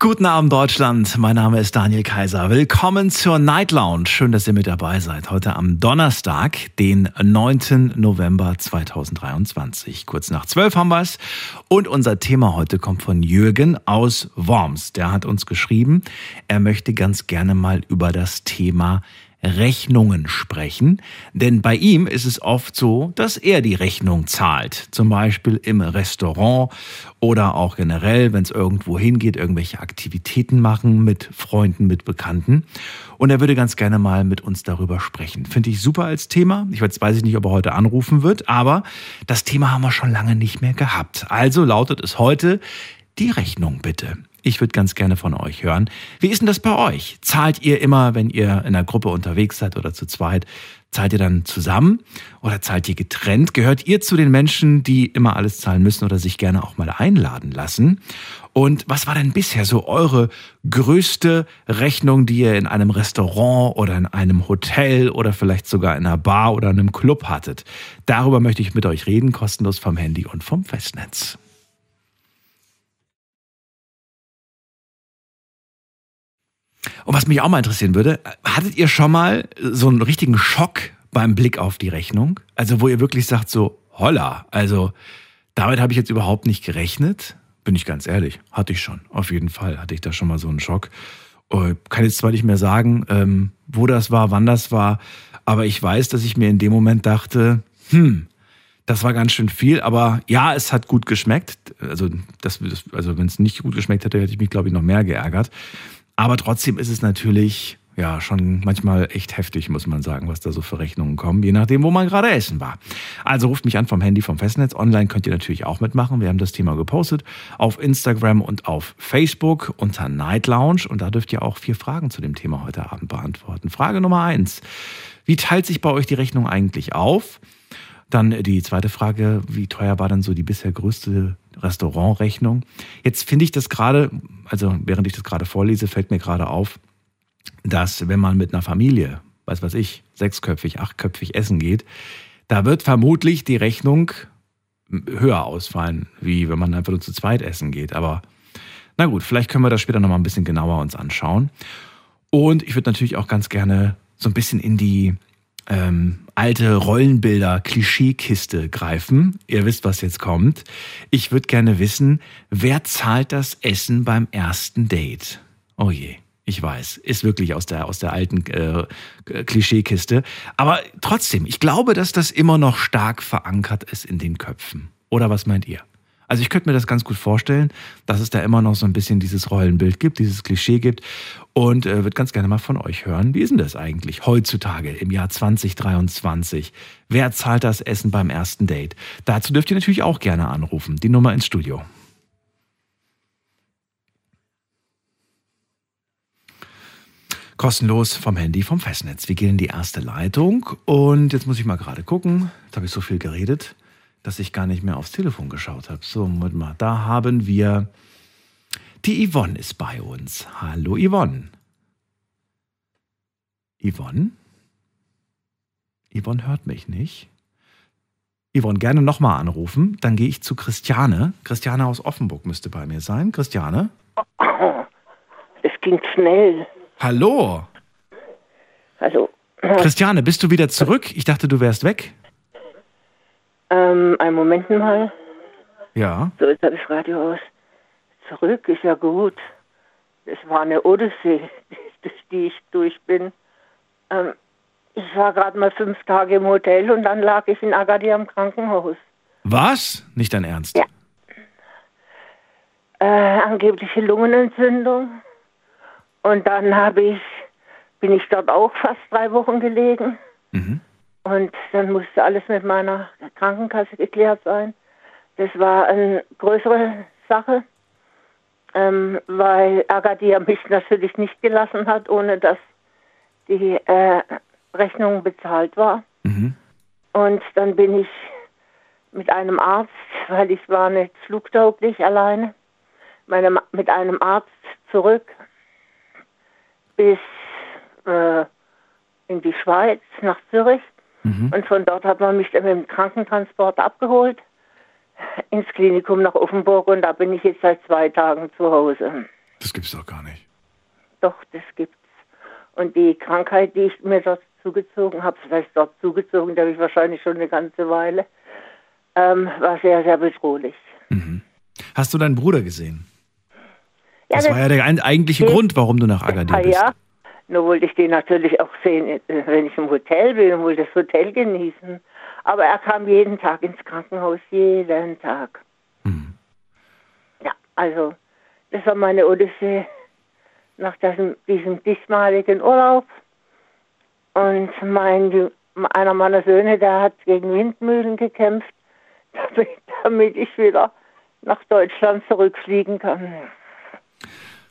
Guten Abend Deutschland, mein Name ist Daniel Kaiser. Willkommen zur Night Lounge. Schön, dass ihr mit dabei seid. Heute am Donnerstag, den 9. November 2023. Kurz nach 12 haben wir es. Und unser Thema heute kommt von Jürgen aus Worms. Der hat uns geschrieben, er möchte ganz gerne mal über das Thema Rechnungen sprechen, denn bei ihm ist es oft so, dass er die Rechnung zahlt, zum Beispiel im Restaurant oder auch generell, wenn es irgendwo hingeht, irgendwelche Aktivitäten machen mit Freunden, mit Bekannten. Und er würde ganz gerne mal mit uns darüber sprechen. Finde ich super als Thema. Ich weiß, weiß ich nicht, ob er heute anrufen wird, aber das Thema haben wir schon lange nicht mehr gehabt. Also lautet es heute die Rechnung bitte. Ich würde ganz gerne von euch hören. Wie ist denn das bei euch? Zahlt ihr immer, wenn ihr in einer Gruppe unterwegs seid oder zu zweit, zahlt ihr dann zusammen oder zahlt ihr getrennt? Gehört ihr zu den Menschen, die immer alles zahlen müssen oder sich gerne auch mal einladen lassen? Und was war denn bisher so eure größte Rechnung, die ihr in einem Restaurant oder in einem Hotel oder vielleicht sogar in einer Bar oder einem Club hattet? Darüber möchte ich mit euch reden, kostenlos vom Handy und vom Festnetz. Und was mich auch mal interessieren würde, hattet ihr schon mal so einen richtigen Schock beim Blick auf die Rechnung? Also wo ihr wirklich sagt so, holla, also damit habe ich jetzt überhaupt nicht gerechnet. Bin ich ganz ehrlich, hatte ich schon. Auf jeden Fall hatte ich da schon mal so einen Schock. Ich kann jetzt zwar nicht mehr sagen, ähm, wo das war, wann das war, aber ich weiß, dass ich mir in dem Moment dachte, hm, das war ganz schön viel, aber ja, es hat gut geschmeckt. Also, das, also wenn es nicht gut geschmeckt hätte, hätte ich mich, glaube ich, noch mehr geärgert. Aber trotzdem ist es natürlich ja schon manchmal echt heftig, muss man sagen, was da so für Rechnungen kommen, je nachdem, wo man gerade essen war. Also ruft mich an vom Handy vom Festnetz. Online könnt ihr natürlich auch mitmachen. Wir haben das Thema gepostet auf Instagram und auf Facebook unter Night Lounge und da dürft ihr auch vier Fragen zu dem Thema heute Abend beantworten. Frage Nummer eins. Wie teilt sich bei euch die Rechnung eigentlich auf? Dann die zweite Frage, wie teuer war dann so die bisher größte Restaurantrechnung? Jetzt finde ich das gerade, also während ich das gerade vorlese, fällt mir gerade auf, dass wenn man mit einer Familie, was weiß ich, sechsköpfig, achtköpfig essen geht, da wird vermutlich die Rechnung höher ausfallen, wie wenn man einfach nur zu zweit essen geht. Aber na gut, vielleicht können wir das später nochmal ein bisschen genauer uns anschauen. Und ich würde natürlich auch ganz gerne so ein bisschen in die ähm, alte Rollenbilder, Klischeekiste greifen. Ihr wisst, was jetzt kommt. Ich würde gerne wissen, wer zahlt das Essen beim ersten Date? Oh je. Ich weiß, ist wirklich aus der, aus der alten äh, Klischeekiste. Aber trotzdem, ich glaube, dass das immer noch stark verankert ist in den Köpfen. Oder was meint ihr? Also ich könnte mir das ganz gut vorstellen, dass es da immer noch so ein bisschen dieses Rollenbild gibt, dieses Klischee gibt und äh, würde ganz gerne mal von euch hören. Wie ist denn das eigentlich heutzutage im Jahr 2023? Wer zahlt das Essen beim ersten Date? Dazu dürft ihr natürlich auch gerne anrufen. Die Nummer ins Studio. Kostenlos vom Handy, vom Festnetz. Wir gehen in die erste Leitung und jetzt muss ich mal gerade gucken. Jetzt habe ich so viel geredet dass ich gar nicht mehr aufs Telefon geschaut habe. So, Moment mal, da haben wir die Yvonne ist bei uns. Hallo Yvonne. Yvonne? Yvonne hört mich nicht. Yvonne, gerne nochmal anrufen. Dann gehe ich zu Christiane. Christiane aus Offenburg müsste bei mir sein. Christiane? Es ging schnell. Hallo. Also. Christiane, bist du wieder zurück? Ich dachte, du wärst weg. Ähm, einen Moment mal. Ja. So, jetzt habe ich Radio aus. Zurück ist ja gut. Es war eine Odyssee, durch die ich durch bin. Ähm, ich war gerade mal fünf Tage im Hotel und dann lag ich in Agadir im Krankenhaus. Was? Nicht dein Ernst? Ja. Äh, angebliche Lungenentzündung. Und dann habe ich, bin ich dort auch fast drei Wochen gelegen. Mhm. Und dann musste alles mit meiner Krankenkasse geklärt sein. Das war eine größere Sache, ähm, weil Agadir mich natürlich nicht gelassen hat, ohne dass die äh, Rechnung bezahlt war. Mhm. Und dann bin ich mit einem Arzt, weil ich war nicht flugtauglich alleine, meine, mit einem Arzt zurück bis äh, in die Schweiz, nach Zürich. Und von dort hat man mich dann mit dem Krankentransport abgeholt ins Klinikum nach Offenburg und da bin ich jetzt seit zwei Tagen zu Hause. Das gibt's doch gar nicht. Doch, das gibt's. Und die Krankheit, die ich mir dort zugezogen habe, vielleicht dort zugezogen, da habe ich wahrscheinlich schon eine ganze Weile, ähm, war sehr, sehr bedrohlich. Hast du deinen Bruder gesehen? Ja, Das war ja der eigentliche. Grund, warum du nach Agadir Ah, bist. ja. Nur wollte ich den natürlich auch sehen, äh, wenn ich im Hotel bin und wollte das Hotel genießen. Aber er kam jeden Tag ins Krankenhaus, jeden Tag. Mhm. Ja, also das war meine Odyssee nach diesem, diesem diesmaligen Urlaub. Und mein, einer meiner Söhne, der hat gegen Windmühlen gekämpft, damit, damit ich wieder nach Deutschland zurückfliegen kann.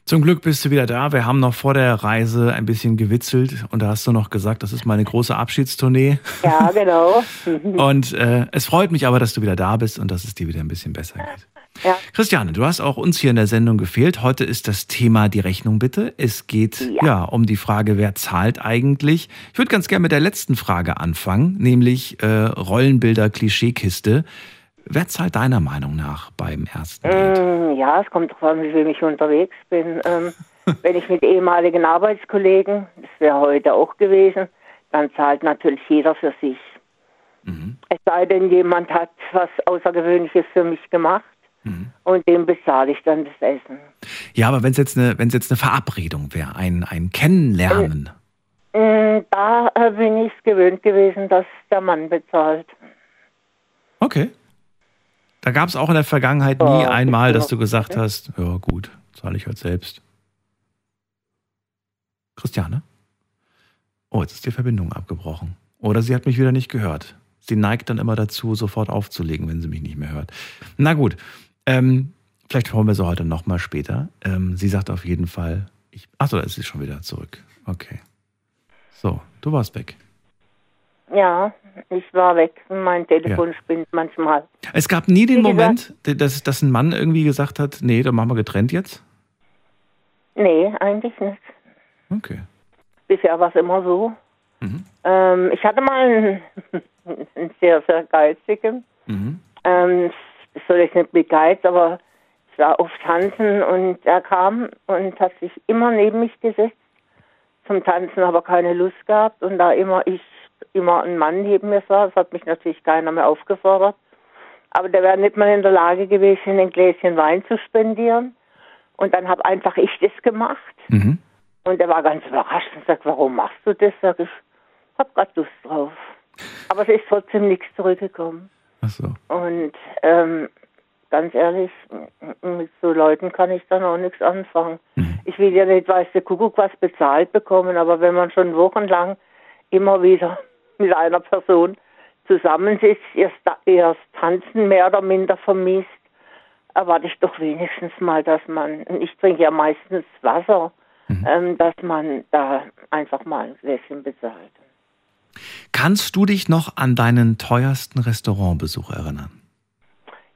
Zum Glück bist du wieder da. Wir haben noch vor der Reise ein bisschen gewitzelt und da hast du noch gesagt, das ist meine große Abschiedstournee. Ja, genau. Und äh, es freut mich aber, dass du wieder da bist und dass es dir wieder ein bisschen besser geht. Ja. Christiane, du hast auch uns hier in der Sendung gefehlt. Heute ist das Thema die Rechnung bitte. Es geht ja, Ja. um die Frage, wer zahlt eigentlich. Ich würde ganz gerne mit der letzten Frage anfangen, nämlich äh, Rollenbilder Klischeekiste. Wer zahlt deiner Meinung nach beim ersten Date? Mm, Ja, es kommt darauf an, wie wem ich unterwegs bin. Ähm, wenn ich mit ehemaligen Arbeitskollegen, das wäre heute auch gewesen, dann zahlt natürlich jeder für sich. Es sei denn, jemand hat was Außergewöhnliches für mich gemacht und dem bezahle ich dann das Essen. Ja, aber wenn es jetzt eine, wenn es jetzt eine Verabredung wäre, ein, ein Kennenlernen. Mm, Da äh, bin ich es gewöhnt gewesen, dass der Mann bezahlt. Okay. Da gab es auch in der Vergangenheit nie Ja, einmal, dass genau. du gesagt hast, ja gut, zahle ich halt selbst. Christiane? Oh, jetzt ist die Verbindung abgebrochen. Oder sie hat mich wieder nicht gehört. Sie neigt dann immer dazu, sofort aufzulegen, wenn sie mich nicht mehr hört. Na gut, ähm, vielleicht holen wir sie heute nochmal später. Ähm, sie sagt auf jeden Fall, ich, achso, da ist sie schon wieder zurück. Okay. So, du warst weg. Ja, ich war weg. Mein Telefon spinnt manchmal. Es gab nie den Wie gesagt- Moment, dass, dass ein Mann irgendwie gesagt hat, nee, dann machen wir getrennt jetzt. Nee, eigentlich nicht. Okay. Bisher war es immer so. Mhm. Ähm, ich hatte mal einen, einen sehr, sehr geizigen. Mhm. Ähm, soll ich nicht mit Geiz, aber ich war oft tanzen und er kam und hat sich immer neben mich gesetzt. Zum Tanzen aber keine Lust gehabt und da immer ich immer ein Mann neben mir saß, hat mich natürlich keiner mehr aufgefordert. Aber der wäre nicht mal in der Lage gewesen, ein Gläschen Wein zu spendieren. Und dann habe einfach ich das gemacht. Mhm. Und er war ganz überrascht und sagt, warum machst du das? Sag ich, hab grad Lust drauf. Aber es ist trotzdem nichts zurückgekommen. Ach so. Und ähm, ganz ehrlich, mit so Leuten kann ich dann auch nichts anfangen. Ich will ja nicht, weiß der Kuckuck, was bezahlt bekommen, aber wenn man schon wochenlang immer wieder mit einer Person zusammensitzt, erst, erst tanzen mehr oder minder vermisst, erwarte ich doch wenigstens mal, dass man, ich trinke ja meistens Wasser, ähm, dass man da einfach mal ein Gläschen bezahlt. Kannst du dich noch an deinen teuersten Restaurantbesuch erinnern?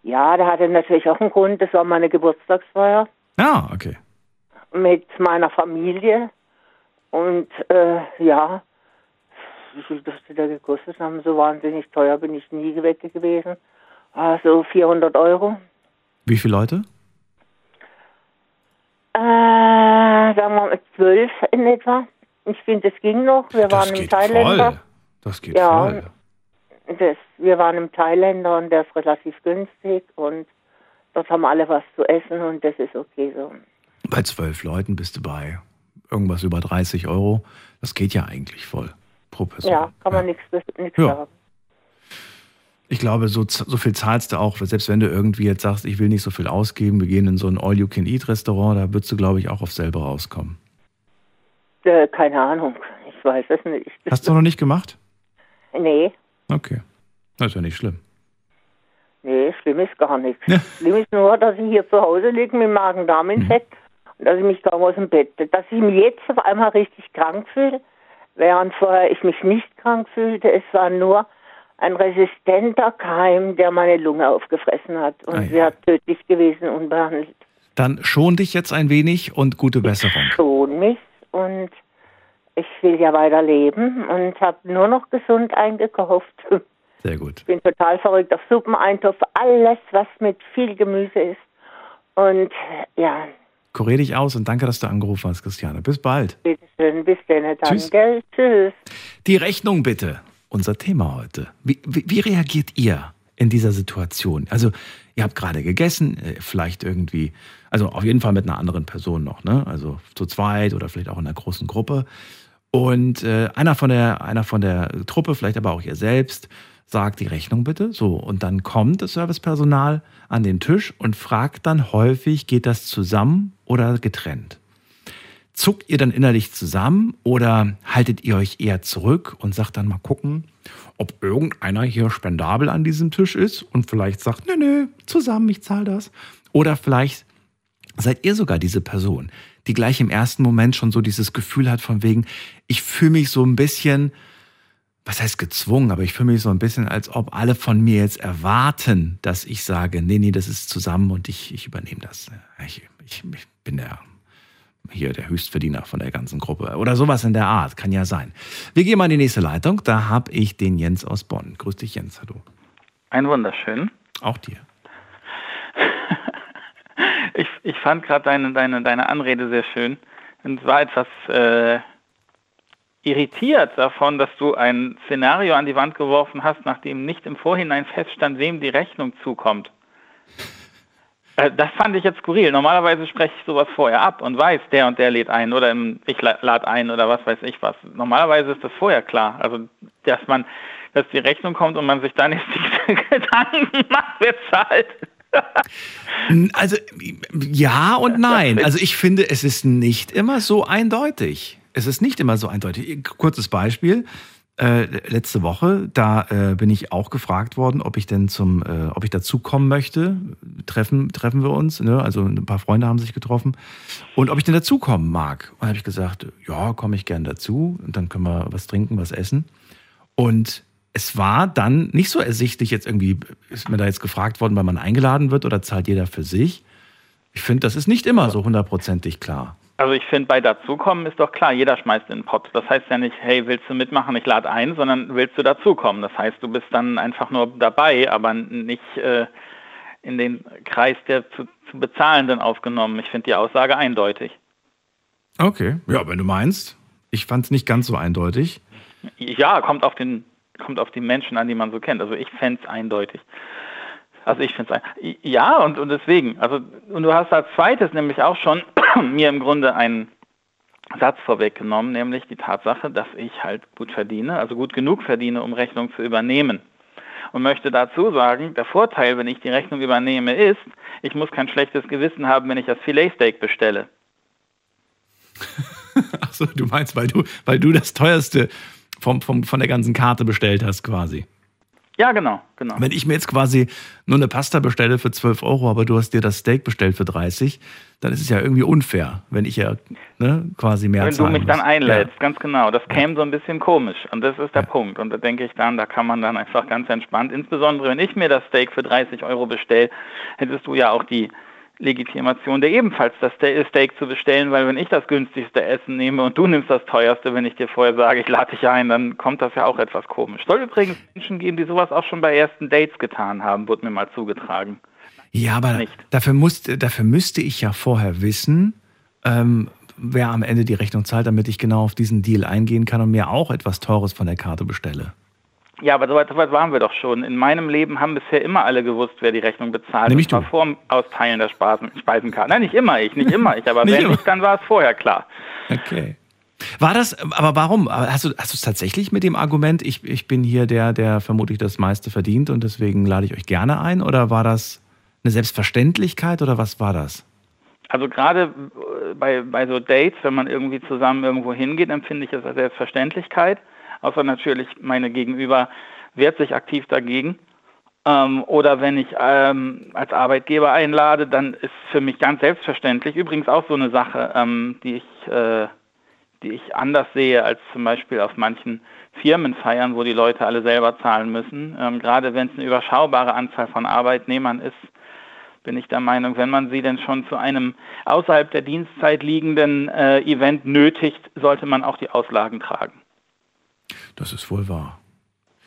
Ja, da hatte natürlich auch einen Grund, das war meine Geburtstagsfeier. Ja, okay. mit meiner Familie. Und äh, ja, wie viel dürfte der gekostet haben? So wahnsinnig teuer bin ich nie weg gewesen. Also 400 Euro. Wie viele Leute? Äh, sagen wir mal zwölf in etwa. Ich finde, es ging noch. Wir waren im Thailänder. Das geht Ja. voll. Das, wir waren im Thailänder und der ist relativ günstig und dort haben alle was zu essen und das ist okay so. Bei zwölf Leuten bist du bei irgendwas über 30 Euro. Das geht ja eigentlich voll pro Person. Ja, kann man nichts nichts Ja. sagen. Ich glaube, so, so viel zahlst du auch, selbst wenn du irgendwie jetzt sagst, ich will nicht so viel ausgeben, wir gehen in so ein All-You-Can-Eat-Restaurant, da würdest du, glaube ich, auch auf selber rauskommen. Äh, keine Ahnung. Ich weiß es nicht. Hast du noch nicht gemacht? Nee, Okay. Das ist ja nicht schlimm. nee, schlimm ist gar nichts. Ja. Schlimm ist nur, dass ich hier zu Hause liege mit Magen-Darm-Infekt und dass ich mich kaum aus dem Bett, dass ich mich jetzt auf einmal richtig krank fühle, während vorher ich mich nicht krank fühlte. Es war nur ein resistenter Keim, der meine Lunge aufgefressen hat und Ah, ja. wäre tödlich gewesen, unbehandelt. Dann schon dich jetzt ein wenig und gute Besserung. Schon mich und ich will ja weiter leben und habe nur noch gesund eingekauft. Sehr gut. Ich bin total verrückt auf Suppeneintopf, alles, was mit viel Gemüse ist. Und ja, Kurier dich aus und danke, dass du angerufen hast, Christiane. Bis bald. bitteschön, bis dann, dann, Tschüss. gell? Tschüss. Die Rechnung bitte. Unser Thema heute. Wie, wie, wie reagiert ihr in dieser Situation? Also, ihr habt gerade gegessen, äh, vielleicht irgendwie, also auf jeden Fall mit einer anderen Person noch, ne? Also zu zweit oder vielleicht auch in einer großen Gruppe. Und äh, einer, von der, einer von der Truppe, vielleicht aber auch ihr selbst, sagt die Rechnung bitte. So, und dann kommt das Servicepersonal an den Tisch und fragt dann häufig, geht das zusammen oder getrennt? Zuckt ihr dann innerlich zusammen oder haltet ihr euch eher zurück und sagt dann mal gucken, ob irgendeiner hier spendabel an diesem Tisch ist und vielleicht sagt, nö, nö, zusammen, ich zahle das. Oder vielleicht seid ihr sogar diese Person, die gleich im ersten Moment schon so dieses Gefühl hat von wegen, ich fühle mich so ein bisschen, was heißt gezwungen, aber ich fühle mich so ein bisschen, als ob alle von mir jetzt erwarten, dass ich sage, nee, nee, das ist zusammen und ich, ich übernehme das. Ich, ich, ich bin der hier der Höchstverdiener von der ganzen Gruppe oder sowas in der Art, kann ja sein. Wir gehen mal in die nächste Leitung, da habe ich den Jens aus Bonn. Grüß dich Jens, hallo. Ein wunderschön. Auch dir. Ich, ich fand gerade deine, deine, deine Anrede sehr schön und war etwas äh, irritiert davon, dass du ein Szenario an die Wand geworfen hast, nachdem nicht im Vorhinein feststand, wem die Rechnung zukommt. Äh, Das fand ich jetzt skurril. Normalerweise spreche ich sowas vorher ab und weiß, der und der lädt ein oder ich la- lade ein oder was weiß ich was. Normalerweise ist das vorher klar. Also, dass man, dass die Rechnung kommt und man sich dann jetzt die Gedanken macht, wer zahlt. Also ja und nein. Also ich finde, es ist nicht immer so eindeutig. Es ist nicht immer so eindeutig. Kurzes Beispiel. Äh, letzte Woche, da äh, bin ich auch gefragt worden, ob ich denn zum, äh, ob ich dazukommen möchte. Treffen, treffen wir uns, ne? Also ein paar Freunde haben sich getroffen. Und ob ich denn dazukommen mag. Und habe ich gesagt, ja, komme ich gern dazu. Und dann können wir was trinken, was essen. Und es war dann nicht so ersichtlich, jetzt irgendwie, ist mir da jetzt gefragt worden, weil man eingeladen wird oder zahlt jeder für sich. Ich finde, das ist nicht immer so hundertprozentig klar. Also ich finde, bei dazukommen ist doch klar, jeder schmeißt in den Pott. Das heißt ja nicht, hey, willst du mitmachen, ich lade ein, sondern willst du dazukommen. Das heißt, du bist dann einfach nur dabei, aber nicht äh, in den Kreis der zu, zu Bezahlenden aufgenommen. Ich finde die Aussage eindeutig. Okay, ja, wenn du meinst. Ich fand es nicht ganz so eindeutig. Ja, kommt auf den kommt auf die Menschen an, die man so kennt. Also ich fände es eindeutig. Also ich finde es ja und, und deswegen. Also und du hast als zweites nämlich auch schon mir im Grunde einen Satz vorweggenommen, nämlich die Tatsache, dass ich halt gut verdiene, also gut genug verdiene, um Rechnung zu übernehmen. Und möchte dazu sagen, der Vorteil, wenn ich die Rechnung übernehme, ist, ich muss kein schlechtes Gewissen haben, wenn ich das Filetsteak bestelle. Achso, du meinst, weil du, weil du das teuerste vom, vom, von der ganzen Karte bestellt hast, quasi. Ja, genau, genau. Wenn ich mir jetzt quasi nur eine Pasta bestelle für 12 Euro, aber du hast dir das Steak bestellt für 30, dann ist es ja irgendwie unfair, wenn ich ja ne, quasi mehr Wenn du zahlen mich dann muss. einlädst, ganz genau. Das käme so ein bisschen komisch. Und das ist der Punkt. Und da denke ich dann, da kann man dann einfach ganz entspannt, insbesondere wenn ich mir das Steak für 30 Euro bestelle, hättest du ja auch die Legitimation, dir ebenfalls das Ste- Steak zu bestellen, weil wenn ich das günstigste Essen nehme und du nimmst das teuerste, wenn ich dir vorher sage, ich lade dich ein, dann kommt das ja auch etwas komisch. Soll übrigens Menschen geben, die sowas auch schon bei ersten Dates getan haben, wurde mir mal zugetragen. Ja, aber nicht. dafür, musste, dafür müsste ich ja vorher wissen, ähm, wer am Ende die Rechnung zahlt, damit ich genau auf diesen Deal eingehen kann und mir auch etwas Teures von der Karte bestelle. Ja, aber soweit, soweit waren wir doch schon. In meinem Leben haben bisher immer alle gewusst, wer die Rechnung bezahlt. Nämlich und zwar vor dem Austeilen der Speisen, Speisenkarte. Nein, nicht immer ich, nicht immer ich, aber wenn immer. nicht, dann war es vorher klar. Okay. War das, aber warum? Hast du, hast du es tatsächlich mit dem Argument, ich, ich bin hier der, der vermutlich das meiste verdient und deswegen lade ich euch gerne ein? Oder war das eine Selbstverständlichkeit oder was war das? Also gerade äh, bei, bei so Dates, wenn man irgendwie zusammen irgendwo hingeht, empfinde ich es als Selbstverständlichkeit. Außer natürlich meine Gegenüber wehrt sich aktiv dagegen. Ähm, oder wenn ich ähm, als Arbeitgeber einlade, dann ist für mich ganz selbstverständlich, übrigens auch so eine Sache, ähm, die ich äh, die ich anders sehe als zum Beispiel auf manchen Firmenfeiern, wo die Leute alle selber zahlen müssen. Ähm, gerade wenn es eine überschaubare Anzahl von Arbeitnehmern ist, bin ich der Meinung, wenn man sie denn schon zu einem außerhalb der Dienstzeit liegenden äh, Event nötigt, sollte man auch die Auslagen tragen. Das ist wohl wahr.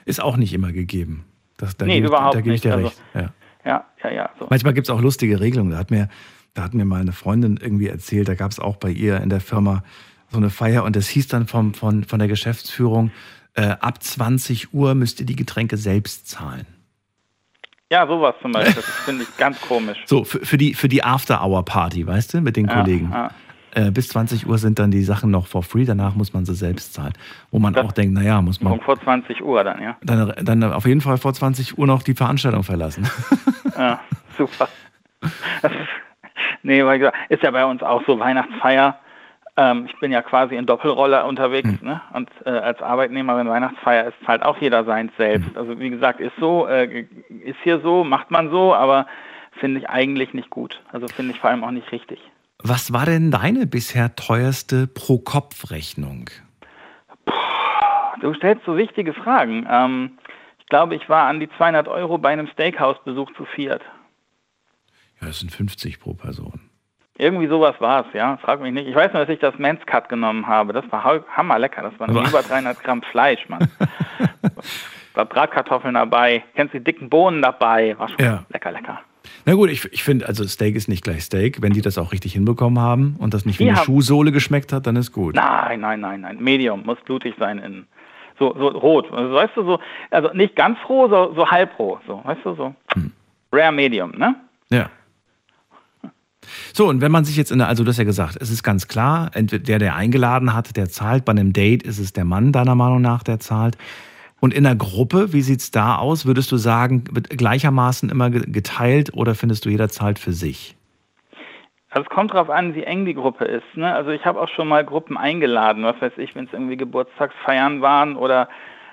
Ist auch nicht immer gegeben. Das, da nee, gebe, überhaupt da gebe ich dir nicht. recht. Also, ja, ja, ja. ja so. Manchmal gibt es auch lustige Regelungen. Da hat, mir, da hat mir mal eine Freundin irgendwie erzählt, da gab es auch bei ihr in der Firma so eine Feier und das hieß dann vom, von, von der Geschäftsführung, äh, ab 20 Uhr müsst ihr die Getränke selbst zahlen. Ja, sowas zum Beispiel. Das finde ich ganz komisch. So, für, für die, für die After-Hour-Party, weißt du, mit den ja, Kollegen. Ja. Äh, bis 20 Uhr sind dann die Sachen noch for free, danach muss man sie selbst zahlen. Wo man das auch denkt, naja, muss man. Vor 20 Uhr dann, ja. Dann, dann auf jeden Fall vor 20 Uhr noch die Veranstaltung verlassen. Ja, super. Ist, nee, weil ist ja bei uns auch so Weihnachtsfeier. Ähm, ich bin ja quasi in Doppelrolle unterwegs, mhm. ne? Und äh, als Arbeitnehmerin Weihnachtsfeier ist halt auch jeder seins selbst. Mhm. Also wie gesagt, ist so, äh, ist hier so, macht man so, aber finde ich eigentlich nicht gut. Also finde ich vor allem auch nicht richtig. Was war denn deine bisher teuerste Pro-Kopf-Rechnung? Du stellst so wichtige Fragen. Ähm, ich glaube, ich war an die 200 Euro bei einem Steakhouse-Besuch zu viert. Ja, das sind 50 pro Person. Irgendwie sowas war es, ja. Frag mich nicht. Ich weiß nur, dass ich das Men's Cut genommen habe. Das war hammerlecker. Das waren über 300 Gramm Fleisch, Mann. war Bratkartoffeln dabei. Kennst du die dicken Bohnen dabei? War schon ja. lecker, lecker. Na gut, ich, ich finde, also Steak ist nicht gleich Steak. Wenn die das auch richtig hinbekommen haben und das nicht wie die eine Schuhsohle geschmeckt hat, dann ist gut. Nein, nein, nein, nein. Medium muss blutig sein in so, so rot. Also, weißt du, so, also nicht ganz roh, so, so halbroh. So, weißt du, so. Hm. Rare Medium, ne? Ja. So, und wenn man sich jetzt in der, also du hast ja gesagt, es ist ganz klar, entweder der, der eingeladen hat, der zahlt. Bei einem Date ist es der Mann, deiner Meinung nach, der zahlt. Und in der Gruppe, wie sieht es da aus? Würdest du sagen, wird gleichermaßen immer geteilt oder findest du, jeder zahlt für sich? Also es kommt darauf an, wie eng die Gruppe ist. Ne? Also ich habe auch schon mal Gruppen eingeladen, was weiß ich, wenn es irgendwie Geburtstagsfeiern waren oder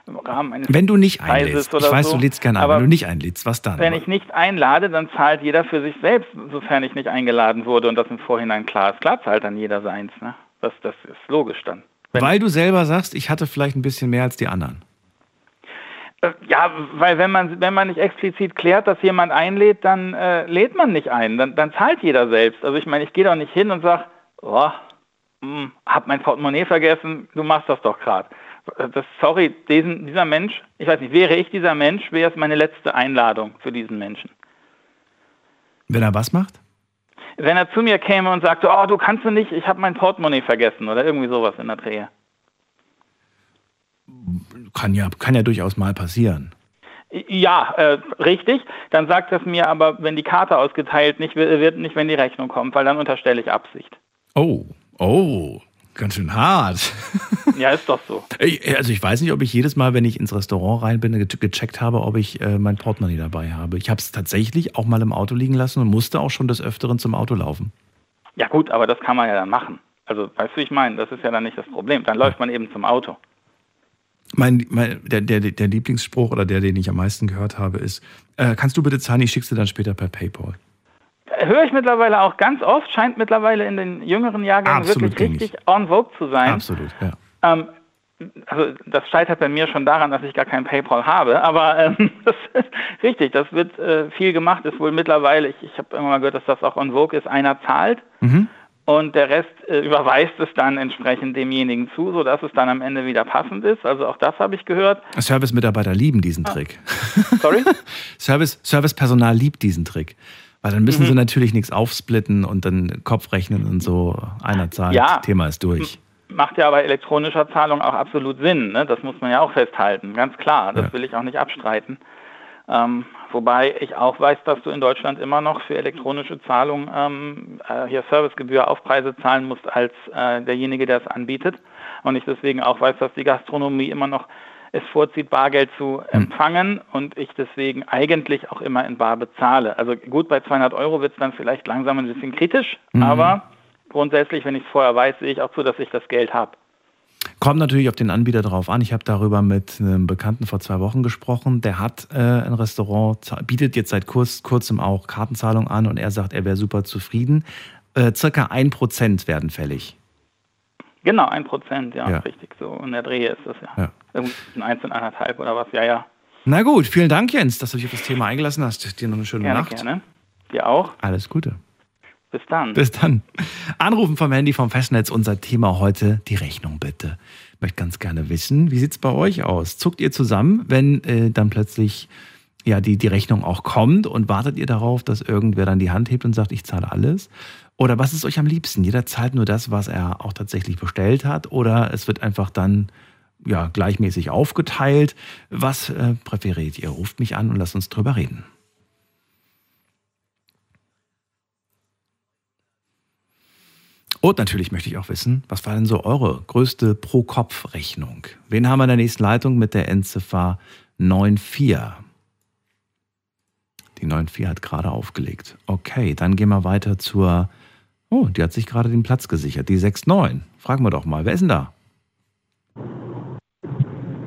im Rahmen eines Wenn du nicht einlädst, ich weiß, so. du lädst gerne ein, wenn du nicht einlädst, was dann? Wenn ich nicht einlade, dann zahlt jeder für sich selbst, sofern ich nicht eingeladen wurde und das im Vorhinein klar ist. Klar zahlt dann jeder seins. Ne? Das, das ist logisch dann. Wenn Weil du selber sagst, ich hatte vielleicht ein bisschen mehr als die anderen. Äh, ja, weil wenn man, wenn man nicht explizit klärt, dass jemand einlädt, dann äh, lädt man nicht ein. Dann, dann zahlt jeder selbst. Also ich meine, ich gehe doch nicht hin und sage, oh, hm, hab mein Portemonnaie vergessen, du machst das doch gerade. Das, sorry, diesen, dieser Mensch, ich weiß nicht, wäre ich dieser Mensch, wäre es meine letzte Einladung für diesen Menschen. Wenn er was macht? Wenn er zu mir käme und sagte, oh, du kannst du nicht, ich habe mein Portemonnaie vergessen oder irgendwie sowas in der Drehe kann ja, kann ja durchaus mal passieren. Ja, äh, richtig. Dann sagt es mir aber, wenn die Karte ausgeteilt nicht wird, nicht, wenn die Rechnung kommt, weil dann unterstelle ich Absicht. Oh, oh, ganz schön hart. ja, ist doch so. Also ich weiß nicht, ob ich jedes Mal, wenn ich ins Restaurant rein bin, gecheckt habe, ob ich äh, mein Portemonnaie dabei habe. Ich habe es tatsächlich auch mal im Auto liegen lassen und musste auch schon des Öfteren zum Auto laufen. Ja gut, aber das kann man ja dann machen. Also weißt du, ich meine, das ist ja dann nicht das Problem. Dann läuft man eben zum Auto. Mein, mein, der, der, der Lieblingsspruch oder der, den ich am meisten gehört habe, ist: äh, Kannst du bitte zahlen, ich schick's dir dann später per PayPal. Höre ich mittlerweile auch ganz oft, scheint mittlerweile in den jüngeren Jahrgängen Absolut wirklich richtig en vogue zu sein. Absolut, ja. Ähm, also das scheitert bei mir schon daran, dass ich gar kein PayPal habe, aber ähm, das ist richtig, das wird äh, viel gemacht, ist wohl mittlerweile, ich, ich habe irgendwann mal gehört, dass das auch en vogue ist, einer zahlt. Mhm und der Rest äh, überweist es dann entsprechend demjenigen zu, sodass es dann am Ende wieder passend ist. Also auch das habe ich gehört. Service-Mitarbeiter lieben diesen ah. Trick. Sorry? Service, Servicepersonal liebt diesen Trick. Weil dann müssen mhm. sie natürlich nichts aufsplitten und dann Kopf rechnen und so. Einer zahlt, ja. Thema ist durch. Macht ja bei elektronischer Zahlung auch absolut Sinn. Ne? Das muss man ja auch festhalten, ganz klar. Das ja. will ich auch nicht abstreiten. Ähm, wobei ich auch weiß, dass du in Deutschland immer noch für elektronische Zahlungen ähm, äh, hier Servicegebühr Aufpreise zahlen musst als äh, derjenige, der es anbietet. Und ich deswegen auch weiß, dass die Gastronomie immer noch es vorzieht, Bargeld zu hm. empfangen mhm. und ich deswegen eigentlich auch immer in Bar bezahle. Also gut, bei 200 Euro wird es dann vielleicht langsam ein bisschen kritisch, mhm. aber grundsätzlich, wenn ich es vorher weiß, sehe ich auch zu, dass ich das Geld habe. Kommt natürlich auf den Anbieter drauf an. Ich habe darüber mit einem Bekannten vor zwei Wochen gesprochen. Der hat äh, ein Restaurant, bietet jetzt seit kurz, kurzem auch Kartenzahlung an und er sagt, er wäre super zufrieden. Äh, circa ein Prozent werden fällig. Genau, ein Prozent, ja, ja, richtig. So in der Dreh ist das ja. ja. Irgendwie ein eins und anderthalb oder was, ja, ja. Na gut, vielen Dank, Jens, dass du dich auf das Thema eingelassen hast. Dir noch eine schöne gerne, Nacht. Gerne. Dir auch. Alles Gute. Bis dann. Bis dann. Anrufen vom Handy vom Festnetz. Unser Thema heute, die Rechnung bitte. Ich möchte ganz gerne wissen, wie sieht es bei euch aus? Zuckt ihr zusammen, wenn äh, dann plötzlich ja, die, die Rechnung auch kommt und wartet ihr darauf, dass irgendwer dann die Hand hebt und sagt, ich zahle alles? Oder was ist euch am liebsten? Jeder zahlt nur das, was er auch tatsächlich bestellt hat oder es wird einfach dann ja, gleichmäßig aufgeteilt. Was äh, präferiert ihr? Ruft mich an und lasst uns drüber reden. Und natürlich möchte ich auch wissen, was war denn so eure größte Pro-Kopf-Rechnung? Wen haben wir in der nächsten Leitung mit der Endziffer 94? Die 94 hat gerade aufgelegt. Okay, dann gehen wir weiter zur. Oh, die hat sich gerade den Platz gesichert. Die 69. Fragen wir doch mal, wer ist denn da?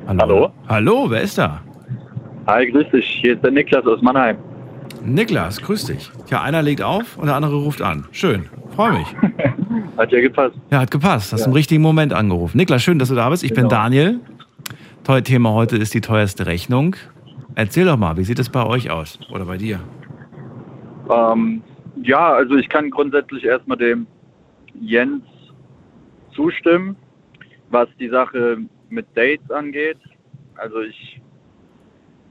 Hallo? Hallo, Hallo wer ist da? Hi, grüß dich. Hier ist der Niklas aus Mannheim. Niklas, grüß dich. Ja, einer legt auf und der andere ruft an. Schön, freue mich. hat ja gepasst. Ja, hat gepasst. Hast ja. im richtigen Moment angerufen. Niklas, schön, dass du da bist. Ich genau. bin Daniel. Toll Thema heute ist die teuerste Rechnung. Erzähl doch mal, wie sieht es bei euch aus oder bei dir? Ähm, ja, also ich kann grundsätzlich erstmal dem Jens zustimmen, was die Sache mit Dates angeht. Also ich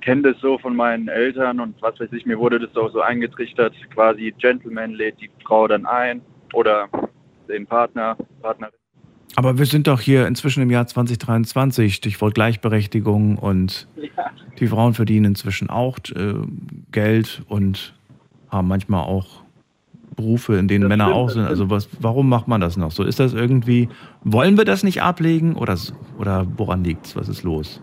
kenne das so von meinen Eltern und was weiß ich, mir wurde das auch so eingetrichtert, quasi Gentleman lädt die Frau dann ein oder den Partner, Partnerin. Aber wir sind doch hier inzwischen im Jahr 2023, Stichwort Gleichberechtigung und ja. die Frauen verdienen inzwischen auch äh, Geld und haben manchmal auch Berufe, in denen das Männer stimmt, auch sind. Also was, warum macht man das noch so? Ist das irgendwie, wollen wir das nicht ablegen oder, oder woran liegt es? Was ist los?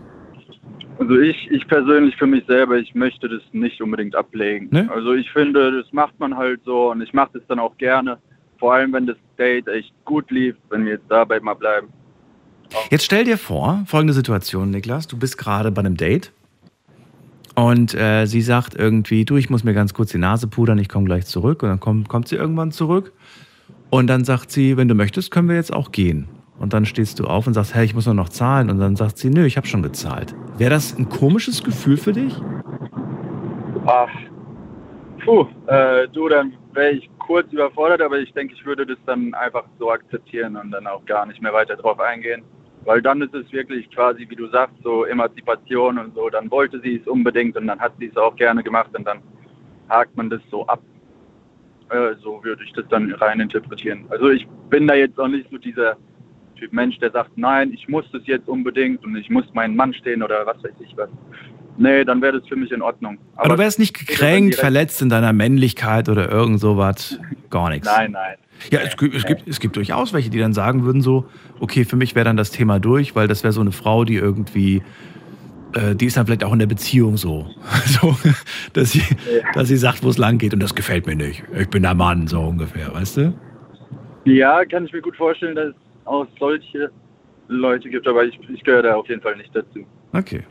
Also ich, ich persönlich für mich selber, ich möchte das nicht unbedingt ablegen. Ne? Also ich finde, das macht man halt so und ich mache das dann auch gerne. Vor allem, wenn das Date echt gut lief, wenn wir jetzt dabei mal bleiben. Jetzt stell dir vor, folgende Situation, Niklas. Du bist gerade bei einem Date und äh, sie sagt irgendwie, du, ich muss mir ganz kurz die Nase pudern, ich komme gleich zurück. Und dann kommt, kommt sie irgendwann zurück. Und dann sagt sie, wenn du möchtest, können wir jetzt auch gehen. Und dann stehst du auf und sagst, hey, ich muss nur noch zahlen. Und dann sagt sie, nö, ich habe schon gezahlt. Wäre das ein komisches Gefühl für dich? Ach, puh, äh, du, dann wäre ich kurz überfordert, aber ich denke, ich würde das dann einfach so akzeptieren und dann auch gar nicht mehr weiter drauf eingehen. Weil dann ist es wirklich quasi, wie du sagst, so Emanzipation und so. Dann wollte sie es unbedingt und dann hat sie es auch gerne gemacht und dann hakt man das so ab. Äh, so würde ich das dann rein interpretieren. Also ich bin da jetzt auch nicht so dieser Typ Mensch, der sagt, nein, ich muss das jetzt unbedingt und ich muss meinen Mann stehen oder was weiß ich was. Nee, dann wäre das für mich in Ordnung. Aber, Aber du wärst nicht gekränkt, verletzt in deiner Männlichkeit oder irgend sowas? Gar nichts. Nein, nein. Ja, es, es, gibt, es gibt durchaus welche, die dann sagen würden so, okay, für mich wäre dann das Thema durch, weil das wäre so eine Frau, die irgendwie, äh, die ist dann vielleicht auch in der Beziehung so, so dass, sie, dass sie sagt, wo es lang geht und das gefällt mir nicht. Ich bin der Mann, so ungefähr, weißt du? Ja, kann ich mir gut vorstellen, dass es auch solche Leute gibt, aber ich, ich gehöre da auf jeden Fall nicht dazu. Okay.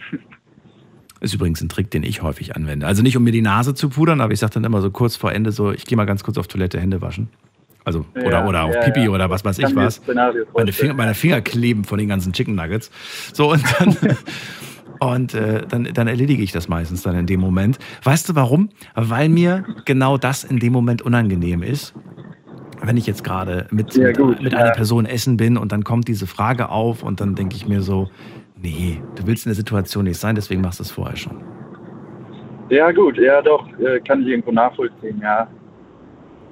Ist übrigens ein Trick, den ich häufig anwende. Also nicht, um mir die Nase zu pudern, aber ich sage dann immer so kurz vor Ende so, ich gehe mal ganz kurz auf Toilette, Hände waschen. Also, ja, oder, oder auf ja, Pipi ja. oder was weiß ich was. Meine Finger, meine Finger kleben von den ganzen Chicken Nuggets. So, und dann, und äh, dann, dann erledige ich das meistens dann in dem Moment. Weißt du warum? Weil mir genau das in dem Moment unangenehm ist. Wenn ich jetzt gerade mit, mit, mit einer Person essen bin und dann kommt diese Frage auf und dann denke ich mir so, nee, du willst in der Situation nicht sein, deswegen machst du es vorher schon. Ja, gut, ja, doch, äh, kann ich irgendwo nachvollziehen, ja.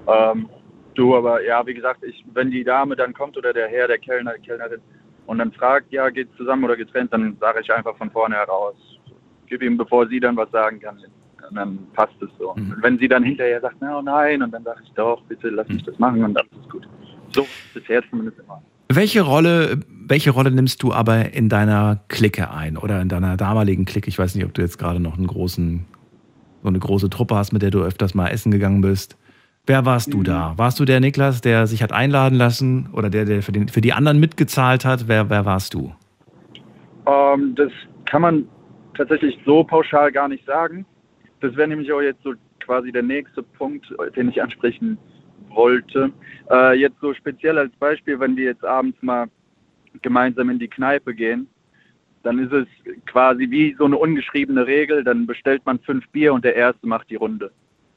Ähm, Du, aber ja, wie gesagt, ich, wenn die Dame dann kommt oder der Herr, der Kellner, die Kellnerin und dann fragt, ja, geht zusammen oder getrennt, dann sage ich einfach von vorne heraus. Gib ihm, bevor sie dann was sagen kann. Und dann passt es so. Mhm. Und wenn sie dann hinterher sagt, no, nein, und dann sage ich doch, bitte lass mich mhm. das machen und dann ist es gut. So bisher zumindest immer. Welche Rolle, welche Rolle nimmst du aber in deiner Clique ein oder in deiner damaligen Clique? Ich weiß nicht, ob du jetzt gerade noch einen großen, so eine große Truppe hast, mit der du öfters mal essen gegangen bist. Wer warst du da? Warst du der Niklas, der sich hat einladen lassen oder der, der für, den, für die anderen mitgezahlt hat? Wer, wer warst du? Ähm, das kann man tatsächlich so pauschal gar nicht sagen. Das wäre nämlich auch jetzt so quasi der nächste Punkt, den ich ansprechen wollte. Äh, jetzt so speziell als Beispiel, wenn wir jetzt abends mal gemeinsam in die Kneipe gehen, dann ist es quasi wie so eine ungeschriebene Regel, dann bestellt man fünf Bier und der Erste macht die Runde.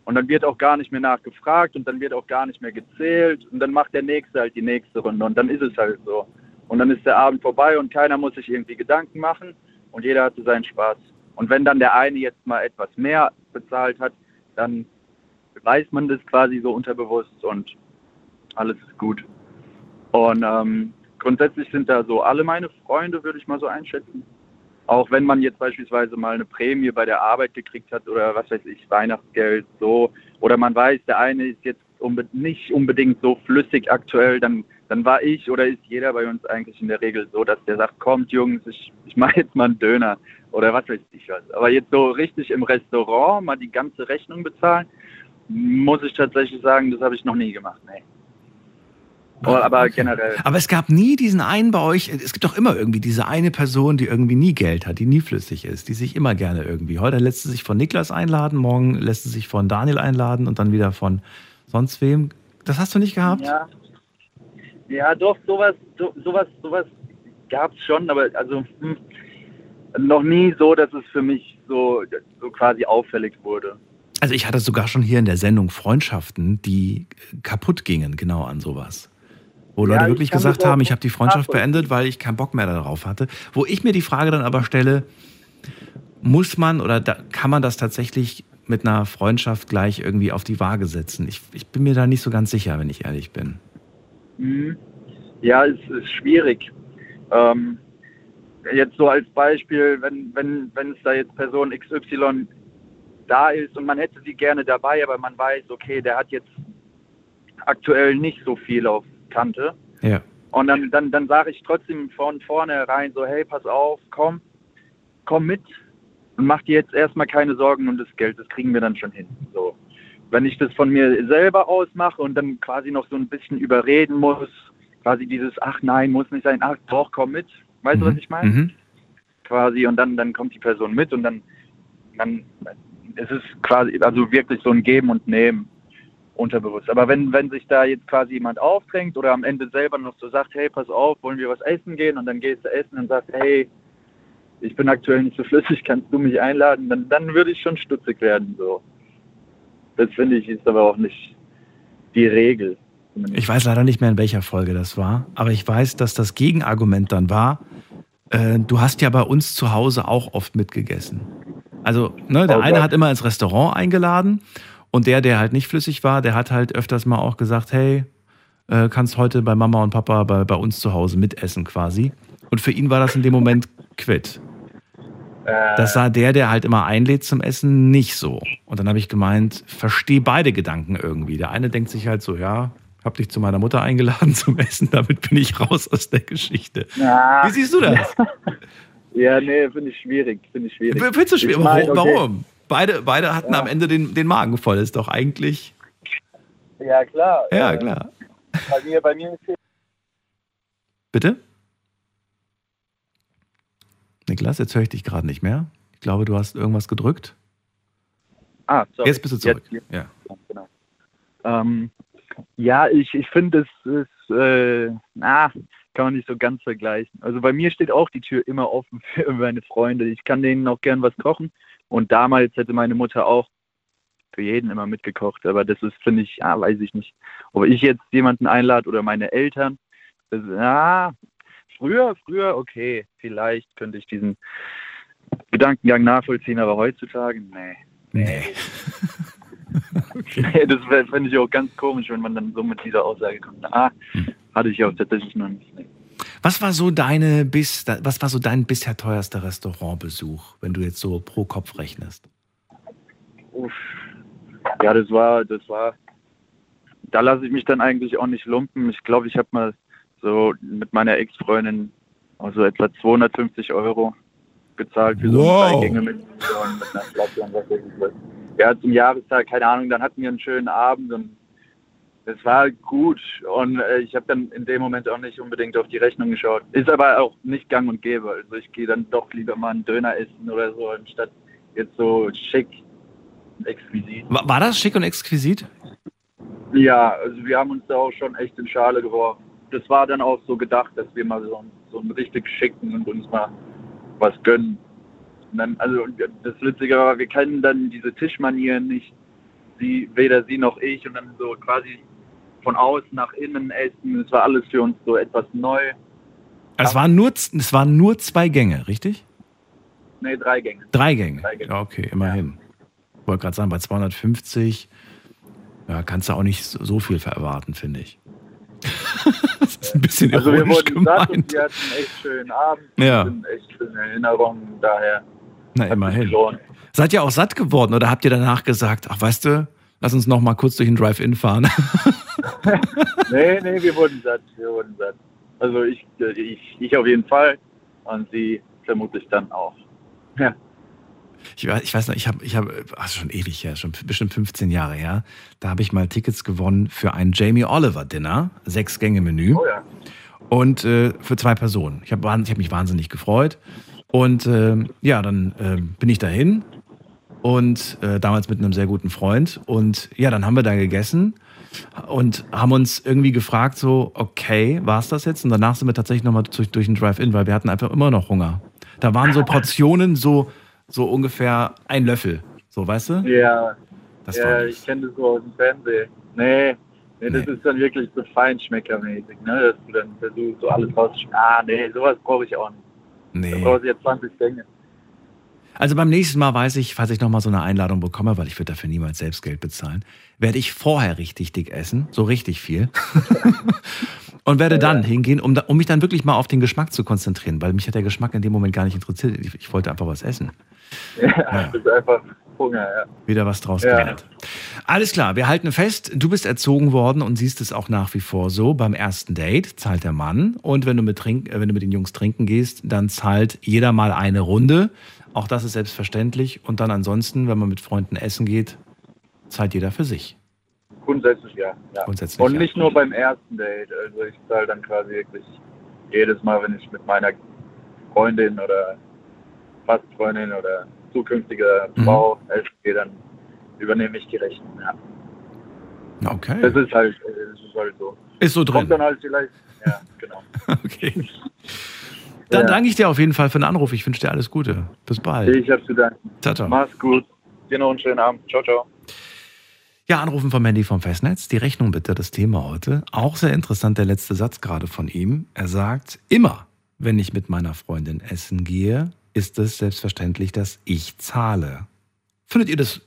Und dann wird auch gar nicht mehr nachgefragt und dann wird auch gar nicht mehr gezählt und dann macht der Nächste halt die nächste Runde und dann ist es halt so. Und dann ist der Abend vorbei und keiner muss sich irgendwie Gedanken machen und jeder hatte seinen Spaß. Und wenn dann der eine jetzt mal etwas mehr bezahlt hat, dann weiß man das quasi so unterbewusst und alles ist gut. Und ähm, grundsätzlich sind da so alle meine Freunde, würde ich mal so einschätzen. Auch wenn man jetzt beispielsweise mal eine Prämie bei der Arbeit gekriegt hat oder was weiß ich, Weihnachtsgeld, so. Oder man weiß, der eine ist jetzt unbe nicht unbedingt so flüssig aktuell, dann, dann war ich oder ist jeder bei uns eigentlich in der Regel so, dass der sagt, kommt Jungs, ich, ich mache jetzt mal einen Döner oder was weiß ich was. Aber jetzt so richtig im Restaurant mal die ganze Rechnung bezahlen, muss ich tatsächlich sagen, das habe ich noch nie gemacht. Nee. Aber, generell. Aber es gab nie diesen einen bei euch, es gibt doch immer irgendwie diese eine Person, die irgendwie nie Geld hat, die nie flüssig ist, die sich immer gerne irgendwie. Heute lässt sie sich von Niklas einladen, morgen lässt sie sich von Daniel einladen und dann wieder von sonst wem. Das hast du nicht gehabt? Ja, ja doch, sowas, so, sowas, sowas gab es schon, aber also hm, noch nie so, dass es für mich so, so quasi auffällig wurde. Also ich hatte sogar schon hier in der Sendung Freundschaften, die kaputt gingen, genau an sowas. Wo Leute Ja, ich wirklich gesagt haben, ich habe die Freundschaft beendet, weil ich keinen Bock mehr darauf hatte. Wo ich mir die Frage dann aber stelle, muss man oder da, kann man das tatsächlich mit einer Freundschaft gleich irgendwie auf die Waage setzen? Ich, ich bin mir da nicht so ganz sicher, wenn ich ehrlich bin. Mhm. Ja, es ist schwierig. Ähm, jetzt so als Beispiel, wenn, wenn, wenn es da jetzt Person XY da ist und man hätte sie gerne dabei, aber man weiß, okay, der hat jetzt aktuell nicht so viel auf Kante. Ja. Und dann, dann, dann sage ich trotzdem von vornherein so, hey, pass auf, komm, komm mit und mach dir jetzt erstmal keine Sorgen um das Geld, das kriegen wir dann schon hin. So. Wenn ich das von mir selber aus mache und dann quasi noch so ein bisschen überreden muss, quasi dieses, ach nein, muss nicht sein, ach doch, komm mit. Weißt du, was ich meine? Mhm. Quasi und dann, dann kommt die Person mit und dann, dann es ist quasi, also wirklich so ein Geben und Nehmen unterbewusst. Aber wenn, wenn sich da jetzt quasi jemand aufdrängt oder am Ende selber noch so sagt, hey, pass auf, wollen wir was essen gehen und dann gehst du essen und sagst, hey, ich bin aktuell nicht so flüssig, kannst du mich einladen, dann, dann würde ich schon stutzig werden. So. Das finde ich ist aber auch nicht die Regel. Ich weiß leider nicht mehr, in welcher Folge das war, aber ich weiß, dass das Gegenargument dann war, äh, du hast ja bei uns zu Hause auch oft mitgegessen. Also, ne, der Oh eine hat immer ins Restaurant eingeladen und der, der halt nicht flüssig war, der hat halt öfters mal auch gesagt, hey, äh, kannst heute bei Mama und Papa bei, bei uns zu Hause mitessen quasi. Und für ihn war das in dem Moment quitt. Das sah der, der halt immer einlädt zum Essen, nicht so. Und dann habe ich gemeint, verstehe beide Gedanken irgendwie. Der eine denkt sich halt so, ja, hab dich zu meiner Mutter eingeladen zum Essen, damit bin ich raus aus der Geschichte. Ja, Wie siehst du das? ja nee, finde ich schwierig. Finde ich schwierig. Findest du schwer? Ich mein, okay. Warum? Beide, beide hatten Ja. am Ende den, den Magen voll. Ist doch eigentlich. Ja, klar. Ja, klar. Bei mir, bei mir ist Bitte? Niklas, jetzt höre ich dich gerade nicht mehr. Ich glaube, du hast irgendwas gedrückt. Ah, sorry. Jetzt bist du zurück. Jetzt, Ja. genau. Ähm, ja, ich, ich finde, es ist, äh, na, kann man nicht so ganz vergleichen. Also bei mir steht auch die Tür immer offen für meine Freunde. Ich kann denen auch gern was kochen. Und damals hätte meine Mutter auch für jeden immer mitgekocht. Aber das ist, finde ich, ja, weiß ich nicht. Ob ich jetzt jemanden einlade oder meine Eltern, das, ja, früher, früher, okay, vielleicht könnte ich diesen Gedankengang nachvollziehen, aber heutzutage, nee. Nee. Nee, das fände ich auch ganz komisch, wenn man dann so mit dieser Aussage kommt. Ah, hatte ich auch tatsächlich noch nicht. Was war so deine bis, was war so dein bisher teuerster Restaurantbesuch, wenn du jetzt so pro Kopf rechnest? Uff. Ja, das war, das war, da lasse ich mich dann eigentlich auch nicht lumpen. Ich glaube, ich habe mal so mit meiner Ex-Freundin auch so etwa 250 Euro gezahlt für so Wow. ein Gänge mit, mit einer Flasche und was weiß ich. Ja, zum Jahrestag, keine Ahnung, dann hatten wir einen schönen Abend und es war gut und äh, ich habe dann in dem Moment auch nicht unbedingt auf die Rechnung geschaut. Ist aber auch nicht gang und gäbe. Also ich gehe dann doch lieber mal einen Döner essen oder so, anstatt jetzt so schick, exquisit. War, war das schick und exquisit? Ja, also wir haben uns da auch schon echt in Schale geworfen. Das war dann auch so gedacht, dass wir mal so, so einen richtig schicken und uns mal was gönnen. Und dann, also das Witzige war, wir kennen dann diese Tischmanieren nicht. sie, weder sie noch ich und dann so quasi von außen nach innen essen. Es war alles für uns so etwas neu. Es waren nur, es waren nur zwei Gänge, richtig? Nee, drei Gänge. Drei Gänge. Drei Gänge. Ja, okay, immerhin. Ich wollte gerade sagen, bei 250 ja, kannst du auch nicht so viel erwarten, finde ich. das ist ein bisschen Also wir ironisch wurden satt und gemeint. wir hatten einen echt schönen Abend. Ja. Echt schöne Erinnerungen, daher Na, immerhin. Seid ihr auch satt geworden oder habt ihr danach gesagt, ach weißt du, lass uns noch mal kurz durch den Drive-In fahren? Nee, nee, wir wurden satt, wir wurden satt. Also ich, äh, ich, ich auf jeden Fall und sie vermutlich dann auch. Ja. Ich, weiß- ich weiß noch, ich habe, ich habe, also schon ewig her, schon bestimmt 15 Jahre her, da habe ich mal Tickets gewonnen für ein Jamie Oliver Dinner, sechs Gänge Menü Oh ja. und äh, für zwei Personen. Ich habe ich hab mich wahnsinnig gefreut und äh, ja, dann äh, bin ich dahin und äh, damals mit einem sehr guten Freund und ja, dann haben wir da gegessen und haben uns irgendwie gefragt so, okay, war's das jetzt? Und danach sind wir tatsächlich nochmal durch, durch den Drive-In, weil wir hatten einfach immer noch Hunger. Da waren so Portionen so, so ungefähr ein Löffel, so, weißt du? Ja, Das war ja ich kenne das so aus dem Fernsehen. Nee, nee, das Nee. ist dann wirklich so feinschmeckermäßig, ne? Dass du dann versuchst, so alles rauszuschmecken. Ah, nee, sowas brauche ich auch nicht. Da Nee. brauche ich jetzt 20 Gänge. Also beim nächsten Mal weiß ich, falls ich nochmal so eine Einladung bekomme, weil ich würde dafür niemals selbst Geld bezahlen, werde ich vorher richtig dick essen, so richtig viel. Und werde dann hingehen, um, um mich dann wirklich mal auf den Geschmack zu konzentrieren, weil mich hat der Geschmack in dem Moment gar nicht interessiert. Ich, ich wollte einfach was essen. Ja, das ist einfach Hunger, ja. Wieder was draus Ja. gelernt. Alles klar, wir halten fest, du bist erzogen worden und siehst es auch nach wie vor so. Beim ersten Date zahlt der Mann und wenn du mit, trink, äh, wenn du mit den Jungs trinken gehst, dann zahlt jeder mal eine Runde. Auch das ist selbstverständlich. Und dann ansonsten, wenn man mit Freunden essen geht, zahlt jeder für sich. Grundsätzlich ja. ja. Grundsätzlich, Und ja. nicht nur beim ersten Date. Also ich zahle dann quasi wirklich jedes Mal, wenn ich mit meiner Freundin oder fast Freundin oder zukünftige Mhm. Frau essen gehe, dann übernehme ich die Rechnung. Ja. Okay. Das ist halt, äh, das ist halt so. Ist so drin. Kommt dann halt vielleicht, ja, genau. Okay. Dann Ja. danke ich dir auf jeden Fall für den Anruf. Ich wünsche dir alles Gute. Bis bald. Ich habe zu danken. Ciao, ciao. Mach's gut. Dir noch einen schönen Abend. Ciao, ciao. Ja, anrufen vom Handy vom Festnetz. Die Rechnung bitte, das Thema heute. Auch sehr interessant der letzte Satz gerade von ihm. Er sagt, immer, wenn ich mit meiner Freundin essen gehe, ist es selbstverständlich, dass ich zahle. Findet ihr das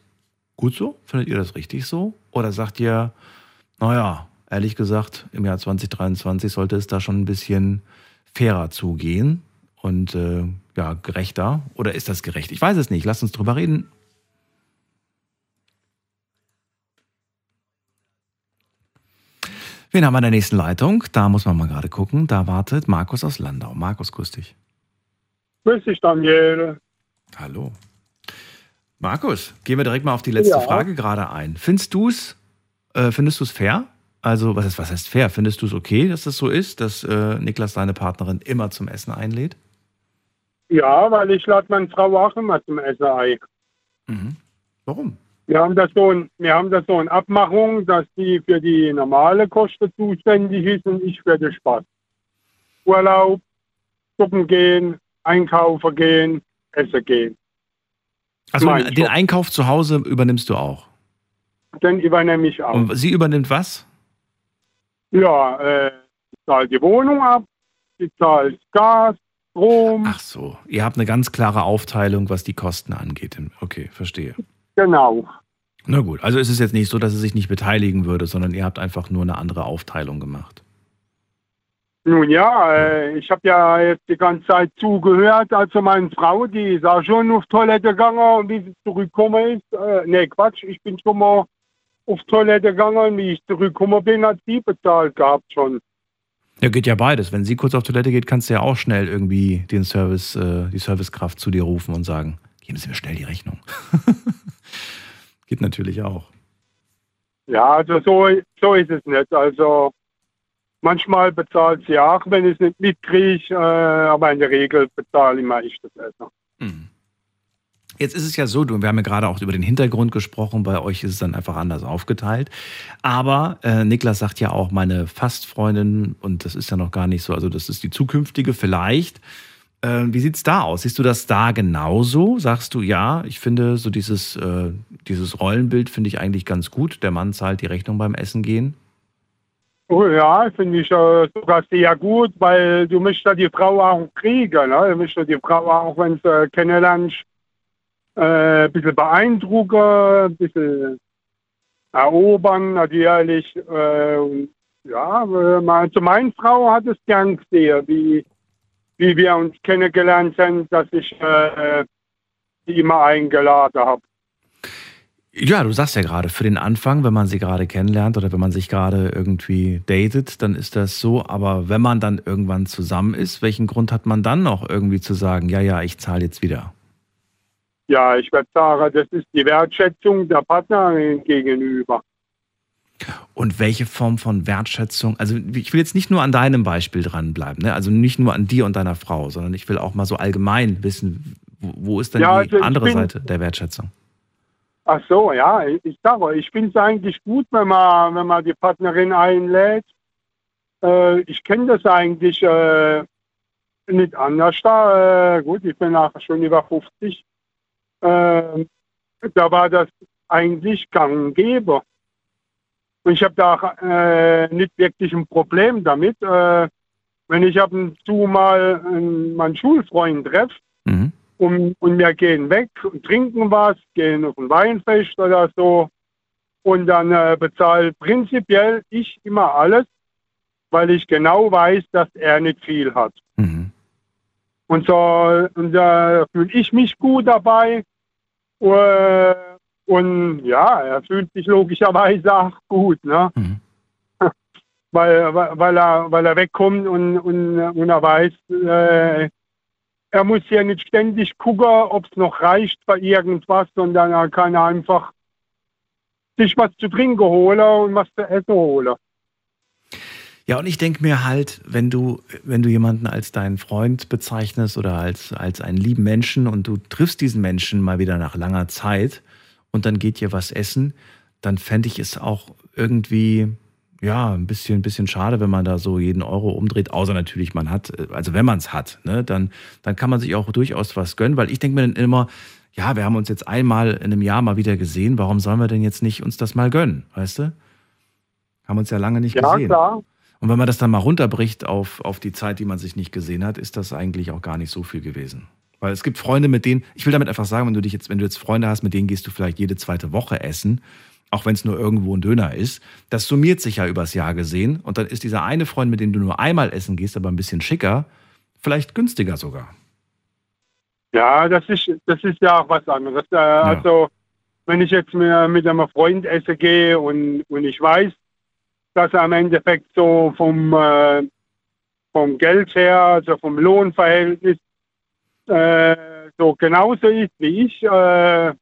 gut so? Findet ihr das richtig so? Oder sagt ihr, naja, ehrlich gesagt, im Jahr 2023 sollte es da schon ein bisschen fairer zugehen und äh, ja, gerechter? Oder ist das gerecht? Ich weiß es nicht. Lasst uns drüber reden. Wen haben wir in der nächsten Leitung? Da muss man mal gerade gucken. Da wartet Markus aus Landau. Markus, grüß dich. Grüß dich, Daniel. Hallo. Markus, gehen wir direkt mal auf die letzte Ja. Frage gerade ein. Findest du es, äh, findest du es fair? Also, was heißt, was heißt fair? Findest du es okay, dass das so ist, dass äh, Niklas deine Partnerin immer zum Essen einlädt? Ja, weil ich lade meine Frau auch immer zum Essen ein. Mhm. Warum? Wir haben das so ein, wir haben das so eine Abmachung, dass die für die normale Kosten zuständig ist und ich für den Spaß. Urlaub, shoppen gehen, einkaufen gehen, essen gehen. Also Mein den Job. Einkauf zu Hause übernimmst du auch. Dann übernehme ich auch. Und sie übernimmt was? Ja, äh, ich zahle die Wohnung ab, ich zahle Gas, Strom, Ach so, ihr habt eine ganz klare Aufteilung, was die Kosten angeht. Okay, verstehe. genau. Na gut, also ist es jetzt nicht so, dass sie sich nicht beteiligen würde, sondern ihr habt einfach nur eine andere Aufteilung gemacht. Nun ja, äh, ich habe ja jetzt die ganze Zeit zugehört. Also meine Frau, die ist auch schon auf Toilette gegangen und wie sie zurückgekommen ist. Äh, nee, Quatsch, ich bin schon mal auf Toilette gegangen wie ich zurückgekommen bin, hat sie bezahlt gehabt schon. Ja, geht ja beides. Wenn sie kurz auf Toilette geht, kannst du ja auch schnell irgendwie den Service, äh, die Servicekraft zu dir rufen und sagen, geben Sie mir schnell die Rechnung. geht natürlich auch. Ja, also so, so ist es nicht. Also manchmal bezahlt sie auch, wenn ich es nicht mitkriege, äh, aber in der Regel bezahle immer ich das Essen. Mhm. Jetzt ist es ja so, wir haben ja gerade auch über den Hintergrund gesprochen, bei euch ist es dann einfach anders aufgeteilt. Aber äh, Niklas sagt ja auch, meine Fastfreundin, und das ist ja noch gar nicht so, also das ist die zukünftige vielleicht, Äh, wie sieht's da aus? Siehst du das da genauso? Sagst du, ja, ich finde so dieses, äh, dieses Rollenbild finde ich eigentlich ganz gut. Der Mann zahlt die Rechnung beim Essen gehen. Oh, ja, finde ich äh, sogar sehr gut, weil du möchtest ja die Frau auch kriegen. Ne? Du möchtest die Frau auch, wenn du äh, kennenlernst, äh, ein bisschen beeindrucken, ein bisschen erobern, natürlich. Äh, und ja, äh, also meine Frau hat es gern gesehen, wie, wie wir uns kennengelernt haben, dass ich äh, immer eingeladen habe. Ja, du sagst ja gerade, für den Anfang, wenn man sie gerade kennenlernt oder wenn man sich gerade irgendwie datet, dann ist das so. Aber wenn man dann irgendwann zusammen ist, welchen Grund hat man dann noch irgendwie zu sagen, ja, ja, ich zahle jetzt wieder? Ja, ich würde sagen, das ist die Wertschätzung der Partnerin gegenüber. Und welche Form von Wertschätzung? Also ich will jetzt nicht nur an deinem Beispiel dranbleiben, ne? also nicht nur an dir und deiner Frau, sondern ich will auch mal so allgemein wissen, wo, ist denn Ja, die also ich andere bin- Seite der Wertschätzung? Ach so, ja, ich sage, ich finde es eigentlich gut, wenn man, wenn man die Partnerin einlädt. Äh, ich kenne das eigentlich äh, nicht anders da. Äh, gut, ich bin nachher schon über 50. Äh, da war das eigentlich gang und gäbe. Und ich habe da äh, nicht wirklich ein Problem damit. Äh, wenn ich ab und zu mal äh, meinen Schulfreund treffe, Mhm. und, und wir gehen weg und trinken was, gehen auf ein Weinfest oder so. Und dann äh, bezahlt prinzipiell ich immer alles, weil ich genau weiß, dass er nicht viel hat. Mhm. Und so und da fühle ich mich gut dabei. Äh, und ja, er fühlt sich logischerweise auch gut, ne? Mhm. weil, weil, er, weil er wegkommt und, und, und er weiß, äh, er muss ja nicht ständig gucken, ob es noch reicht für irgendwas, sondern er kann einfach sich was zu trinken holen und was zu essen holen. Ja, und ich denke mir halt, wenn du, wenn du jemanden als deinen Freund bezeichnest oder als, als einen lieben Menschen und du triffst diesen Menschen mal wieder nach langer Zeit und dann geht ihr was essen, dann fände ich es auch irgendwie, ja, ein bisschen, ein bisschen schade, wenn man da so jeden Euro umdreht, außer natürlich man hat, also wenn man es hat, ne, dann, dann kann man sich auch durchaus was gönnen, weil ich denke mir dann immer, ja, wir haben uns jetzt einmal in einem Jahr mal wieder gesehen, warum sollen wir denn jetzt nicht uns das mal gönnen, weißt du? Haben uns ja lange nicht Ja, gesehen. klar. Und wenn man das dann mal runterbricht auf, auf die Zeit, die man sich nicht gesehen hat, ist das eigentlich auch gar nicht so viel gewesen. Weil es gibt Freunde, mit denen, ich will damit einfach sagen, wenn du dich jetzt, wenn du jetzt Freunde hast, mit denen gehst du vielleicht jede zweite Woche essen, auch wenn es nur irgendwo ein Döner ist, das summiert sich ja übers Jahr gesehen. Und dann ist dieser eine Freund, mit dem du nur einmal essen gehst, aber ein bisschen schicker, vielleicht günstiger sogar. Ja, das ist, das ist ja auch was anderes. Äh, Also, wenn ich jetzt mit, mit einem Freund essen gehe und, und ich weiß, dass er im Endeffekt so vom, äh, vom Geld her, also vom Lohnverhältnis, äh, so genauso ist wie ich, äh,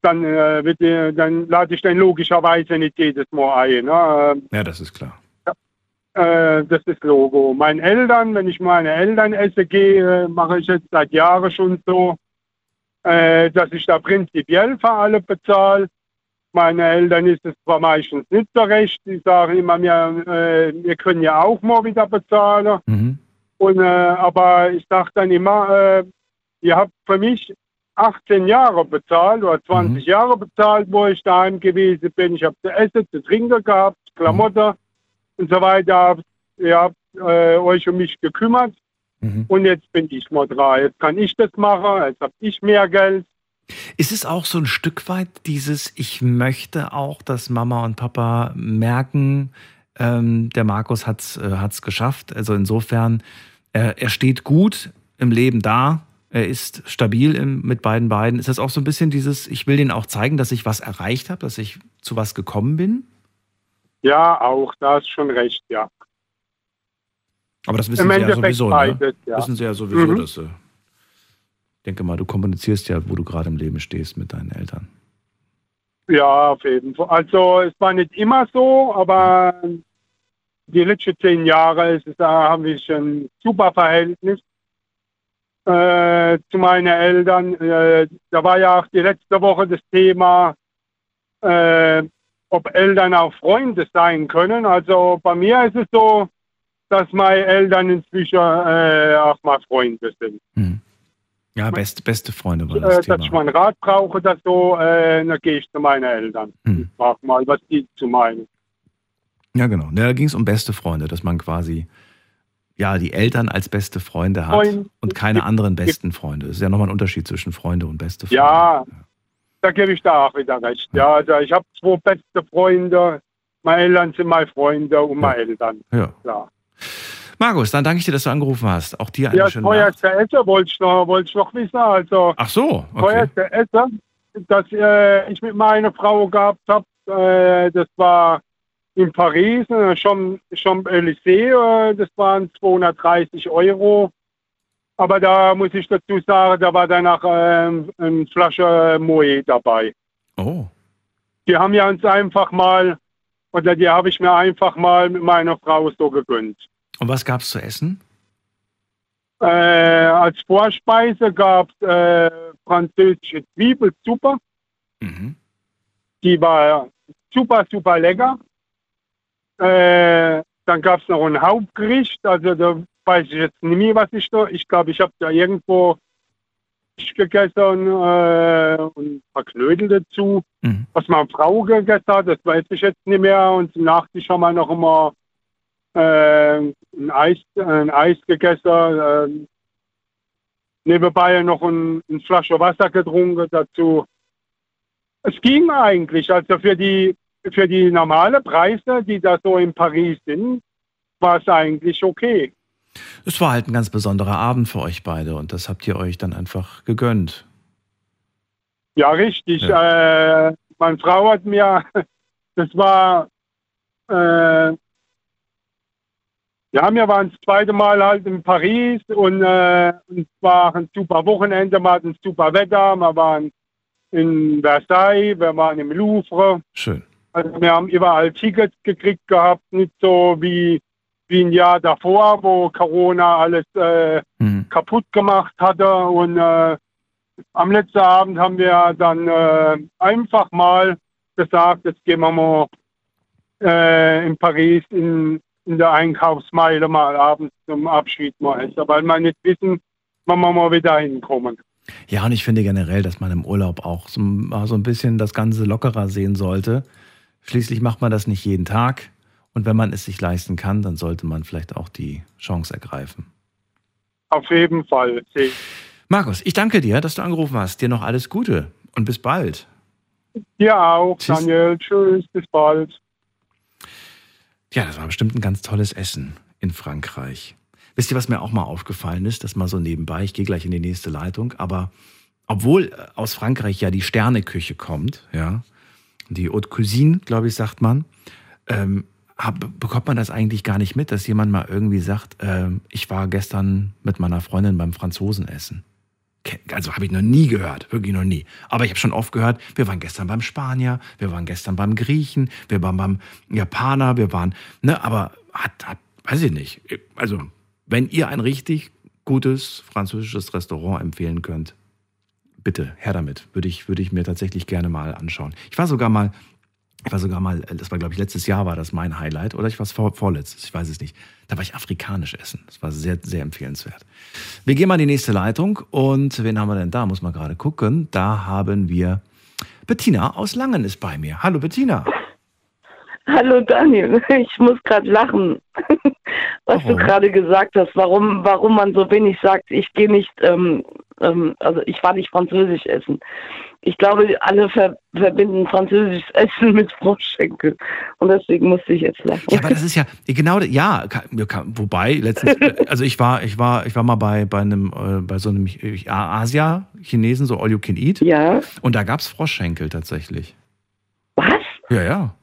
dann, äh, wird, dann lade ich den logischerweise nicht jedes Mal ein. Ne? Ja, das ist klar. Äh, das ist Logo. Meinen Eltern, wenn ich meine Eltern esse gehe, mache ich jetzt seit Jahren schon so, äh, dass ich da prinzipiell für alle bezahle. Meine Eltern ist es zwar meistens nicht so recht, die sagen immer, wir, äh, wir können ja auch mal wieder bezahlen. Mhm. Und, äh, aber ich sage dann immer, äh, ihr habt für mich 18 Jahre bezahlt oder 20 Jahre bezahlt, wo ich daheim gewesen bin. Ich habe zu essen, zu trinken gehabt, Klamotten und so weiter. Ihr habt äh, euch um mich gekümmert Mhm. und jetzt bin ich mal dran. Jetzt kann ich das machen, jetzt habe ich mehr Geld. Ist es auch so ein Stück weit dieses, ich möchte auch, dass Mama und Papa merken, ähm, der Markus hat es äh, hat's geschafft. Also insofern, äh, er steht gut im Leben da, er ist stabil im, mit beiden Beinen. Ist das auch so ein bisschen dieses, ich will denen auch zeigen, dass ich was erreicht habe, dass ich zu was gekommen bin? Ja, auch, da hast schon recht, ja. Aber das wissen Im sie ja sowieso, ne? beides, ja. Wissen sie ja sowieso, Mhm. dass äh, ich denke mal, du kommunizierst ja, wo du gerade im Leben stehst mit deinen Eltern. Ja, auf jeden Fall. Also es war nicht immer so, aber die letzten zehn Jahre ist da habe ich ein super Verhältnis äh, zu meinen Eltern. Äh, da war ja auch die letzte Woche das Thema, äh, ob Eltern auch Freunde sein können. Also bei mir ist es so, dass meine Eltern inzwischen äh, auch mal Freunde sind. Hm. Ja, best, beste Freunde war Äh, das dass Thema. ich mal einen Rat brauche, dass so, äh, dann gehe ich zu meinen Eltern. Hm. Ich frage mal, was die zu meinen. Ja, genau. Ja, da ging es um beste Freunde, dass man quasi ja die Eltern als beste Freunde hat Freund- und keine anderen besten Freunde. Das ist ja nochmal ein Unterschied zwischen Freunde und beste Freunde. Ja, da gebe ich da auch wieder recht. Ja, also ich habe zwei beste Freunde. Meine Eltern sind meine Freunde und meine Eltern. Ja. Klar. Markus, dann danke ich dir, dass du angerufen hast. Auch dir eine Ja, schöne Nacht. teuerste Essen wollte ich noch, wollte ich noch wissen. Also, Ach so, okay. teuerste Essen, das äh, ich mit meiner Frau gehabt habe, äh, das war in Paris, äh, Champ- Champs-Élysées, äh, das waren 230 Euro. Aber da muss ich dazu sagen, da war danach ähm, eine Flasche Moet dabei. Oh, Die haben ja uns einfach mal, oder die habe ich mir einfach mal mit meiner Frau so gegönnt. Und was gab's zu essen? Äh, als Vorspeise gab es äh, französische Zwiebelsuppe. Mhm. Die war super, super lecker. Äh, dann gab es noch ein Hauptgericht. Also da weiß ich jetzt nicht mehr, was ich da. Ich glaube, ich habe da irgendwo Fisch gegessen äh, und ein paar Knödel dazu. Mhm. Was meine Frau gegessen hat, das weiß ich jetzt nicht mehr. Und zum Nachtisch haben wir noch immer ein, Eis, ein Eis gegessen. Äh, nebenbei noch ein, eine Flasche Wasser getrunken dazu. Es ging eigentlich. Also für die, für die normale Preise, die da so in Paris sind, war es eigentlich okay. Es war halt ein ganz besonderer Abend für euch beide und das habt ihr euch dann einfach gegönnt. Ja, richtig. Äh, meine Frau hat mir, das war, äh, ja, wir waren das zweite Mal halt in Paris und äh, es war ein super Wochenende, wir hatten super Wetter, wir waren in Versailles, wir waren im Louvre. Schön. Also wir haben überall Tickets gekriegt gehabt, nicht so wie, wie ein Jahr davor, wo Corona alles äh, Mhm. kaputt gemacht hatte. Und äh, am letzten Abend haben wir dann äh, einfach mal gesagt, jetzt gehen wir mal äh, in Paris in, in der Einkaufsmeile mal abends zum Abschied mal essen, weil wir nicht wissen, wann wir mal wieder hinkommen. Ja, und ich finde generell, dass man im Urlaub auch so, so ein bisschen das Ganze lockerer sehen sollte. Schließlich macht man das nicht jeden Tag. Und wenn man es sich leisten kann, dann sollte man vielleicht auch die Chance ergreifen. Auf jeden Fall. Markus, ich danke dir, dass du angerufen hast. Dir noch alles Gute und bis bald. Dir auch, Tschüss. Daniel. Tschüss, bis bald. Ja, das war bestimmt ein ganz tolles Essen in Frankreich. Wisst ihr, was mir auch mal aufgefallen ist? Das mal so nebenbei. Ich gehe gleich in die nächste Leitung. Aber obwohl äh, aus Frankreich ja die Sterneküche kommt, ja, die Haute Cuisine, glaube ich, sagt man, ähm, hab, bekommt man das eigentlich gar nicht mit, dass jemand mal irgendwie sagt, ähm, ich war gestern mit meiner Freundin beim Franzosen essen. Also habe ich noch nie gehört, wirklich noch nie. Aber ich habe schon oft gehört, wir waren gestern beim Spanier, wir waren gestern beim Griechen, wir waren beim Japaner, wir waren, ne, aber hat, hat, weiß ich nicht. Also, wenn ihr ein richtig gutes französisches Restaurant empfehlen könnt, bitte, her damit. Würde ich, würde ich mir tatsächlich gerne mal anschauen. Ich war sogar mal, ich war sogar mal, das war glaube ich letztes Jahr war das mein Highlight oder ich war es vor, vorletztes, ich weiß es nicht. Da war ich afrikanisch essen. Das war sehr, sehr empfehlenswert. Wir gehen mal in die nächste Leitung und wen haben wir denn da? Muss man gerade gucken. Da haben wir Bettina aus Langen ist bei mir. Hallo Bettina. Hallo Daniel, ich muss gerade lachen, was Warum? du gerade gesagt hast, warum, warum man so wenig sagt, ich gehe nicht, ähm, ähm, also ich war nicht französisch essen. Ich glaube, alle ver verbinden französisches Essen mit Froschschenkel und deswegen musste ich jetzt lachen. Ja, aber das ist ja genau, ja, wobei letztens, also ich war, ich war, ich war mal bei bei einem, äh, bei so einem äh, Asia-Chinesen, so All You Can Eat, Ja, und da gab's Froschschenkel tatsächlich. was? Ja, ja,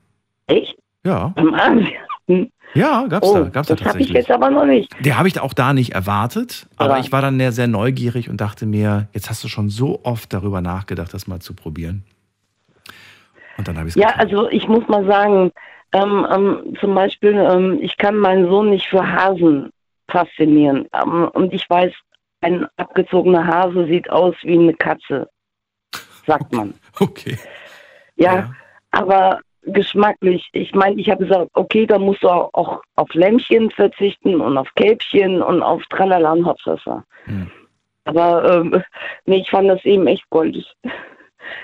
Echt? ja, Am Asien? Hm. Ja, gab's Oh, da, gab's da das habe ich jetzt aber noch nicht. Der habe ich auch da nicht erwartet, aber Ja. ich war dann sehr, neugierig und dachte mir, jetzt hast du schon so oft darüber nachgedacht, das mal zu probieren. Und dann habe ich es Ja, also ich muss mal sagen, ähm, ähm, zum Beispiel, ähm, ich kann meinen Sohn nicht für Hasen faszinieren. Ähm, und ich weiß, ein abgezogener Hase sieht aus wie eine Katze, sagt man. Okay. Ja, Ja. aber geschmacklich. Ich meine, ich habe gesagt, okay, da musst du auch, auf Lämmchen verzichten und auf Kälbchen und auf Tralala und Hopsasser. Hm. Aber ähm, nee, ich fand das eben echt goldig.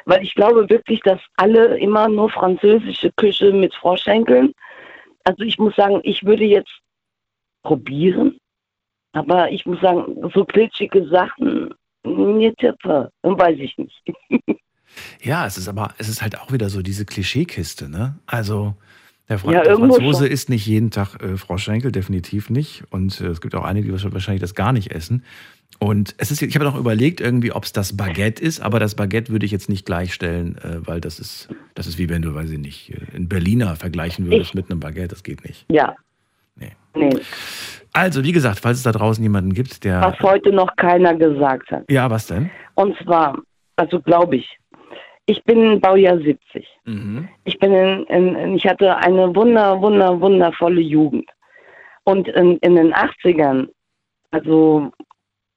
Weil ich glaube wirklich, dass alle immer nur französische Küche mit Froschschenkeln. Also ich muss sagen, ich würde jetzt probieren, aber ich muss sagen, so glitschige Sachen, mir tipper, weiß ich nicht. Ja, es ist aber, es ist halt auch wieder so diese Klischeekiste, ne? Also, der, Fra Ja, der Franzose schon. isst nicht jeden Tag äh, Froschschenkel, definitiv nicht. Und äh, es gibt auch einige, die wahrscheinlich das gar nicht essen. Und es ist, ich habe noch überlegt, irgendwie, ob es das Baguette ist, aber das Baguette würde ich jetzt nicht gleichstellen, äh, weil das ist, das ist wie wenn du, weiß ich nicht, äh, in Berliner vergleichen würdest Ich- mit einem Baguette, das geht nicht. Ja. Nee. Nee. Also, wie gesagt, falls es da draußen jemanden gibt, der. Was heute noch keiner gesagt hat. Ja, was denn? Und zwar, also glaube ich, ich bin Baujahr 70. Mhm. Ich bin in, in, ich hatte eine wunder, wunder, wundervolle Jugend. Und in, in den 80ern, also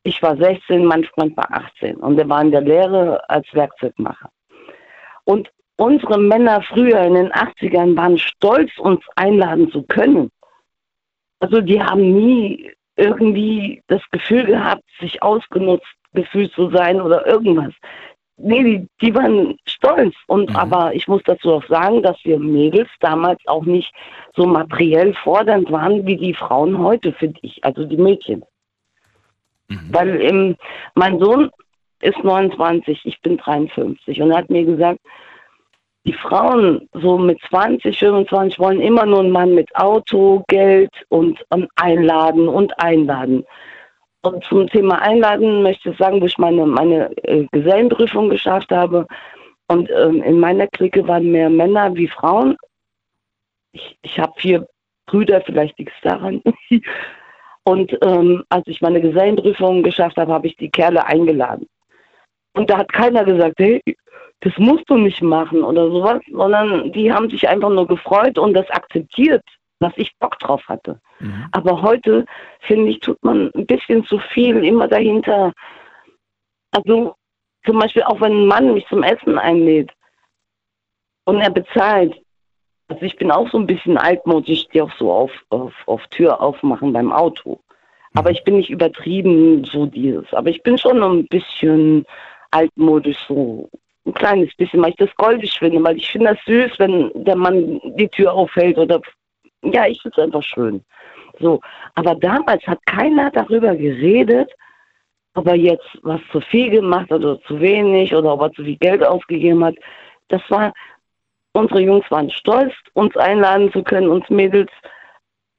ich war 16, mein Freund war 18 und er war in der Lehre als Werkzeugmacher. Und unsere Männer früher in den 80ern waren stolz, uns einladen zu können. Also die haben nie irgendwie das Gefühl gehabt, sich ausgenutzt gefühlt zu sein oder irgendwas. Nee, die, die waren stolz. Und Mhm. aber ich muss dazu auch sagen, dass wir Mädels damals auch nicht so materiell fordernd waren wie die Frauen heute, finde ich, also die Mädchen. Mhm. Weil ähm, mein Sohn ist 29, ich bin 53 und er hat mir gesagt, die Frauen so mit 20, 25 wollen immer nur einen Mann mit Auto, Geld und ähm, einladen und einladen. Und zum Thema Einladen möchte ich sagen, wo ich meine, meine äh, Gesellenprüfung geschafft habe. Und ähm, in meiner Clique waren mehr Männer wie Frauen. Ich, ich habe vier Brüder, vielleicht liegt es daran. Und ähm, als ich meine Gesellenprüfung geschafft habe, habe ich die Kerle eingeladen. Und da hat keiner gesagt, hey, das musst du nicht machen oder sowas, sondern die haben sich einfach nur gefreut und das akzeptiert, dass ich Bock drauf hatte. Mhm. Aber heute, finde ich, tut man ein bisschen zu viel immer dahinter. Also zum Beispiel auch wenn ein Mann mich zum Essen einlädt und er bezahlt. Also ich bin auch so ein bisschen altmodisch, ich stehe auch so auf, auf, auf Tür aufmachen beim Auto. Aber ich bin nicht übertrieben so dieses. Aber ich bin schon ein bisschen altmodisch so. Ein kleines bisschen, weil ich das goldig finde, weil ich finde das süß, wenn der Mann die Tür aufhält oder ja, ich finde es einfach schön. So, aber damals hat keiner darüber geredet, ob er jetzt was zu viel gemacht hat oder zu wenig oder ob er zu viel Geld ausgegeben hat. Das war, unsere Jungs waren stolz, uns einladen zu können, uns Mädels.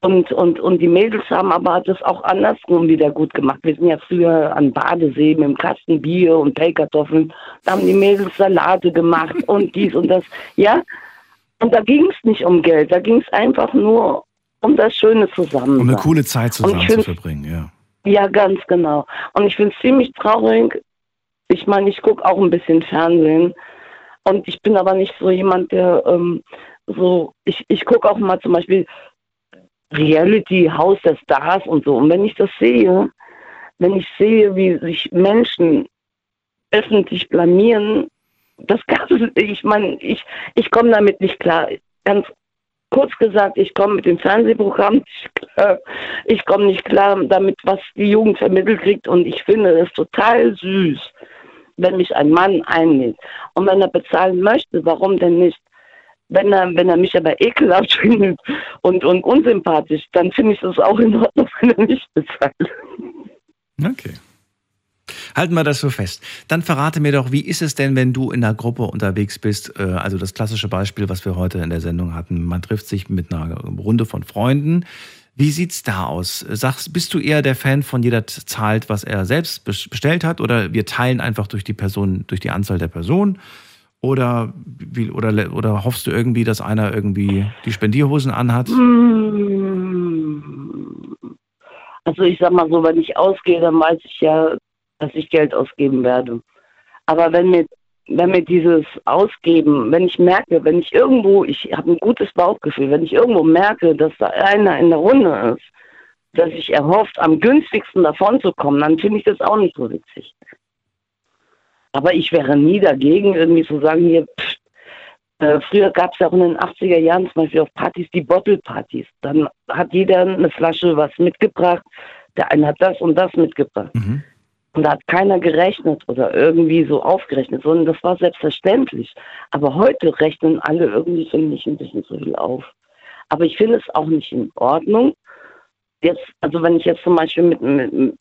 Und, und, und die Mädels haben aber das auch andersrum wieder gut gemacht. Wir sind ja früher an Badesee mit dem Kasten Bier und Pellkartoffeln. Da haben die Mädels Salate gemacht und dies und das. Ja, und da ging es nicht um Geld, da ging es einfach nur um das schöne Zusammen. Um eine coole Zeit zusammen zu verbringen, ja. Ja, ganz genau. Und ich finde es ziemlich traurig. Ich meine, ich gucke auch ein bisschen Fernsehen. Und ich bin aber nicht so jemand, der ähm, so, ich, ich gucke auch mal zum Beispiel Reality, Haus der Stars und so. Und wenn ich das sehe, wenn ich sehe, wie sich Menschen öffentlich blamieren, das Ganze, ich meine, ich, ich komme damit nicht klar. Ganz kurz gesagt, ich komme mit dem Fernsehprogramm nicht klar. Ich komme nicht klar damit, was die Jugend vermittelt kriegt. Und ich finde es total süß, wenn mich ein Mann einlädt. Und wenn er bezahlen möchte, warum denn nicht? Wenn er, wenn er mich aber ekelhaft findet und, und unsympathisch, dann finde ich das auch in Ordnung, wenn er nicht bezahlt. Okay. Halten wir das so fest. Dann verrate mir doch, wie ist es denn, wenn du in einer Gruppe unterwegs bist? Äh, Also das klassische Beispiel, was wir heute in der Sendung hatten. Man trifft sich mit einer Runde von Freunden. Wie sieht's da aus? Sagst, bist du eher der Fan von jeder zahlt, was er selbst bes- bestellt hat, oder wir teilen einfach durch die Person, durch die Anzahl der Personen? Oder, oder, oder hoffst du irgendwie, dass einer irgendwie die Spendierhosen anhat? Mm. Also ich sag mal so, wenn ich ausgehe, dann weiß ich ja, dass ich Geld ausgeben werde. Aber wenn mir, wenn mir dieses Ausgeben, wenn ich merke, wenn ich irgendwo, ich habe ein gutes Bauchgefühl, wenn ich irgendwo merke, dass da einer in der Runde ist, dass sich erhofft, am günstigsten davon zu kommen, dann finde ich das auch nicht so witzig. Aber ich wäre nie dagegen, irgendwie zu sagen, hier, pff, Äh, früher gab es ja auch in den 80er Jahren zum Beispiel auf Partys die Bottle-Partys. Dann hat jeder eine Flasche was mitgebracht. Der eine hat das und das mitgebracht. Mhm. Und da hat keiner gerechnet oder irgendwie so aufgerechnet, sondern das war selbstverständlich. Aber heute rechnen alle irgendwie, finde ich, ein bisschen zu viel auf. Aber ich finde es auch nicht in Ordnung. Jetzt, also wenn ich jetzt zum Beispiel mit, mit einem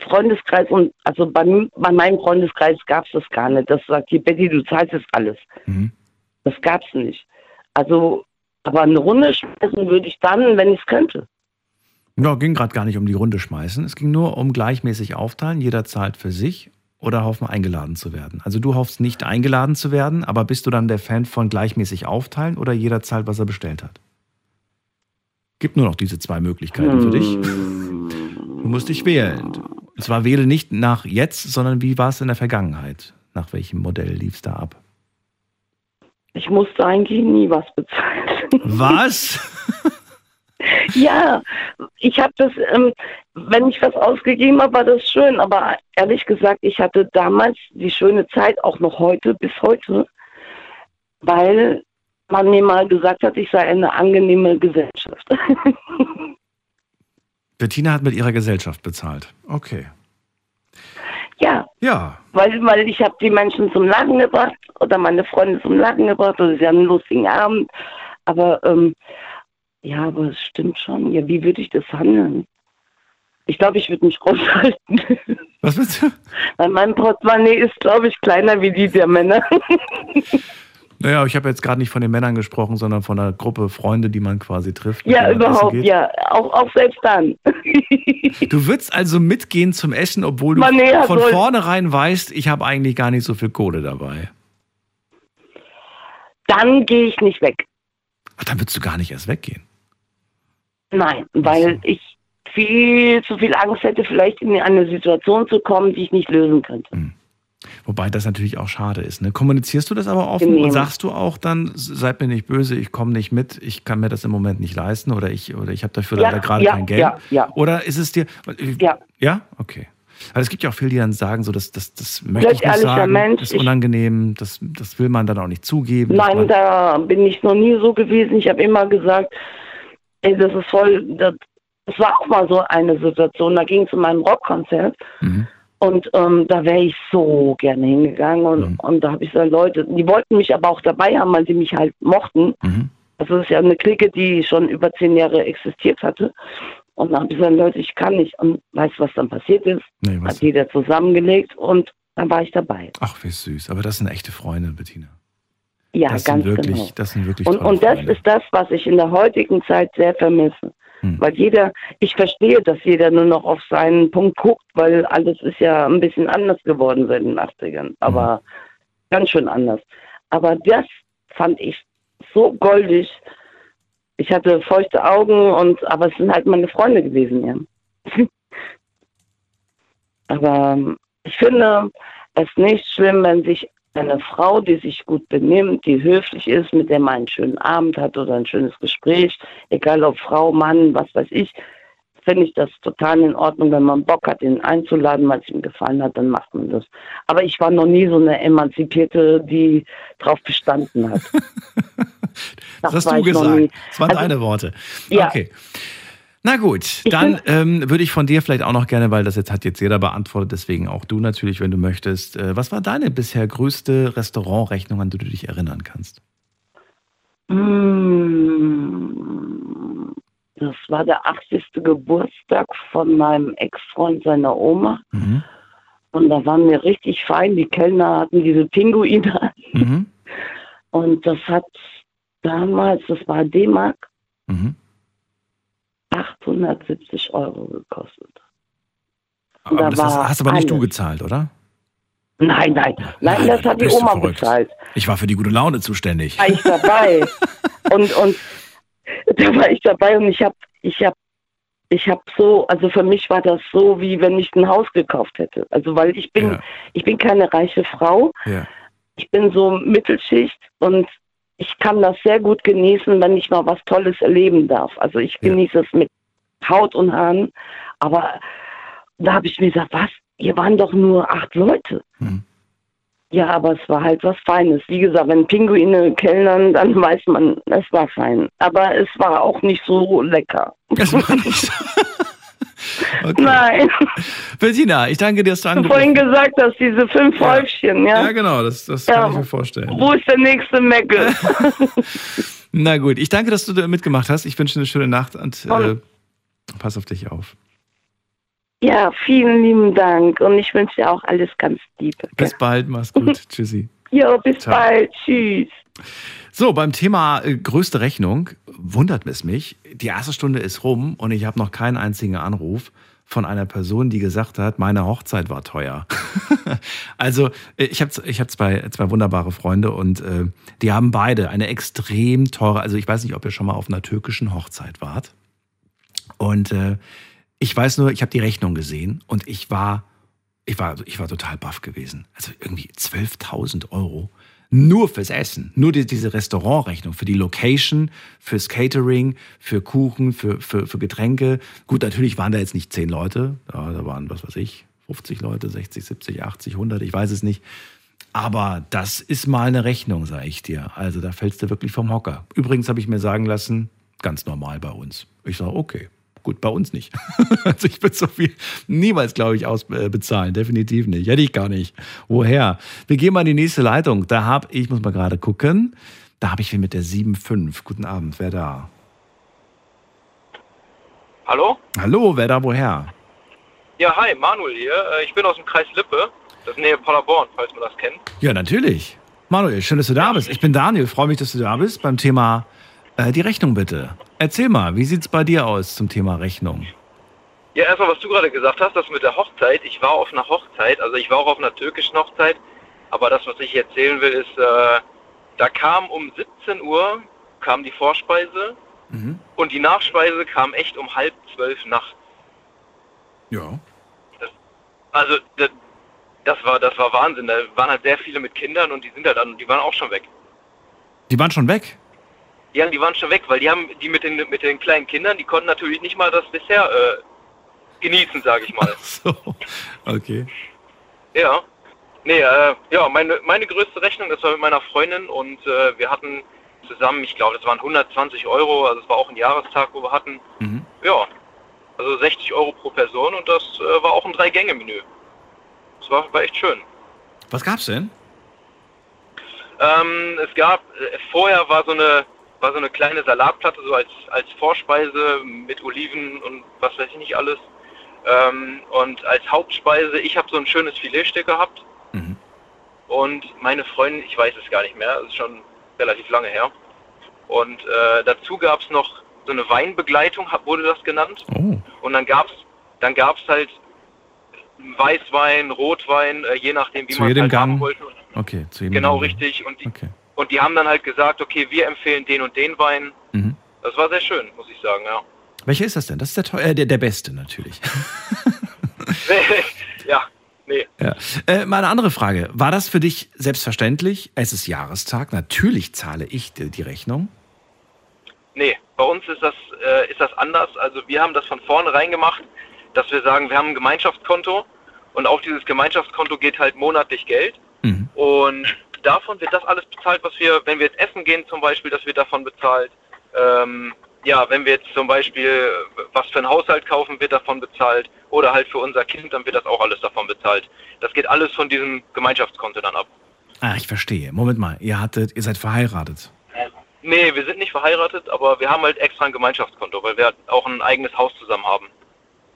Freundeskreis und also bei, bei meinem Freundeskreis gab es das gar nicht. Das sagt hier, Betty, du zahlst jetzt alles. Mhm. Das gab es nicht. Also, aber eine Runde schmeißen würde ich dann, wenn ich es könnte. Ja, ging gerade gar nicht um die Runde schmeißen. Es ging nur um gleichmäßig aufteilen. Jeder zahlt für sich oder hoffen, eingeladen zu werden. Also du hoffst nicht eingeladen zu werden, aber bist du dann der Fan von gleichmäßig aufteilen oder jeder zahlt, was er bestellt hat? Gibt nur noch diese zwei Möglichkeiten für dich. Du musst dich wählen. Und zwar wähle nicht nach jetzt, sondern wie war es in der Vergangenheit? Nach welchem Modell lief es da ab? Ich musste eigentlich nie was bezahlen. Was? Ja, ich habe das, ähm, wenn ich was ausgegeben habe, war das schön. Aber ehrlich gesagt, ich hatte damals die schöne Zeit, auch noch heute, bis heute, weil man mir mal gesagt hat, ich sei eine angenehme Gesellschaft. Bettina hat mit ihrer Gesellschaft bezahlt. Okay. ja, Ja, weil, weil ich habe die Menschen zum Lachen gebracht oder meine Freunde zum Lachen gebracht oder sie haben einen lustigen Abend. Aber ähm, ja, aber es stimmt schon. Ja, wie würde ich das handeln? Ich glaube, ich würde mich raushalten. was willst du? Weil mein Portemonnaie ist, glaube ich, kleiner wie die der Männer. Naja, ich habe jetzt gerade nicht von den Männern gesprochen, sondern von einer Gruppe Freunde, die man quasi trifft. ja, überhaupt, ja. Auch, auch selbst dann. Du würdest also mitgehen zum Essen, obwohl du nee, von Soll- vornherein weißt, ich habe eigentlich gar nicht so viel Kohle dabei. dann gehe ich nicht weg. Ach, dann würdest du gar nicht erst weggehen. Nein, weil ich viel zu viel Angst hätte, vielleicht in eine Situation zu kommen, die ich nicht lösen könnte. Wobei das natürlich auch schade ist. Ne? Kommunizierst du das aber offen Nee. und sagst du auch dann, seid mir nicht böse, ich komme nicht mit, ich kann mir das im Moment nicht leisten oder ich, oder ich habe dafür Ja, leider gerade ja, kein Geld? ja, ja. Oder ist es dir. Ja. Ja? Okay. Weil es gibt ja auch viele, die dann sagen, so, das, das, das möchte ich nicht sagen, Mensch, ist unangenehm, das, das will man dann auch nicht zugeben. Nein, da bin ich noch nie so gewesen. Ich habe immer gesagt, ey, das ist voll. Das, das war auch mal so eine Situation. Da ging es um ein Rockkonzert Mhm. und ähm, da wäre ich so gerne hingegangen. Und, Mhm. und da habe ich gesagt, Leute, die wollten mich aber auch dabei haben, weil sie mich halt mochten. Mhm. Also das ist ja eine Clique, die schon über zehn Jahre existiert hatte. Und dann habe ich gesagt, Leute, ich kann nicht. Und weißt du, was dann passiert ist? Nee, was? Hat jeder zusammengelegt und dann war ich dabei. Ach, wie süß. Aber das sind echte Freunde, Bettina. Ja, das ganz sind wirklich, genau. das sind wirklich Und, und das Freunde. ist das, was ich in der heutigen Zeit sehr vermisse. Hm. Weil jeder, ich verstehe, dass jeder nur noch auf seinen Punkt guckt, weil alles ist ja ein bisschen anders geworden seit den 80ern. Aber ganz schön anders. Aber das fand ich so goldig. Ich hatte feuchte Augen und aber es sind halt meine Freunde gewesen, ja. aber ähm, ich finde es nicht schlimm, wenn sich eine Frau, die sich gut benimmt, die höflich ist, mit der man einen schönen Abend hat oder ein schönes Gespräch, egal ob Frau, Mann, was weiß ich, finde ich das total in Ordnung. Wenn man Bock hat, ihn einzuladen, weil es ihm gefallen hat, dann macht man das. Aber ich war noch nie so eine Emanzipierte, die drauf bestanden hat. Das hast war du gesagt. Das waren Also, deine Worte. Ja. Okay. Na gut, dann ähm, würde ich von dir vielleicht auch noch gerne, weil das jetzt hat jetzt jeder beantwortet, deswegen auch du natürlich, wenn du möchtest. Äh, was war deine bisher größte Restaurantrechnung, an die du dich erinnern kannst? Mm, Das war der 80. Geburtstag von meinem Ex-Freund seiner Oma. Mhm. Und da waren wir richtig fein. Die Kellner hatten diese Pinguine. Mhm. Und das hat damals, das war D-Mark, Mhm. 870 Euro gekostet. Aber Da das hast, war hast aber nicht du gezahlt, oder? Nein, nein, nein, das da hat die Oma bezahlt. Ich war für die gute Laune zuständig. war ich dabei. und, und da war ich dabei und ich habe ich hab, ich hab so, also für mich war das so, wie wenn ich ein Haus gekauft hätte. Also weil ich bin, Ja. ich bin keine reiche Frau, Ja. ich bin so Mittelschicht und ich kann das sehr gut genießen, wenn ich mal was Tolles erleben darf. Also ich Ja. genieße es mit Haut und Haaren, aber da habe ich mir gesagt, was? Ihr waren doch nur acht Leute. Mhm. Ja, aber es war halt was Feines. Wie gesagt, wenn Pinguine kellnern, dann weiß man, es war fein. Aber es war auch nicht so lecker. Das war nicht so. Okay. Nein, Bettina, ich danke dir, dass du du vorhin angerufen gesagt hast, diese fünf Ja. Häufchen, ja? Ja, genau, das, das Ja. kann ich mir vorstellen. Wo ist der nächste Mecke? Na gut, ich danke, dass du da mitgemacht hast. Ich wünsche dir eine schöne Nacht und äh, pass auf dich auf. ja, vielen lieben Dank. Und ich wünsche dir auch alles ganz Liebe. Bis bald, mach's gut. Tschüssi. Jo, bis Ciao. bald. Tschüss. So, beim Thema äh, größte Rechnung wundert es mich. Die erste Stunde ist rum und ich habe noch keinen einzigen Anruf von einer Person, die gesagt hat, meine Hochzeit war teuer. also äh, ich habe ich hab zwei, zwei wunderbare Freunde und äh, die haben beide eine extrem teure, also ich weiß nicht, ob ihr schon mal auf einer türkischen Hochzeit wart. Und äh, ich weiß nur, ich habe die Rechnung gesehen und ich war, ich war, ich war total baff gewesen. Also irgendwie 12.000 Euro nur fürs Essen, nur die, diese Restaurantrechnung für die Location, fürs Catering, für Kuchen, für, für, für Getränke. Gut, natürlich waren da jetzt nicht zehn Leute, da waren, was weiß ich, 50 Leute, 60, 70, 80, 100, ich weiß es nicht. Aber das ist mal eine Rechnung, sage ich dir. Also da fällst du wirklich vom Hocker. Übrigens habe ich mir sagen lassen, ganz normal bei uns. Ich sage, okay, gut, bei uns nicht. also ich würde so viel niemals, glaube ich, ausbezahlen. Definitiv nicht. Hätte ich gar nicht. Woher? Wir gehen mal in die nächste Leitung. Da habe ich, muss mal gerade gucken, da habe ich wen mit der 7.5. Guten Abend, wer da? Hallo? Hallo, wer da woher? Ja, hi, Manuel hier. Äh, Ich bin aus dem Kreis Lippe, das ist Nähe Paderborn, falls man das kennt. Ja, natürlich. Manuel, schön, dass du da bist. Ich bin Daniel, freue mich, dass du da bist beim Thema äh, die Rechnung bitte. Erzähl mal, wie sieht's bei dir aus zum Thema Rechnung? Ja, erstmal, was du gerade gesagt hast, das mit der Hochzeit. Ich war auf einer Hochzeit, also ich war auch auf einer türkischen Hochzeit, aber das, was ich erzählen will, ist, äh, da kam um 17 Uhr kam die Vorspeise Mhm. und die Nachspeise kam echt um halb zwölf nachts. Ja. Also das, das war das war Wahnsinn. Da waren halt sehr viele mit Kindern und die sind halt dann, die waren auch schon weg. Die waren schon weg. Ja, die waren schon weg, weil die haben die mit den mit den kleinen Kindern, die konnten natürlich nicht mal das Dessert äh, genießen, sage ich mal. So, okay. Ja. Nee, äh, ja, meine, meine größte Rechnung, das war mit meiner Freundin und äh, wir hatten zusammen, ich glaube, das waren 120 Euro, also es war auch ein Jahrestag, wo wir hatten. Mhm. Ja, also 60 Euro pro Person und das äh, war auch ein Drei-Gänge-Menü. Das war, war echt schön. Was gab's denn? Ähm, es gab, äh, vorher war so eine war so eine kleine Salatplatte, so als, als Vorspeise mit Oliven und was weiß ich nicht alles. Ähm, und als Hauptspeise, ich habe so ein schönes Filetstück gehabt. Mhm. Und meine Freundin, ich weiß es gar nicht mehr, das ist schon relativ lange her. Und äh, dazu gab es noch so eine Weinbegleitung, wurde das genannt. Oh. Und dann gab's dann gab's halt Weißwein, Rotwein, äh, je nachdem, wie man jedem halt haben wollte. Okay, zu jedem Genau, Gang. richtig. Und die, Okay. Und die haben dann halt gesagt, okay, wir empfehlen den und den Wein. Mhm. Das war sehr schön, muss ich sagen, ja. Welcher ist das denn? Das ist der, teu- äh, der, der beste natürlich. ja, nee. ja. äh, mal eine andere Frage. War das für dich selbstverständlich? Es ist Jahrestag, natürlich zahle ich die, die Rechnung. Nee, bei uns ist das, äh, ist das anders. Also wir haben das von vornherein gemacht, dass wir sagen, wir haben ein Gemeinschaftskonto und auf dieses Gemeinschaftskonto geht halt monatlich Geld. Mhm. Und davon wird das alles bezahlt, was wir, wenn wir jetzt essen gehen zum Beispiel, das wird davon bezahlt. Ähm, ja, wenn wir jetzt zum Beispiel was für einen Haushalt kaufen, wird davon bezahlt. Oder halt für unser Kind, dann wird das auch alles davon bezahlt. Das geht alles von diesem Gemeinschaftskonto dann ab. Ah, ich verstehe. Moment mal, ihr hattet, ihr seid verheiratet. Nee, wir sind nicht verheiratet, aber wir haben halt extra ein Gemeinschaftskonto, weil wir halt auch ein eigenes Haus zusammen haben.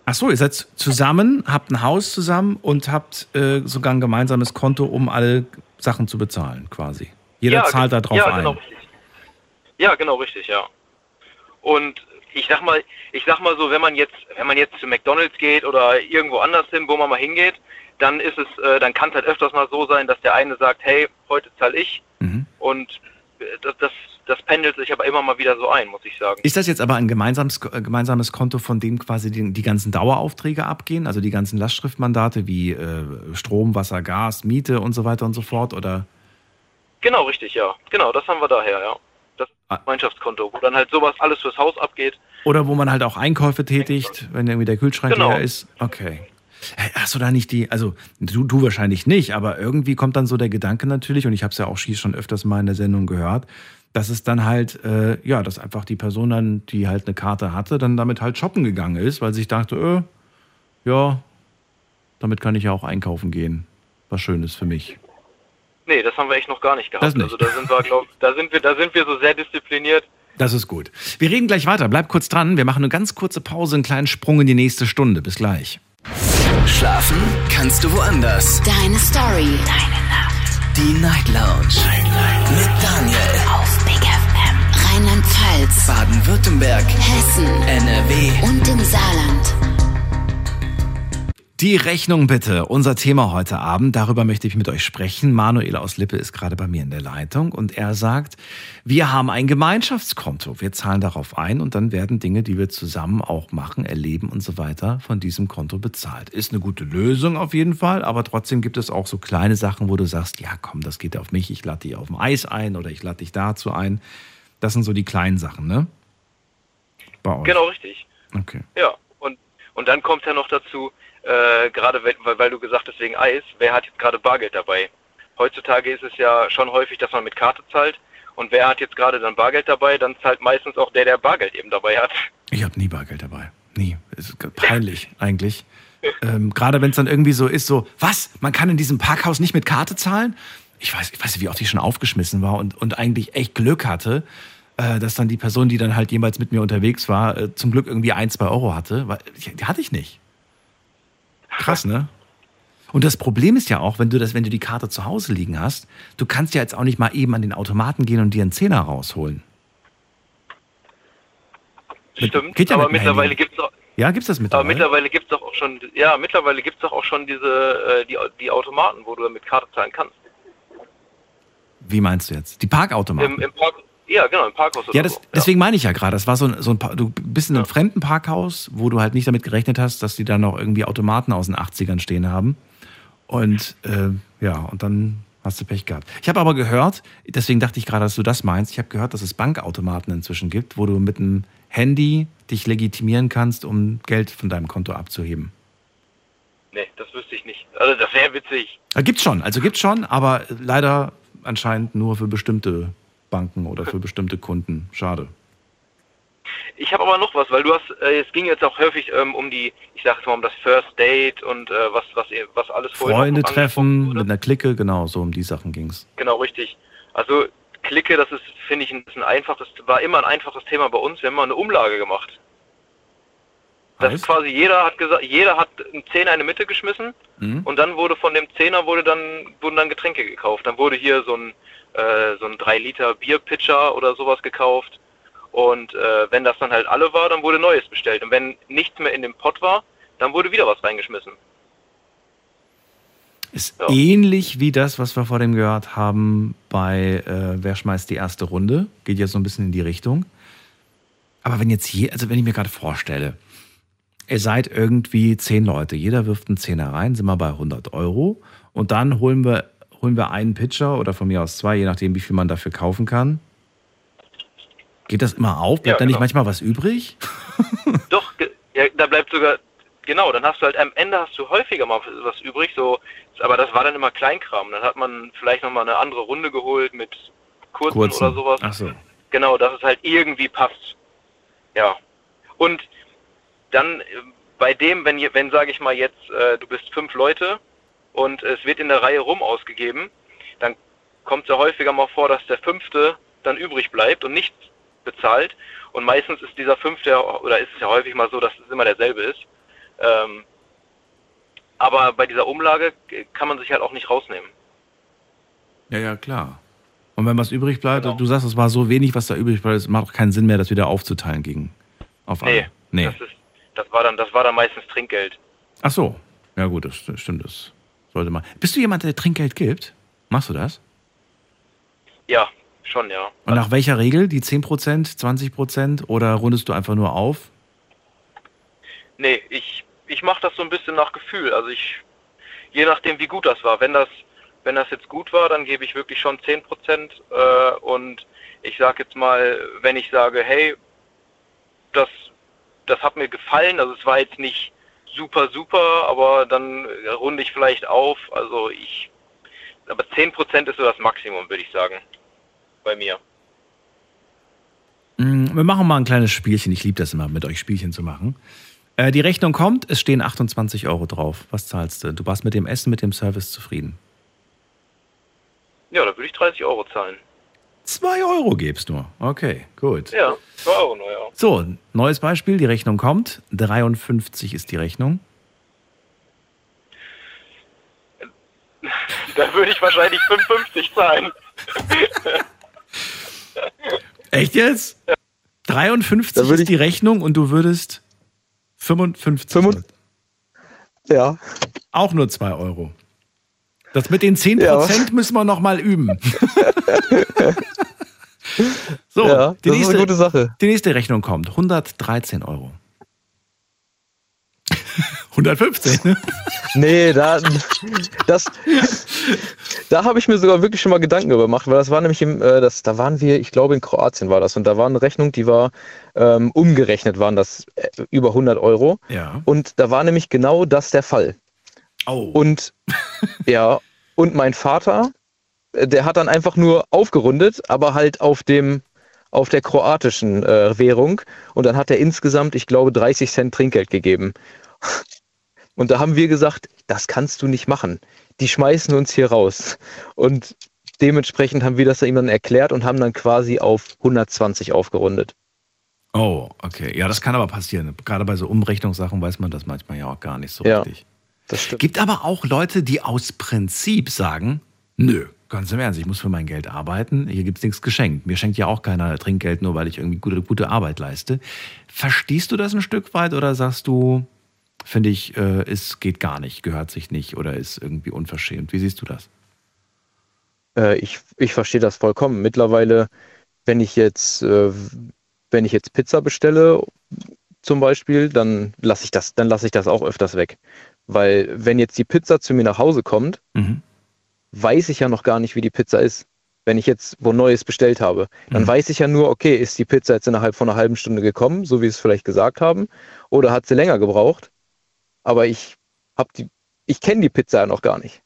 Ach so, ihr seid zusammen, habt ein Haus zusammen und habt äh, sogar ein gemeinsames Konto, um alle Sachen zu bezahlen, quasi. Jeder Ja, zahlt da drauf ja, ein. Genau, richtig. Ja, genau richtig, ja. Und ich sag mal, ich sag mal so, wenn man jetzt, wenn man jetzt zu McDonalds geht oder irgendwo anders hin, wo man mal hingeht, dann ist es, äh, dann kann es halt öfters mal so sein, dass der eine sagt, hey, heute zahle ich Mhm. und äh, das, das, das pendelt sich aber immer mal wieder so ein, muss ich sagen. Ist das jetzt aber ein gemeinsames, äh, gemeinsames Konto, von dem quasi die, die ganzen Daueraufträge abgehen? Also die ganzen Lastschriftmandate wie äh, Strom, Wasser, Gas, Miete und so weiter und so fort? Oder? Genau richtig, ja. Genau, das haben wir daher, ja. Das Ah. Gemeinschaftskonto, wo dann halt sowas alles fürs Haus abgeht. Oder wo man halt auch Einkäufe tätigt, wenn irgendwie der Kühlschrank Genau. leer ist? Okay. Hast du da nicht die, also du, du wahrscheinlich nicht, aber irgendwie kommt dann so der Gedanke natürlich, und ich habe es ja auch schon öfters mal in der Sendung gehört, dass es dann halt, äh, ja, dass einfach die Person dann, die halt eine Karte hatte, dann damit halt shoppen gegangen ist, weil sie sich dachte, äh, ja, damit kann ich ja auch einkaufen gehen. Was Schönes für mich. Nee, das haben wir echt noch gar nicht gehabt. Das nicht. Also da sind wir, glaub, da sind wir, da sind wir so sehr diszipliniert. Das ist gut. Wir reden gleich weiter. Bleib kurz dran. Wir machen eine ganz kurze Pause, einen kleinen Sprung in die nächste Stunde. Bis gleich. Schlafen kannst du woanders. Deine Story. Deine Nacht. Die Night Lounge. Night, Night. Mit Daniel. Rheinland-Pfalz. Baden-Württemberg. Hessen. NRW. Und im Saarland. Die Rechnung bitte. Unser Thema heute Abend. Darüber möchte ich mit euch sprechen. Manuel aus Lippe ist gerade bei mir in der Leitung und er sagt, wir haben ein Gemeinschaftskonto. Wir zahlen darauf ein und dann werden Dinge, die wir zusammen auch machen, erleben und so weiter, von diesem Konto bezahlt. Ist eine gute Lösung auf jeden Fall, aber trotzdem gibt es auch so kleine Sachen, wo du sagst, ja komm, das geht auf mich, ich lade dich auf dem Eis ein oder ich lade dich dazu ein. Das sind so die kleinen Sachen, ne? Bei euch. Genau, richtig. Okay. Ja, und, und dann kommt ja noch dazu, äh, gerade weil, weil du gesagt hast wegen Eis, wer hat jetzt gerade Bargeld dabei? Heutzutage ist es ja schon häufig, dass man mit Karte zahlt. Und wer hat jetzt gerade dann Bargeld dabei? Dann zahlt meistens auch der, der Bargeld eben dabei hat. Ich habe nie Bargeld dabei. Nie. Es ist peinlich eigentlich. Ähm, gerade wenn es dann irgendwie so ist, so, was? Man kann in diesem Parkhaus nicht mit Karte zahlen? Ich weiß, ich weiß nicht, wie oft ich schon aufgeschmissen war und, und eigentlich echt Glück hatte, dass dann die Person, die dann halt jemals mit mir unterwegs war, äh, zum Glück irgendwie ein, zwei Euro hatte. Weil, die hatte ich nicht. Krass, ne? Und das Problem ist ja auch, wenn du das, wenn du die Karte zu Hause liegen hast, du kannst ja jetzt auch nicht mal eben an den Automaten gehen und dir einen Zehner rausholen. Stimmt, Geht ja aber mittlerweile gibt es auch, Ja, gibt's das aber mittlerweile? mittlerweile gibt's doch auch schon, ja, mittlerweile gibt's doch auch schon diese, äh, die, die Automaten, wo du mit Karte zahlen kannst. Wie meinst du jetzt? Die Parkautomaten? Im, im Park, ja, genau, im Parkhaus oder Ja, das, so. deswegen meine ich ja gerade, das war so ein, so ein du bist in einem fremden Parkhaus, wo du halt nicht damit gerechnet hast, dass die da noch irgendwie Automaten aus den 80ern stehen haben. Und äh, ja, und dann hast du Pech gehabt. Ich habe aber gehört, deswegen dachte ich gerade, dass du das meinst, ich habe gehört, dass es Bankautomaten inzwischen gibt, wo du mit einem Handy dich legitimieren kannst, um Geld von deinem Konto abzuheben. Nee, das wüsste ich nicht. Also das wäre witzig. Äh, Gibt's schon, also gibt's schon, aber leider anscheinend nur für bestimmte Banken oder für bestimmte Kunden. Schade. Ich habe aber noch was, weil du hast, äh, es ging jetzt auch häufig ähm, um die, ich sag jetzt mal um das First Date und äh, was, was, was alles vorhin Freunde treffen mit einer Clique, genau, so um die Sachen ging's. Genau, richtig. Also Clique, das ist, finde ich, ein, ein einfaches, war immer ein einfaches Thema bei uns. Wir haben mal eine Umlage gemacht. Das Heißt? ist quasi jeder hat gesagt, jeder hat einen Zehner in die Mitte geschmissen Mhm. und dann wurde von dem Zehner wurde dann wurden dann Getränke gekauft. Dann wurde hier so ein äh, so ein 3 Liter Bierpitcher oder sowas gekauft und äh, wenn das dann halt alle war, dann wurde Neues bestellt und wenn nichts mehr in dem Pott war, dann wurde wieder was reingeschmissen. Ist Ja. ähnlich wie das, was wir vor dem gehört haben bei äh, Wer schmeißt die erste Runde. Geht jetzt so ein bisschen in die Richtung. Aber wenn jetzt je, also wenn ich mir gerade vorstelle, ihr seid irgendwie zehn Leute, jeder wirft einen Zehner rein, sind wir bei 100 Euro und dann holen wir, holen wir einen Pitcher oder von mir aus zwei, je nachdem, wie viel man dafür kaufen kann. Geht das immer auf? Bleibt Ja, da nicht genau. manchmal was übrig? Doch, ja, da bleibt sogar, genau, dann hast du halt am Ende hast du häufiger mal was übrig, so, aber das war dann immer Kleinkram. Dann hat man vielleicht nochmal eine andere Runde geholt mit kurzen, Kurzen. oder sowas. Ach so. Genau, dass es halt irgendwie passt. Ja. Und dann äh, bei dem, wenn, wenn sage ich mal jetzt, äh, du bist fünf Leute und es wird in der Reihe rum ausgegeben, dann kommt es ja häufiger mal vor, dass der fünfte dann übrig bleibt und nichts bezahlt. Und meistens ist dieser fünfte, ja- oder ist es ja häufig mal so, dass es immer derselbe ist. Ähm, aber bei dieser Umlage kann man sich halt auch nicht rausnehmen. Ja, ja, klar. Und wenn was übrig bleibt, Genau. du sagst, es war so wenig, was da übrig bleibt, es macht auch keinen Sinn mehr, das wieder aufzuteilen gegen auf alle. Nee, Nee. Das, ist, das, war dann, das war dann meistens Trinkgeld. Ach so. Ja gut, das, das stimmt, das sollte man. Bist du jemand, der Trinkgeld gibt? Machst du das? Ja, schon, ja. Und nach welcher Regel? Die 10%, 20% oder rundest du einfach nur auf? Nee, ich, ich mache das so ein bisschen nach Gefühl. Also ich, je nachdem wie gut das war. Wenn das, wenn das jetzt gut war, dann gebe ich wirklich schon 10 Prozent. Äh, und ich sage jetzt mal, wenn ich sage, hey, das, das hat mir gefallen, also es war jetzt nicht super, super, aber dann runde ich vielleicht auf. Also ich, aber 10% ist so das Maximum, würde ich sagen, bei mir. Mm, Wir machen mal ein kleines Spielchen. Ich liebe das immer, mit euch Spielchen zu machen. Äh, die Rechnung kommt, es stehen 28 Euro drauf. Was zahlst du? Du warst mit dem Essen, mit dem Service zufrieden. Ja, da würde ich 30 Euro zahlen. 2 Euro gibst du. Okay, gut. Ja, 2 Euro nur, ja. So, neues Beispiel. Die Rechnung kommt. 53 ist die Rechnung. Da würde ich wahrscheinlich 55 zahlen. Echt jetzt? 53 Da würde ist die Rechnung und du würdest 55. Fünfund- Ja. Auch nur 2 Euro. Das mit den 10% Ja. müssen wir noch mal üben. so, ja, die, nächste, eine gute Sache. die nächste Rechnung kommt. 113 Euro. 115, ne? Nee, da, das, da habe ich mir sogar wirklich schon mal Gedanken darüber gemacht, weil das war nämlich im, äh, das, da waren wir, ich glaube in Kroatien war das und da war eine Rechnung, die war ähm, umgerechnet, waren das äh, über 100 Euro Ja. und da war nämlich genau das der Fall. Oh. Und ja, und mein Vater, der hat dann einfach nur aufgerundet, aber halt auf dem auf der kroatischen äh, Währung und dann hat er insgesamt, ich glaube, 30 Cent Trinkgeld gegeben. Und da haben wir gesagt, das kannst du nicht machen. Die schmeißen uns hier raus. Und dementsprechend haben wir das ihm dann erklärt und haben dann quasi auf 120 aufgerundet. Oh, okay. Ja, das kann aber passieren. Gerade bei so Umrechnungssachen weiß man das manchmal ja auch gar nicht so Ja. richtig. Das stimmt. Gibt aber auch Leute, die aus Prinzip sagen, nö, ganz im Ernst, ich muss für mein Geld arbeiten, hier gibt's nichts geschenkt. Mir schenkt ja auch keiner Trinkgeld, nur weil ich irgendwie gute, gute Arbeit leiste. Verstehst du das ein Stück weit oder sagst du, finde ich, äh, es geht gar nicht, gehört sich nicht oder ist irgendwie unverschämt? Wie siehst du das? Äh, ich, ich verstehe das vollkommen. Mittlerweile, wenn ich jetzt, äh, wenn ich jetzt Pizza bestelle, zum Beispiel, dann lasse ich das, dann lasse ich das auch öfters weg. Weil wenn jetzt die Pizza zu mir nach Hause kommt, Mhm. Weiß ich ja noch gar nicht, wie die Pizza ist. Wenn ich jetzt wo Neues bestellt habe, dann Mhm. weiß ich ja nur, okay, ist die Pizza jetzt innerhalb von einer halben Stunde gekommen, so wie es vielleicht gesagt haben, oder hat sie länger gebraucht? Aber ich hab die, ich kenne die Pizza ja noch gar nicht.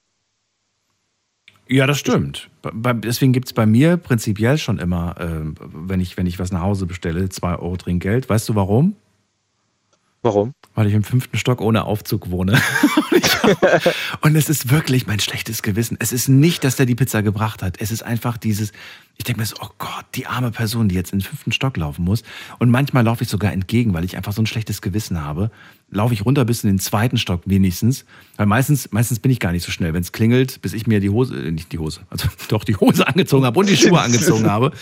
Ja, das stimmt. Deswegen gibt's bei mir prinzipiell schon immer, ähm, wenn, ich, wenn ich was nach Hause bestelle, 2 Euro Trinkgeld. Weißt du warum? Warum? Weil ich im fünften Stock ohne Aufzug wohne. Ich Und es ist wirklich mein schlechtes Gewissen. Es ist nicht, dass der die Pizza gebracht hat. Es ist einfach dieses, ich denke mir so, oh Gott, die arme Person, die jetzt in den fünften Stock laufen muss. Und manchmal laufe ich sogar entgegen, weil ich einfach so ein schlechtes Gewissen habe. Laufe ich runter bis in den zweiten Stock wenigstens. Weil meistens, meistens bin ich gar nicht so schnell. Wenn es klingelt, bis ich mir die Hose, äh, nicht die Hose, also doch die Hose angezogen habe und die Schuhe angezogen habe.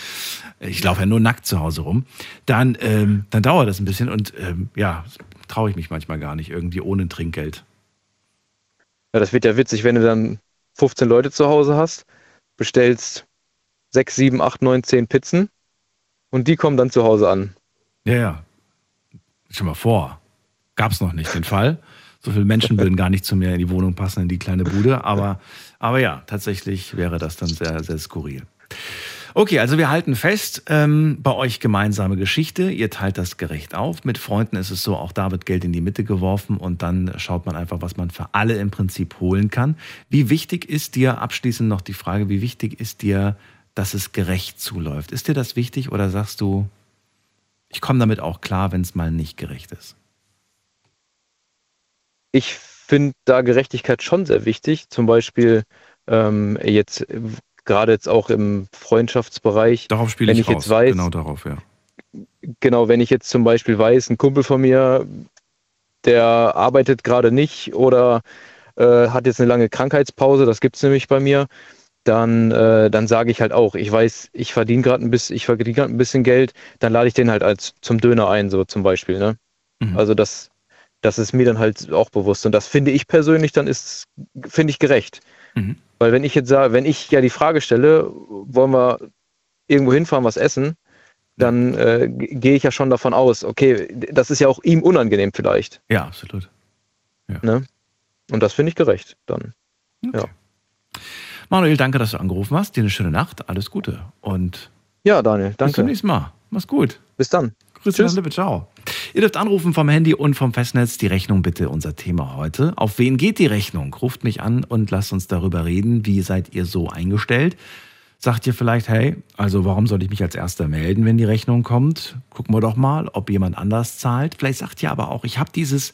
Ich laufe ja nur nackt zu Hause rum. Dann, ähm, dann dauert das ein bisschen und ähm, ja, traue ich mich manchmal gar nicht, irgendwie ohne Trinkgeld. Ja, das wird ja witzig, wenn du dann 15 Leute zu Hause hast, bestellst 6, 7, 8, 9, 10 Pizzen und die kommen dann zu Hause an. Ja, ja. Schon mal vor. Gab es noch nicht den Fall. So viele Menschen würden gar nicht zu mir in die Wohnung passen, in die kleine Bude. Aber, aber ja, tatsächlich wäre das dann sehr, sehr skurril. Okay, also wir halten fest, ähm, bei euch gemeinsame Geschichte. Ihr teilt das gerecht auf. Mit Freunden ist es so, auch da wird Geld in die Mitte geworfen und dann schaut man einfach, was man für alle im Prinzip holen kann. Wie wichtig ist dir, abschließend noch die Frage, wie wichtig ist dir, dass es gerecht zuläuft? Ist dir das wichtig oder sagst du, ich komme damit auch klar, wenn es mal nicht gerecht ist? Ich finde da Gerechtigkeit schon sehr wichtig. Zum Beispiel ähm, jetzt gerade jetzt auch im Freundschaftsbereich. Darauf spiele ich, ich raus. jetzt weiß, genau darauf, ja. genau, wenn ich jetzt zum Beispiel weiß, ein Kumpel von mir, der arbeitet gerade nicht oder äh, hat jetzt eine lange Krankheitspause, das gibt es nämlich bei mir, dann, äh, dann sage ich halt auch, ich weiß, ich verdiene gerade ein bisschen, ich verdiene gerade ein bisschen Geld, dann lade ich den halt als zum Döner ein, so zum Beispiel. Ne? Mhm. Also das, das ist mir dann halt auch bewusst. Und das finde ich persönlich, dann ist, finde ich gerecht. Mhm. Weil wenn ich jetzt sage, wenn ich ja die Frage stelle, wollen wir irgendwo hinfahren, was essen, dann äh, gehe ich ja schon davon aus, okay, das ist ja auch ihm unangenehm vielleicht. Ja, absolut. Ne? Und das finde ich gerecht dann. Ja. Manuel, danke, dass du angerufen hast. Dir eine schöne Nacht. Alles Gute. Und ja, Daniel, bis danke. zum nächsten Mal. Mach's gut. Bis dann. Grüße nach Lippe, ciao. Ihr dürft anrufen vom Handy und vom Festnetz. Die Rechnung bitte unser Thema heute. Auf wen geht die Rechnung? Ruft mich an und lasst uns darüber reden. Wie seid ihr so eingestellt? Sagt ihr vielleicht, hey, also warum soll ich mich als Erster melden, wenn die Rechnung kommt? Gucken wir doch mal, ob jemand anders zahlt. Vielleicht sagt ihr aber auch, ich habe dieses,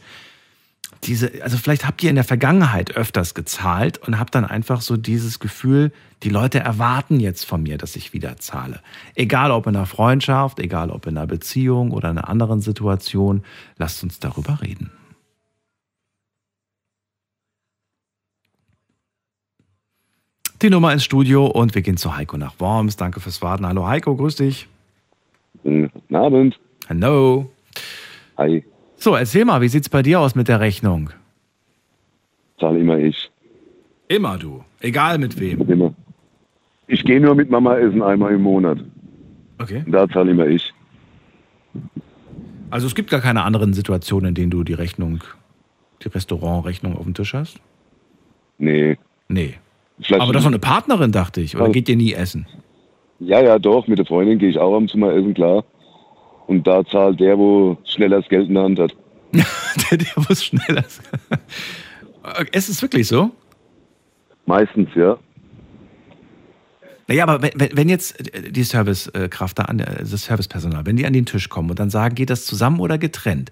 diese, also vielleicht habt ihr in der Vergangenheit öfters gezahlt und habt dann einfach so dieses Gefühl, die Leute erwarten jetzt von mir, dass ich wieder zahle. Egal ob in einer Freundschaft, egal ob in einer Beziehung oder in einer anderen Situation, lasst uns darüber reden. Die Nummer ins Studio und wir gehen zu Heiko nach Worms. Danke fürs Warten. Hallo Heiko, grüß dich. Guten Abend. Hallo. Hi. So, erzähl mal, wie sieht's bei dir aus mit der Rechnung? Zahle immer ich. Immer du, egal mit wem. Immer. Ich gehe nur mit Mama essen einmal im Monat. Okay. Da zahle immer ich. Also es gibt gar keine anderen Situationen, in denen du die Rechnung, die Restaurantrechnung auf dem Tisch hast? Nee. Nee. Vielleicht Aber das ist doch eine Partnerin, dachte ich. Oder Ja. geht ihr nie essen? Ja, ja, doch. Mit der Freundin gehe ich auch zu mal essen, klar. Und da zahlt der, wo schneller das Geld in der Hand hat. der, der muss schneller sein. Es ist wirklich so? Meistens, ja. Naja, aber wenn, wenn jetzt äh, die Servicekraft da an, das Servicepersonal, wenn die an den Tisch kommen und dann sagen, geht das zusammen oder getrennt,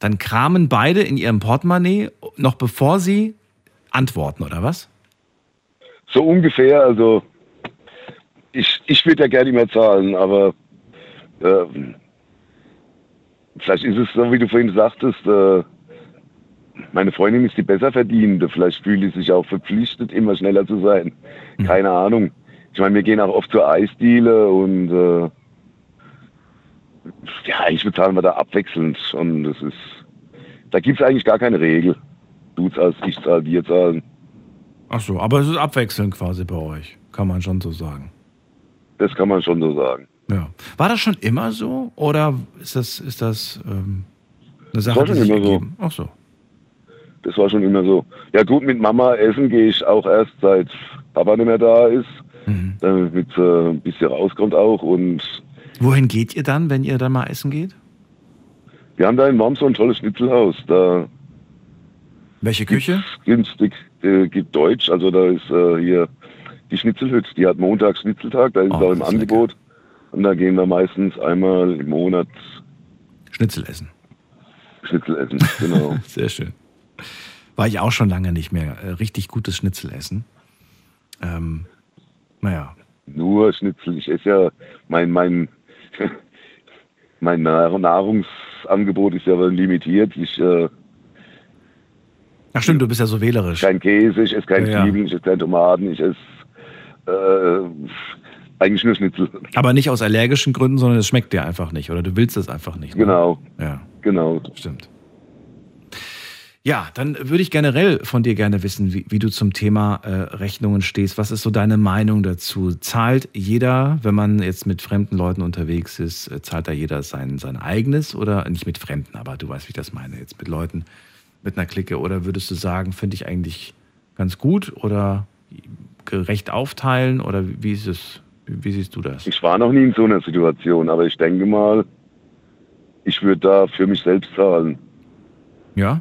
dann kramen beide in ihrem Portemonnaie, noch bevor sie antworten, oder was? So ungefähr, also ich, ich würde ja gerne immer zahlen, aber äh, vielleicht ist es so, wie du vorhin sagtest, äh, meine Freundin ist die besser verdienende. Vielleicht fühlt sie sich auch verpflichtet, immer schneller zu sein. Keine Ahnung. Ich meine, wir gehen auch oft zur Eisdiele und äh, ja, eigentlich bezahlen wir da abwechselnd. Und das ist, da gibt es eigentlich gar keine Regel. Du zahlst, ich zahl, wir zahlen. Ach so, aber es ist abwechselnd quasi bei euch, kann man schon so sagen. Das kann man schon so sagen. Ja. War das schon immer so oder ist das, ist das ähm, eine Sache, war die schon sich immer so. ergeben? Ach so. Das war schon immer so. Ja gut, mit Mama essen gehe ich auch erst seit Papa nicht mehr da ist, damit äh, ein bisschen rauskommt auch. Und Wohin geht ihr dann, wenn ihr dann mal essen geht? wir haben da in Worms so ein tolles Schnitzelhaus. Da Welche Küche? günstig, äh, gibt Deutsch. Also da ist äh, hier die Schnitzelhütte, die hat montags Schnitzeltag, da ist es auch im Angebot. Und da gehen wir meistens einmal im Monat Schnitzel essen. Schnitzel essen. Genau. Sehr schön. War ich auch schon lange nicht mehr. Äh, richtig gutes Schnitzel essen. Ähm, naja. Nur Schnitzel. Ich esse ja mein mein mein Nahr- Nahrungsangebot ist ja limitiert. Ich äh, Ach stimmt, du bist ja so wählerisch. kein Käse, ich esse keine Ja, ja. Ich esse keine Tomaten, ich esse äh, eigentlich nur Schnitzel. Aber nicht aus allergischen Gründen, sondern es schmeckt dir einfach nicht. Oder du willst es einfach nicht. ne? Genau. Ja. Genau. Stimmt. Ja, dann würde ich generell von dir gerne wissen, wie, wie du zum Thema äh, Rechnungen stehst. Was ist so deine Meinung dazu? Zahlt jeder, wenn man jetzt mit fremden Leuten unterwegs ist, äh, zahlt da jeder sein, sein eigenes oder nicht mit Fremden, aber du weißt, wie ich das meine, jetzt mit Leuten, mit einer Clique? Oder würdest du sagen, finde ich eigentlich ganz gut oder gerecht aufteilen oder wie ist es? Wie, siehst du das? Ich war noch nie in so einer Situation, aber ich denke mal, ich würde da für mich selbst zahlen. Ja?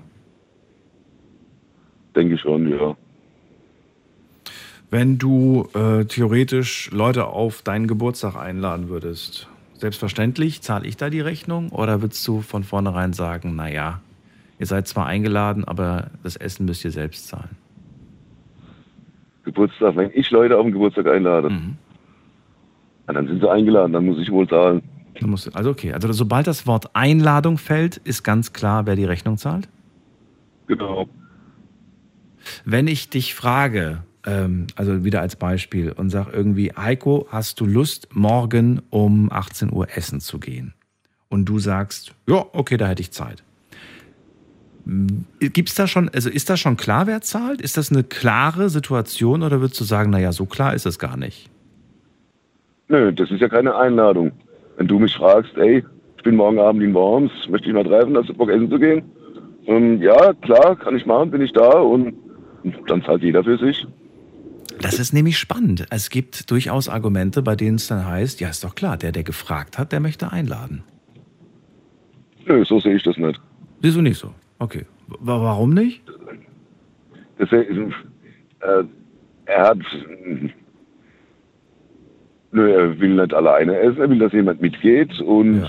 Denke ich schon, ja. Wenn du äh, theoretisch Leute auf deinen Geburtstag einladen würdest, selbstverständlich zahle ich da die Rechnung oder würdest du von vornherein sagen, naja, ihr seid zwar eingeladen, aber das Essen müsst ihr selbst zahlen? Geburtstag, wenn ich Leute auf den Geburtstag einlade, Mhm. Ja, dann sind sie eingeladen, dann muss ich wohl zahlen. Musst, also okay, also sobald das Wort Einladung fällt, ist ganz klar, wer die Rechnung zahlt? Genau. Wenn ich dich frage, ähm, also wieder als Beispiel, und sag irgendwie, Heiko, hast du Lust, morgen um 18 Uhr essen zu gehen? Und du sagst, ja, okay, da hätte ich Zeit. Gibt's da schon, also ist das schon klar, wer zahlt? Ist das eine klare Situation oder würdest du sagen, naja, so klar ist es gar nicht? Nö, das ist ja keine Einladung. Wenn du mich fragst, ey, ich bin morgen Abend in Worms, möchte ich mal treffen, hast du Bock essen zu gehen? Ähm, ja, klar, kann ich machen, bin ich da und dann zahlt jeder für sich. Das ist nämlich spannend. Es gibt durchaus Argumente, bei denen es dann heißt, ja, ist doch klar, der, der gefragt hat, der möchte einladen. Nö, so sehe ich das nicht. Siehst du nicht so? Okay. W warum nicht? Das äh, er hat. Nö, er will nicht alleine essen, er will, dass jemand mitgeht und.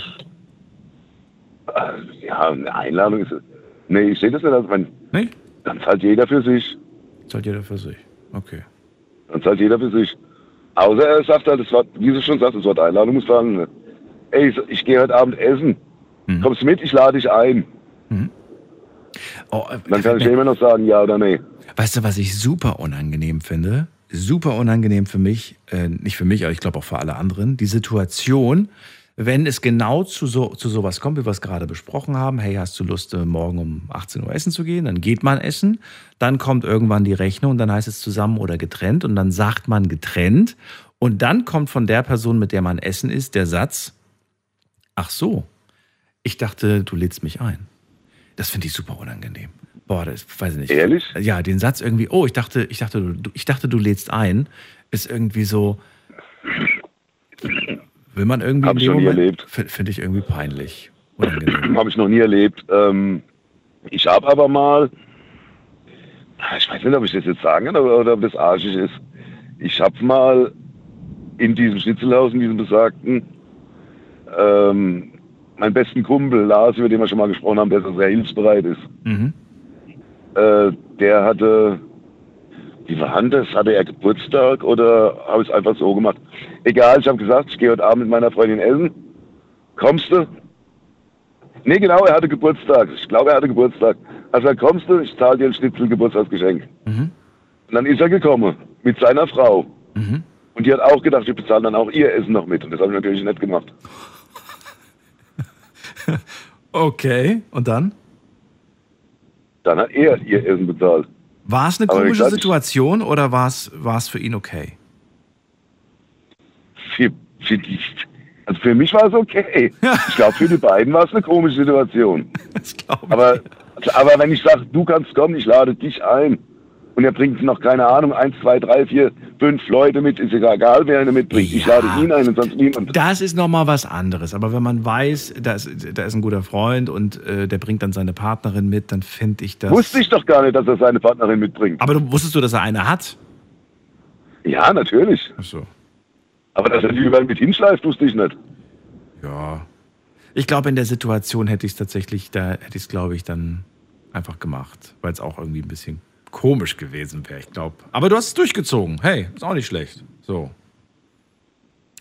Ja, äh, ja eine Einladung ist. Nee, ich sehe das nicht als mein. Nee? Dann zahlt jeder für sich. Zahlt jeder für sich. Okay. Dann zahlt jeder für sich. Außer er sagt halt, das Wort, wie du schon sagst, das Wort Einladung muss sagen, ey, ich, ich gehe heute Abend essen. Mhm. Kommst du mit, ich lade dich ein. Oh, äh, Dann kann ich dir immer noch sagen, ja oder nee. Weißt du, was ich super unangenehm finde? Super unangenehm für mich, äh, nicht für mich, aber ich glaube auch für alle anderen, die Situation, wenn es genau zu, so, zu sowas kommt, wie wir es gerade besprochen haben, hey, hast du Lust, äh, morgen um 18 Uhr essen zu gehen? Dann geht man essen, dann kommt irgendwann die Rechnung, dann heißt es zusammen oder getrennt und dann sagt man getrennt und dann kommt von der Person, mit der man essen ist, der Satz, ach so, ich dachte, du lädst mich ein. Das finde ich super unangenehm. Boah, das weiß ich nicht. Ehrlich? Ja, den Satz irgendwie, oh, ich dachte, ich dachte, du, ich dachte, du lädst ein, ist irgendwie so. Will man irgendwie Hab ich noch nie erlebt. Finde ich irgendwie peinlich. Habe ich noch nie erlebt. Ähm, ich habe aber mal, ich weiß nicht, ob ich das jetzt sagen kann oder, oder ob das arschig ist. Ich habe mal in diesem Schnitzelhaus, in diesem besagten, ähm, meinen besten Kumpel Lars, über den wir schon mal gesprochen haben, der so sehr hilfsbereit ist. Mhm. Äh, der hatte, wie war das? Hatte er Geburtstag oder habe ich es einfach so gemacht? Egal, ich habe gesagt, ich gehe heute Abend mit meiner Freundin essen. Kommst du? Nee, genau, er hatte Geburtstag. Ich glaube, er hatte Geburtstag. Also dann kommst du, ich zahle dir ein Schnitzel Geburtstagsgeschenk. Mhm. Und dann ist er gekommen mit seiner Frau. Mhm. Und die hat auch gedacht, wir bezahlen dann auch ihr Essen noch mit. Und das habe ich natürlich nicht gemacht. Okay, und dann? Dann hat er ihr Essen bezahlt. War es eine komische gesagt, Situation oder war es, war es für ihn okay? Für, für also für mich war es okay. Ich glaube, für die beiden war es eine komische Situation. aber, aber wenn ich sage, du kannst kommen, ich lade dich ein und er bringt noch, keine Ahnung, eins, zwei, drei, vier, fünf Leute mit, ist egal, egal wer ihn mitbringt. Ich lade ihn ein und sonst niemand. Das ist nochmal was anderes. Aber wenn man weiß, da ist, da ist ein guter Freund und äh, der bringt dann seine Partnerin mit, dann finde ich das. Wusste ich doch gar nicht, dass er seine Partnerin mitbringt. Aber du, wusstest du, dass er eine hat? Ja, natürlich. Ach so. Aber dass er die überall mit hinschleift, wusste ich nicht. Ja. Ich glaube, in der Situation hätte ich es tatsächlich, da hätte ich es, glaube ich, dann einfach gemacht, weil es auch irgendwie ein bisschen komisch gewesen wäre, ich glaube. Aber du hast es durchgezogen. Hey, ist auch nicht schlecht. So.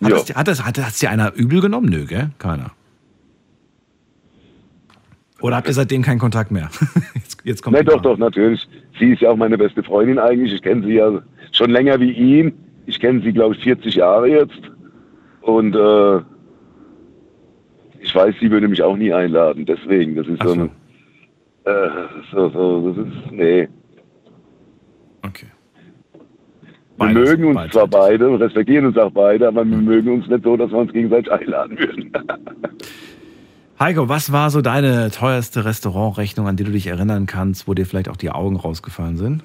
Hat, das, hat, das, hat, hat's dir einer übel genommen? Nö, gell? Keiner. Oder habt ihr seitdem keinen Kontakt mehr? jetzt, jetzt kommt Nee, doch, doch, natürlich. Sie ist ja auch meine beste Freundin eigentlich. Ich kenne sie ja schon länger wie ihn. Ich kenne sie, glaube ich, 40 Jahre jetzt. Und äh, ich weiß, sie würde mich auch nie einladen. Deswegen, das ist so, eine, äh, so, so, das ist, nee. Okay. Wir mögen uns zwar beide, respektieren uns auch beide, aber wir mögen uns nicht so, dass wir uns gegenseitig einladen würden. Heiko, was war so deine teuerste Restaurantrechnung, an die du dich erinnern kannst, wo dir vielleicht auch die Augen rausgefallen sind?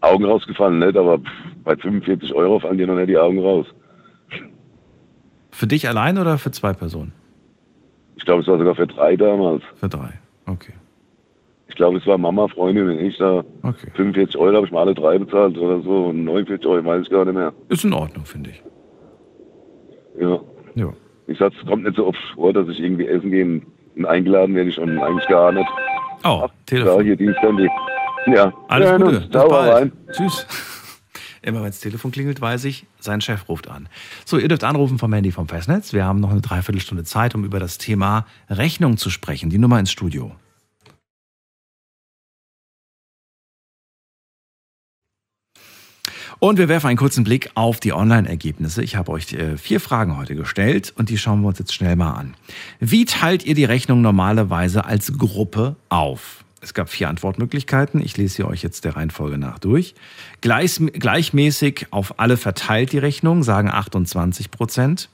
Augen rausgefallen, nicht, aber bei 45 Euro fallen dir noch nicht die Augen raus. Für dich allein oder für zwei Personen? Ich glaube, es war sogar für drei damals. Für drei, okay. Ich glaube, es war Mama, Freundin und ich da. Okay. 45 Euro habe ich mal alle drei bezahlt oder so. Und 49 Euro weiß ich gar nicht mehr. Ist in Ordnung, finde ich. Ja. Ja. Ich sag, es kommt nicht so oft vor, dass ich irgendwie essen gehe und eingeladen werde ich schon eigentlich gar nicht. Oh, Ja, Telefon. hier Diensthandy. Ja. Alles hören Gute. Ciao, bald. rein. Tschüss. Immer wenn das Telefon klingelt, weiß ich, sein Chef ruft an. So, ihr dürft anrufen vom Handy vom Festnetz. Wir haben noch eine Dreiviertelstunde Zeit, um über das Thema Rechnung zu sprechen. Die Nummer ins Studio. Und wir werfen einen kurzen Blick auf die Online-Ergebnisse. Ich habe euch äh, vier Fragen heute gestellt und die schauen wir uns jetzt schnell mal an. Wie teilt ihr die Rechnung normalerweise als Gruppe auf? Es gab vier Antwortmöglichkeiten. Ich lese sie euch jetzt der Reihenfolge nach durch. Gleich, gleichmäßig auf alle verteilt die Rechnung, sagen 28 Prozent.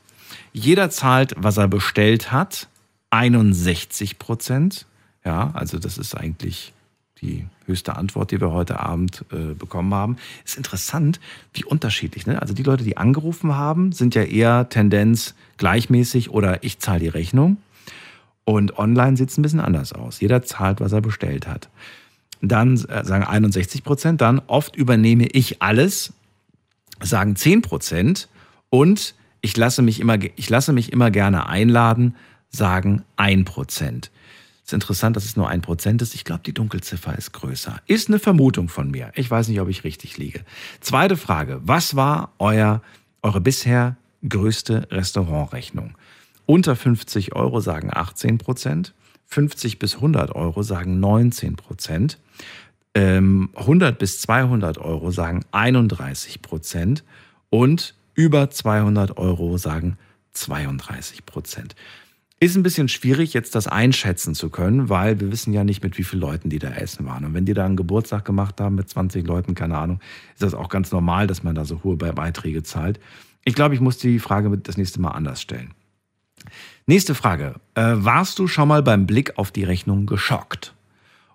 Jeder zahlt, was er bestellt hat, 61 Prozent. Ja, also das ist eigentlich die höchste Antwort, die wir heute Abend äh, bekommen haben. Ist interessant, wie unterschiedlich. Ne? Also die Leute, die angerufen haben, sind ja eher Tendenz gleichmäßig oder ich zahle die Rechnung. Und online sieht es ein bisschen anders aus. Jeder zahlt, was er bestellt hat. Dann äh, sagen 61 Prozent, dann oft übernehme ich alles, sagen 10 Prozent und ich lasse, mich immer, ich lasse mich immer gerne einladen, sagen 1 Prozent. Es ist interessant, dass es nur 1 Prozent ist. Ich glaube, die Dunkelziffer ist größer. Ist eine Vermutung von mir. Ich weiß nicht, ob ich richtig liege. Zweite Frage. Was war euer, eure bisher größte Restaurantrechnung? Unter 50 Euro sagen 18 Prozent. 50 bis 100 Euro sagen 19 Prozent. 100 ähm, bis 200 Euro sagen 31 Prozent. Und über 200 Euro sagen 32 Prozent. Ist ein bisschen schwierig, jetzt das einschätzen zu können, weil wir wissen ja nicht, mit wie vielen Leuten die da essen waren. Und wenn die da einen Geburtstag gemacht haben mit 20 Leuten, keine Ahnung, ist das auch ganz normal, dass man da so hohe Beiträge zahlt. Ich glaube, ich muss die Frage das nächste Mal anders stellen. Nächste Frage. Äh, warst du schon mal beim Blick auf die Rechnung geschockt?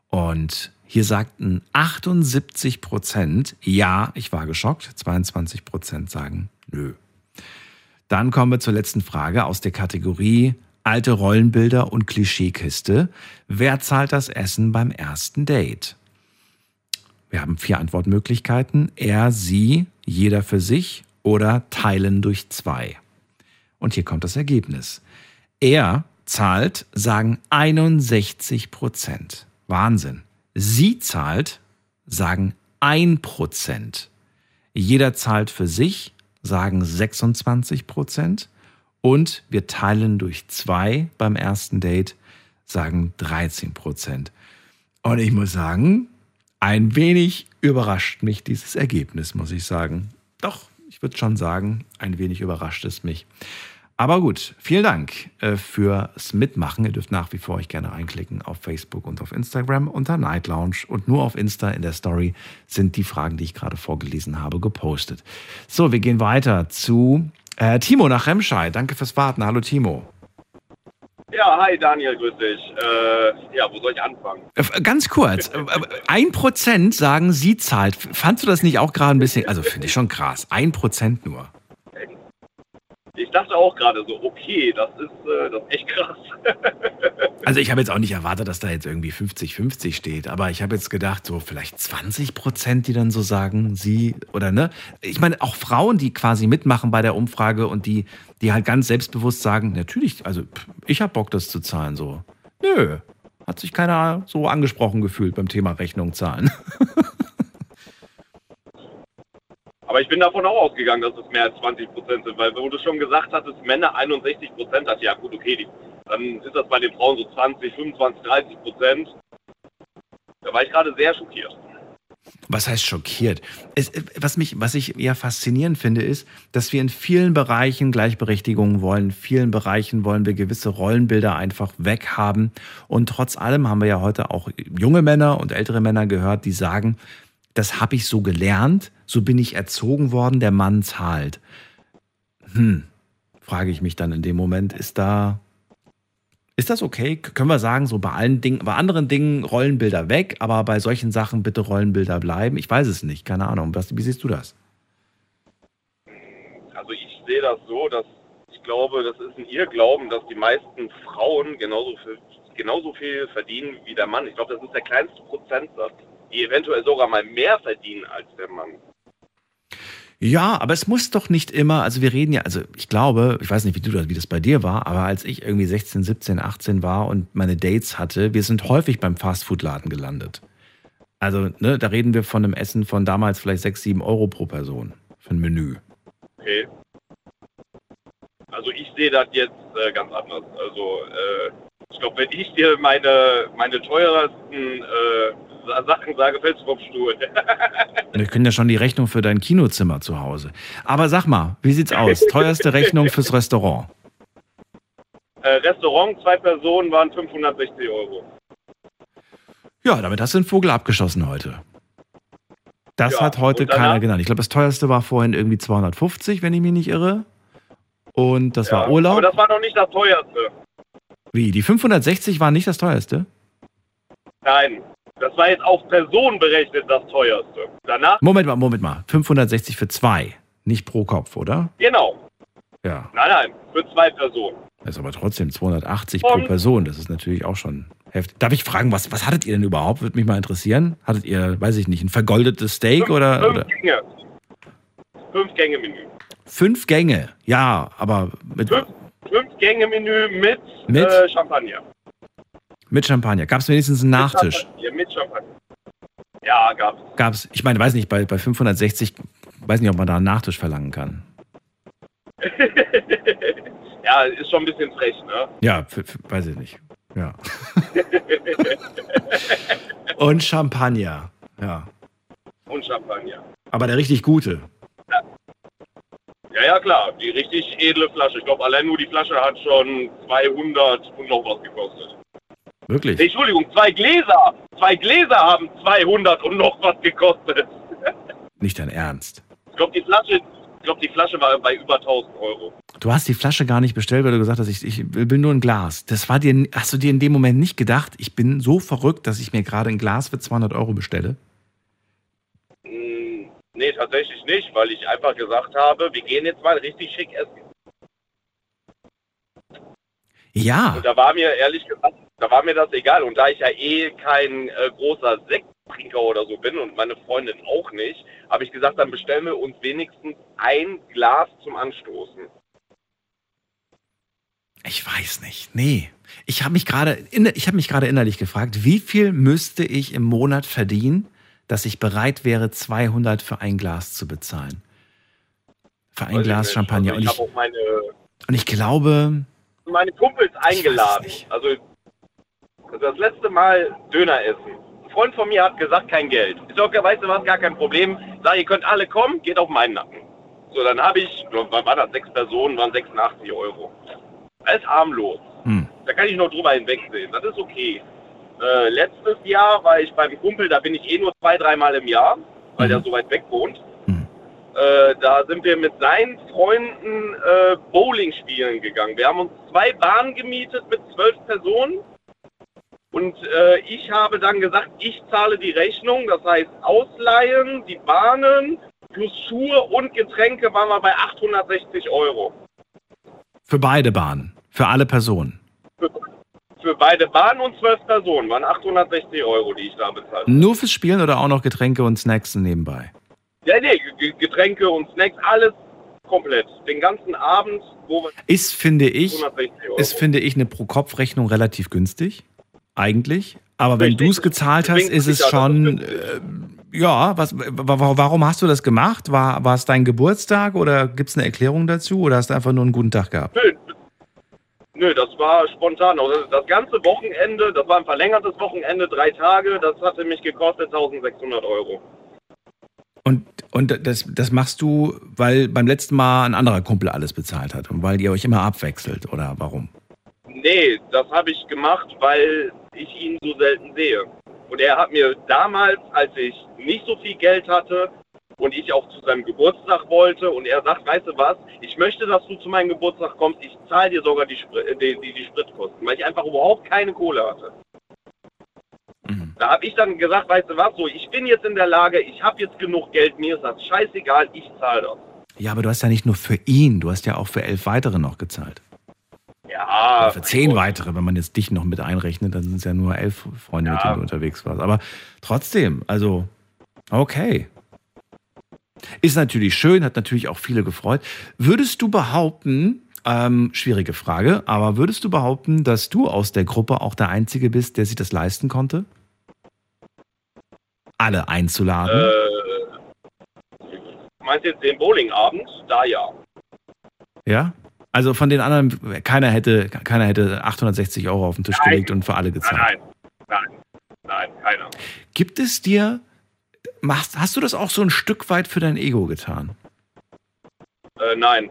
Und hier sagten 78 Prozent, ja, ich war geschockt. 22 Prozent sagen, nö. Dann kommen wir zur letzten Frage aus der Kategorie alte Rollenbilder und Klischeekiste. Wer zahlt das Essen beim ersten Date? Wir haben vier Antwortmöglichkeiten. Er, sie, jeder für sich oder teilen durch zwei. Und hier kommt das Ergebnis. Er zahlt, sagen 61 Prozent. Wahnsinn. Sie zahlt, sagen 1 Prozent. Jeder zahlt für sich, sagen 26 Prozent. Und wir teilen durch zwei beim ersten Date, sagen 13 Prozent. Und ich muss sagen, ein wenig überrascht mich dieses Ergebnis, muss ich sagen. Doch, ich würde schon sagen, ein wenig überrascht es mich. Aber gut, vielen Dank äh, fürs Mitmachen. Ihr dürft nach wie vor euch gerne reinklicken auf Facebook und auf Instagram unter Night Lounge. Und nur auf Insta in der Story sind die Fragen, die ich gerade vorgelesen habe, gepostet. So, wir gehen weiter zu äh, Timo nach Remscheid. Danke fürs Warten. Hallo Timo. Ja, hi Daniel, grüß dich. Äh, ja, wo soll ich anfangen? Äh, ganz kurz, äh, ein Prozent sagen, sie zahlt. Fandst du das nicht auch gerade ein bisschen, also finde ich schon krass, ein Prozent nur. Ich dachte auch gerade so, okay, das ist, äh, das ist echt krass. also ich habe jetzt auch nicht erwartet, dass da jetzt irgendwie 50-50 steht, aber ich habe jetzt gedacht, so vielleicht 20 Prozent, die dann so sagen, sie oder ne? Ich meine, auch Frauen, die quasi mitmachen bei der Umfrage und die, die halt ganz selbstbewusst sagen, natürlich, also ich habe Bock, das zu zahlen, so. Nö, hat sich keiner so angesprochen gefühlt beim Thema Rechnung zahlen. Aber ich bin davon auch ausgegangen, dass es mehr als 20 Prozent sind, weil wo du schon gesagt hattest, Männer 61 Prozent hat, ja gut, okay, die, dann ist das bei den Frauen so 20, 25, 30 Prozent. Da war ich gerade sehr schockiert. Was heißt schockiert? Es, was, mich, was ich eher faszinierend finde, ist, dass wir in vielen Bereichen Gleichberechtigung wollen. In vielen Bereichen wollen wir gewisse Rollenbilder einfach weghaben. Und trotz allem haben wir ja heute auch junge Männer und ältere Männer gehört, die sagen, das habe ich so gelernt, so bin ich erzogen worden, der Mann zahlt. Hm, frage ich mich dann in dem Moment, ist da, ist das okay? Können wir sagen, so bei allen Dingen, bei anderen Dingen Rollenbilder weg, aber bei solchen Sachen bitte Rollenbilder bleiben? Ich weiß es nicht, keine Ahnung. Was, wie siehst du das? Also ich sehe das so, dass ich glaube, das ist ein Irrglauben, dass die meisten Frauen genauso viel, genauso viel verdienen wie der Mann. Ich glaube, das ist der kleinste Prozentsatz die eventuell sogar mal mehr verdienen als der Mann. Ja, aber es muss doch nicht immer, also wir reden ja, also ich glaube, ich weiß nicht, wie du das, wie das bei dir war, aber als ich irgendwie 16, 17, 18 war und meine Dates hatte, wir sind häufig beim Fastfood-Laden gelandet. Also, ne, da reden wir von einem Essen von damals vielleicht 6, 7 Euro pro Person für ein Menü. Okay. Also ich sehe das jetzt äh, ganz anders. Also äh, ich glaube, wenn ich dir meine, meine teuersten äh, Sachen sage, fällst du vom Stuhl. Wir können ja schon die Rechnung für dein Kinozimmer zu Hause. Aber sag mal, wie sieht's aus? Teuerste Rechnung fürs Restaurant? Äh, Restaurant, zwei Personen waren 560 Euro. Ja, damit hast du den Vogel abgeschossen heute. Das ja, hat heute keiner genannt. Ich glaube, das teuerste war vorhin irgendwie 250, wenn ich mich nicht irre. Und das ja, war Urlaub. Aber das war noch nicht das teuerste. Wie? Die 560 waren nicht das teuerste? Nein, das war jetzt auf Person berechnet das teuerste. Danach. Moment mal, Moment mal. 560 für zwei, nicht pro Kopf, oder? Genau. Ja. Nein, nein, für zwei Personen. Das ist aber trotzdem 280 pro Und- Person. Das ist natürlich auch schon heftig. Darf ich fragen, was, was hattet ihr denn überhaupt? Würde mich mal interessieren. Hattet ihr, weiß ich nicht, ein vergoldetes Steak oder, Fünf oder Gänge. Fünf Gänge Menü. fünf Gänge? Ja, aber mit, Fünf, fünf Gänge Menü mit, Mit? Äh, Champagner. Mit Champagner. Gab es wenigstens einen Nachtisch? Mit Champagner. Ja, gab's. Gab es, ich meine, weiß nicht, bei, bei 560, weiß nicht, ob man da einen Nachtisch verlangen kann. ja, ist schon ein bisschen frech, ne? Ja, weiß ich nicht. Ja. Und Champagner. Ja. Und Champagner. Aber der richtig gute. Ja, ja, klar. Die richtig edle Flasche. Ich glaube, allein nur die Flasche hat schon 200 und noch was gekostet. Wirklich. Entschuldigung, zwei Gläser. Zwei Gläser haben 200 und noch was gekostet. Nicht dein Ernst. Ich glaube, die Flasche, ich glaube, die Flasche war bei über 1000 Euro. Du hast die Flasche gar nicht bestellt, weil du gesagt hast, ich, ich will nur ein Glas. Das war dir, hast du dir in dem Moment nicht gedacht, ich bin so verrückt, dass ich mir gerade ein Glas für 200 Euro bestelle? Hm, nee, tatsächlich nicht, weil ich einfach gesagt habe, wir gehen jetzt mal richtig schick essen. Ja. Und da war mir ehrlich gesagt, da war mir das egal. Und da ich ja eh kein äh, großer Sekttrinker oder so bin und meine Freundin auch nicht, habe ich gesagt, dann bestellen wir uns wenigstens ein Glas zum Anstoßen. Ich weiß nicht. Nee. Ich habe mich gerade ich habe mich gerade innerlich gefragt, wie viel müsste ich im Monat verdienen, dass ich bereit wäre, 200 für ein Glas zu bezahlen? Für ein ich Glas. Champagner. Also Und ich ich, auch meine, und ich glaube, meine Kumpels eingeladen. Also das letzte Mal Döner essen. Ein Freund von mir hat gesagt, kein Geld. Ich sag, weißt du was, gar kein Problem. Sag, ihr könnt alle kommen, geht auf meinen Nacken. So, dann habe ich, wann war das, sechs Personen, waren 86 Euro. Alles harmlos. Hm. Da kann ich noch drüber hinwegsehen. Das ist okay. Äh, letztes Jahr war ich beim Kumpel, da bin ich eh nur zwei, dreimal im Jahr, weil der so weit weg wohnt. Äh, da sind wir mit seinen Freunden äh, Bowling spielen gegangen. Wir haben uns zwei Bahnen gemietet mit zwölf Personen. Und äh, ich habe dann gesagt, ich zahle die Rechnung. Das heißt, Ausleihen, die Bahnen plus Schuhe und Getränke waren wir bei 860 Euro. für beide Bahnen, für alle Personen. Für, für beide Bahnen und zwölf Personen waren 860 Euro, die ich da bezahlt habe. Nur fürs Spielen oder auch noch Getränke und Snacks nebenbei? Ja, nee, Getränke und Snacks, alles komplett. Den ganzen Abend, wo wir Ist, finde ich, 160 Euro. ist, finde ich, eine Pro-Kopf-Rechnung relativ günstig. Eigentlich. Aber wenn du es gezahlt hast, ist es schon. Äh, ja, was, wa- wa- warum hast du das gemacht? War, war es dein Geburtstag oder gibt es eine Erklärung dazu oder hast du einfach nur einen guten Tag gehabt? Nö, nö, das war spontan. Also das ganze Wochenende, das war ein verlängertes Wochenende, drei Tage, das hatte mich gekostet 1600 Euro. Und, und das, das machst du, weil beim letzten Mal ein anderer Kumpel alles bezahlt hat und weil ihr euch immer abwechselt oder warum? Nee, das habe ich gemacht, weil ich ihn so selten sehe. Und er hat mir damals, als ich nicht so viel Geld hatte und ich auch zu seinem Geburtstag wollte und er sagt, weißt du was, ich möchte, dass du zu meinem Geburtstag kommst, ich zahle dir sogar die, Spr- die, die, die Spritkosten, weil ich einfach überhaupt keine Kohle hatte. Da habe ich dann gesagt, weißt du was, so, ich bin jetzt in der Lage, ich habe jetzt genug Geld, mir ist das scheißegal, ich zahle das. Ja, aber du hast ja nicht nur für ihn, du hast ja auch für elf weitere noch gezahlt. Ja. Oder für zehn weitere, wenn man jetzt dich noch mit einrechnet, dann sind es ja nur elf Freunde, mit Ja. denen du unterwegs warst. Aber trotzdem, also, okay. Ist natürlich schön, hat natürlich auch viele gefreut. Würdest du behaupten, ähm, schwierige Frage, aber würdest du behaupten, dass du aus der Gruppe auch der Einzige bist, der sich das leisten konnte? Alle einzuladen? Äh, meinst du jetzt den Bowlingabend? Da ja. Ja? Also von den anderen, keiner hätte, keiner hätte 860 Euro auf den Tisch Nein. gelegt und für alle gezahlt. Nein, nein, nein, keiner. Gibt es dir, machst, hast du das auch so ein Stück weit für dein Ego getan? Äh, nein.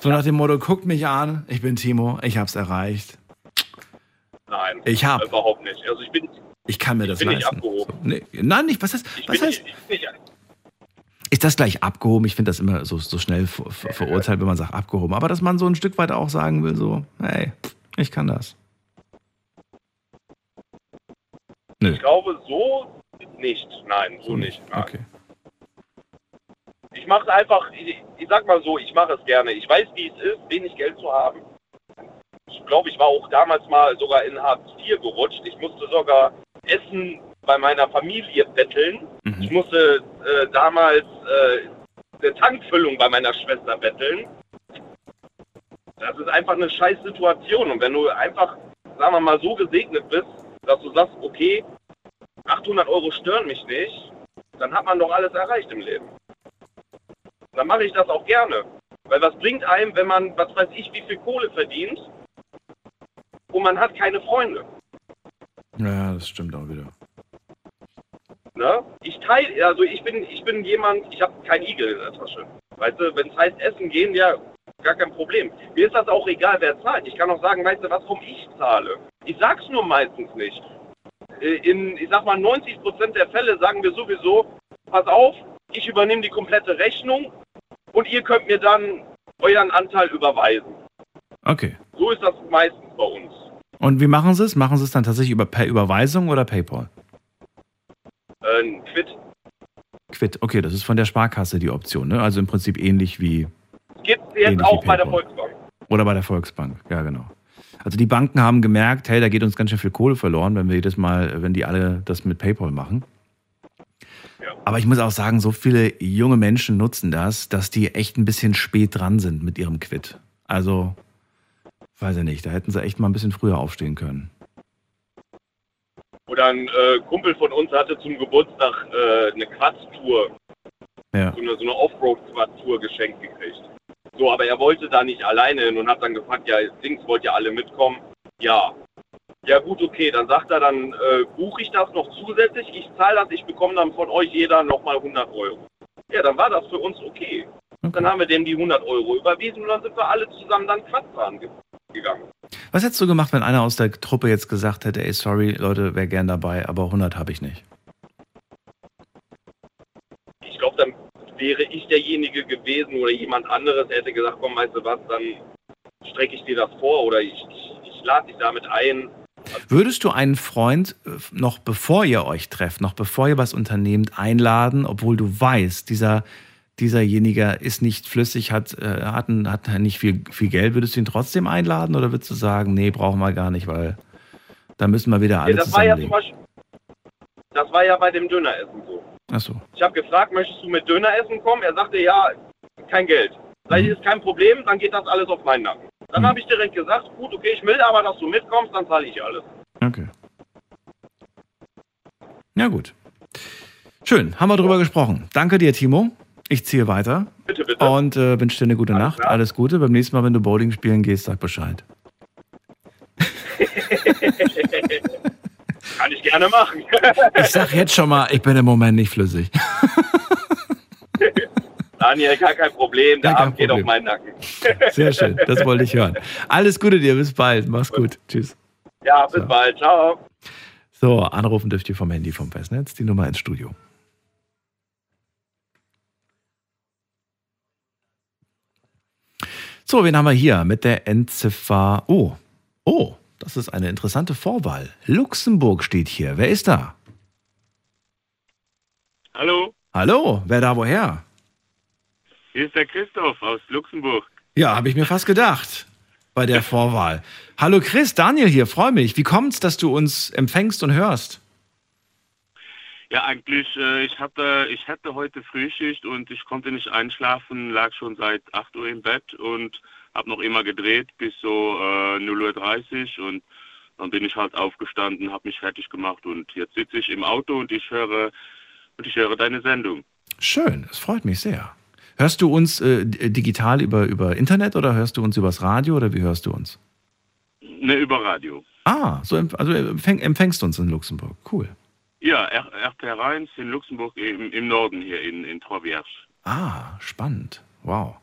So nach dem Motto, guckt mich an, ich bin Timo, ich hab's erreicht. Nein. Ich hab. Überhaupt nicht. Also ich bin, Ich kann mir ich das bin nicht leisten. abgehoben. Nee, nein, nicht. Was heißt, Ich was heißt nicht, ich nicht, ist das gleich abgehoben? Ich finde das immer so, so schnell ver ver verurteilt, wenn man sagt abgehoben. Aber dass man so ein Stück weit auch sagen will, so, hey, ich kann das. Nö. ich glaube so nicht. Nein, so nicht. Nein. Okay. Ich mache es einfach, ich, ich sag mal so, ich mache es gerne. Ich weiß, wie es ist, wenig Geld zu haben. glaube, ich war auch damals mal sogar in Hartz IV gerutscht. Ich musste sogar Essen bei meiner Familie betteln. Ich musste äh, damals äh, eine Tankfüllung bei meiner Schwester betteln. Das ist einfach eine scheiß Situation. Und wenn du einfach, sagen wir mal, so gesegnet bist, dass du sagst, okay, 800 Euro stören mich nicht, dann hat man doch alles erreicht im Leben. Dann mache ich das auch gerne. Weil was bringt einem, wenn man, was weiß ich, wie viel Kohle verdient und man hat keine Freunde? Ja, das stimmt auch wieder. Ne? Ich teile, also ich bin, ich bin jemand, ich habe keinen Igel in der Tasche. Weißt du, wenn es heißt Essen gehen, ja, gar kein Problem. Mir ist das auch egal, wer zahlt. Ich kann auch sagen, weißt du was, warum ich zahle. Ich sag's nur meistens nicht. Äh, In, ich sag mal, 90% der Fälle sagen wir sowieso, pass auf, ich übernehme die komplette Rechnung und ihr könnt mir dann euren Anteil überweisen. Okay. So ist das meistens bei uns. Und wie machen Sie es? Machen Sie es dann tatsächlich über per Überweisung oder PayPal? Äh, ein Quid Quid. Okay, das ist von der Sparkasse die Option, ne? Also im Prinzip ähnlich wie gibt es jetzt auch bei der. Volksbank. oder bei der Volksbank. Ja, genau. Also die Banken haben gemerkt, hey, da geht uns ganz schön viel Kohle verloren, wenn wir jedes Mal, wenn die alle das mit PayPal machen. Aber ich muss auch sagen, so viele junge Menschen nutzen das, dass die echt ein bisschen spät dran sind mit ihrem Quid. Also, weiß ich nicht, da hätten sie echt mal ein bisschen früher aufstehen können. Oder ein äh, Kumpel von uns hatte zum Geburtstag äh, eine Quad-Tour, Ja. so eine, so eine Offroad-Quad-Tour geschenkt gekriegt. So, aber er wollte da nicht alleine hin und hat dann gefragt, ja, Dings, wollt ihr alle mitkommen? Ja. Ja gut, okay, dann sagt er, dann äh, buche ich das noch zusätzlich, ich zahle das, ich bekomme dann von euch jeder nochmal 100 Euro. Ja, dann war das für uns okay. Dann haben wir dem die 100 Euro überwiesen und dann sind wir alle zusammen dann Quad fahren ge gegangen. Was hättest du gemacht, wenn einer aus der Truppe jetzt gesagt hätte, ey, sorry, Leute, wäre gern dabei, aber 100 habe ich nicht? Ich glaube, dann wäre ich derjenige gewesen oder jemand anderes, der hätte gesagt, komm, weißt du was, dann strecke ich dir das vor oder ich, ich, ich lade dich damit ein. Würdest du einen Freund äh, noch bevor ihr euch trefft, noch bevor ihr was unternehmt, einladen, obwohl du weißt, dieser, dieserjenige ist nicht flüssig, hat, äh, hat, hat nicht viel, viel Geld, würdest du ihn trotzdem einladen oder würdest du sagen, nee, brauchen wir gar nicht, weil da müssen wir wieder alle Ja, das war ja zum zusammenlegen? Beispiel, das war ja bei dem Döneressen so. Achso. Ich habe gefragt, möchtest du mit Döneressen kommen? Er sagte, ja, kein Geld. Sag ich, ist kein Problem, dann geht das alles auf meinen Nacken. Dann habe ich direkt gesagt, gut, okay, ich will aber, dass du mitkommst, dann zahle ich alles. Okay. Ja, gut. Schön, haben wir drüber gesprochen. Danke dir, Timo. Ich ziehe weiter. Bitte, bitte. Und äh, wünsche dir eine gute Nacht. Alles Gute. Beim nächsten Mal, wenn du Bowling spielen gehst, sag Bescheid. Kann ich gerne machen. Ich sag jetzt schon mal, ich bin im Moment nicht flüssig. Daniel, gar kein Problem, der Ja, Abend geht auf meinen Nacken. Sehr schön, das wollte ich hören. Alles Gute dir, bis bald. Mach's gut. Tschüss. Ja, bis bald. Ciao. So, anrufen dürft ihr vom Handy vom Festnetz, die Nummer ins Studio. So, wen haben wir hier mit der Endziffer? Oh, oh, das ist eine interessante Vorwahl. Luxemburg steht hier. Wer ist da? Hallo, Hallo, wer da woher? hier ist der Christoph aus Luxemburg. Ja, habe ich mir fast gedacht bei der Vorwahl. Hallo Chris, Daniel hier, freue mich. Wie kommt's, dass du uns empfängst und hörst? Ja, eigentlich, äh, ich hatte, ich hatte heute Frühschicht und ich konnte nicht einschlafen, lag schon seit 8 Uhr im Bett und habe noch immer gedreht bis so äh, 0.30 Uhr und dann bin ich halt aufgestanden, habe mich fertig gemacht und jetzt sitze ich im Auto und ich höre und ich höre deine Sendung. Schön, das freut mich sehr. Hörst du uns äh, digital über, über Internet oder hörst du uns übers Radio oder wie hörst du uns? Ne, über Radio. Ah, so empf also empfäng, empfängst du uns in Luxemburg. Cool. Ja, R RP1 in Luxemburg im, im Norden hier in, in Trois-Vierges. Ah, spannend. Wow.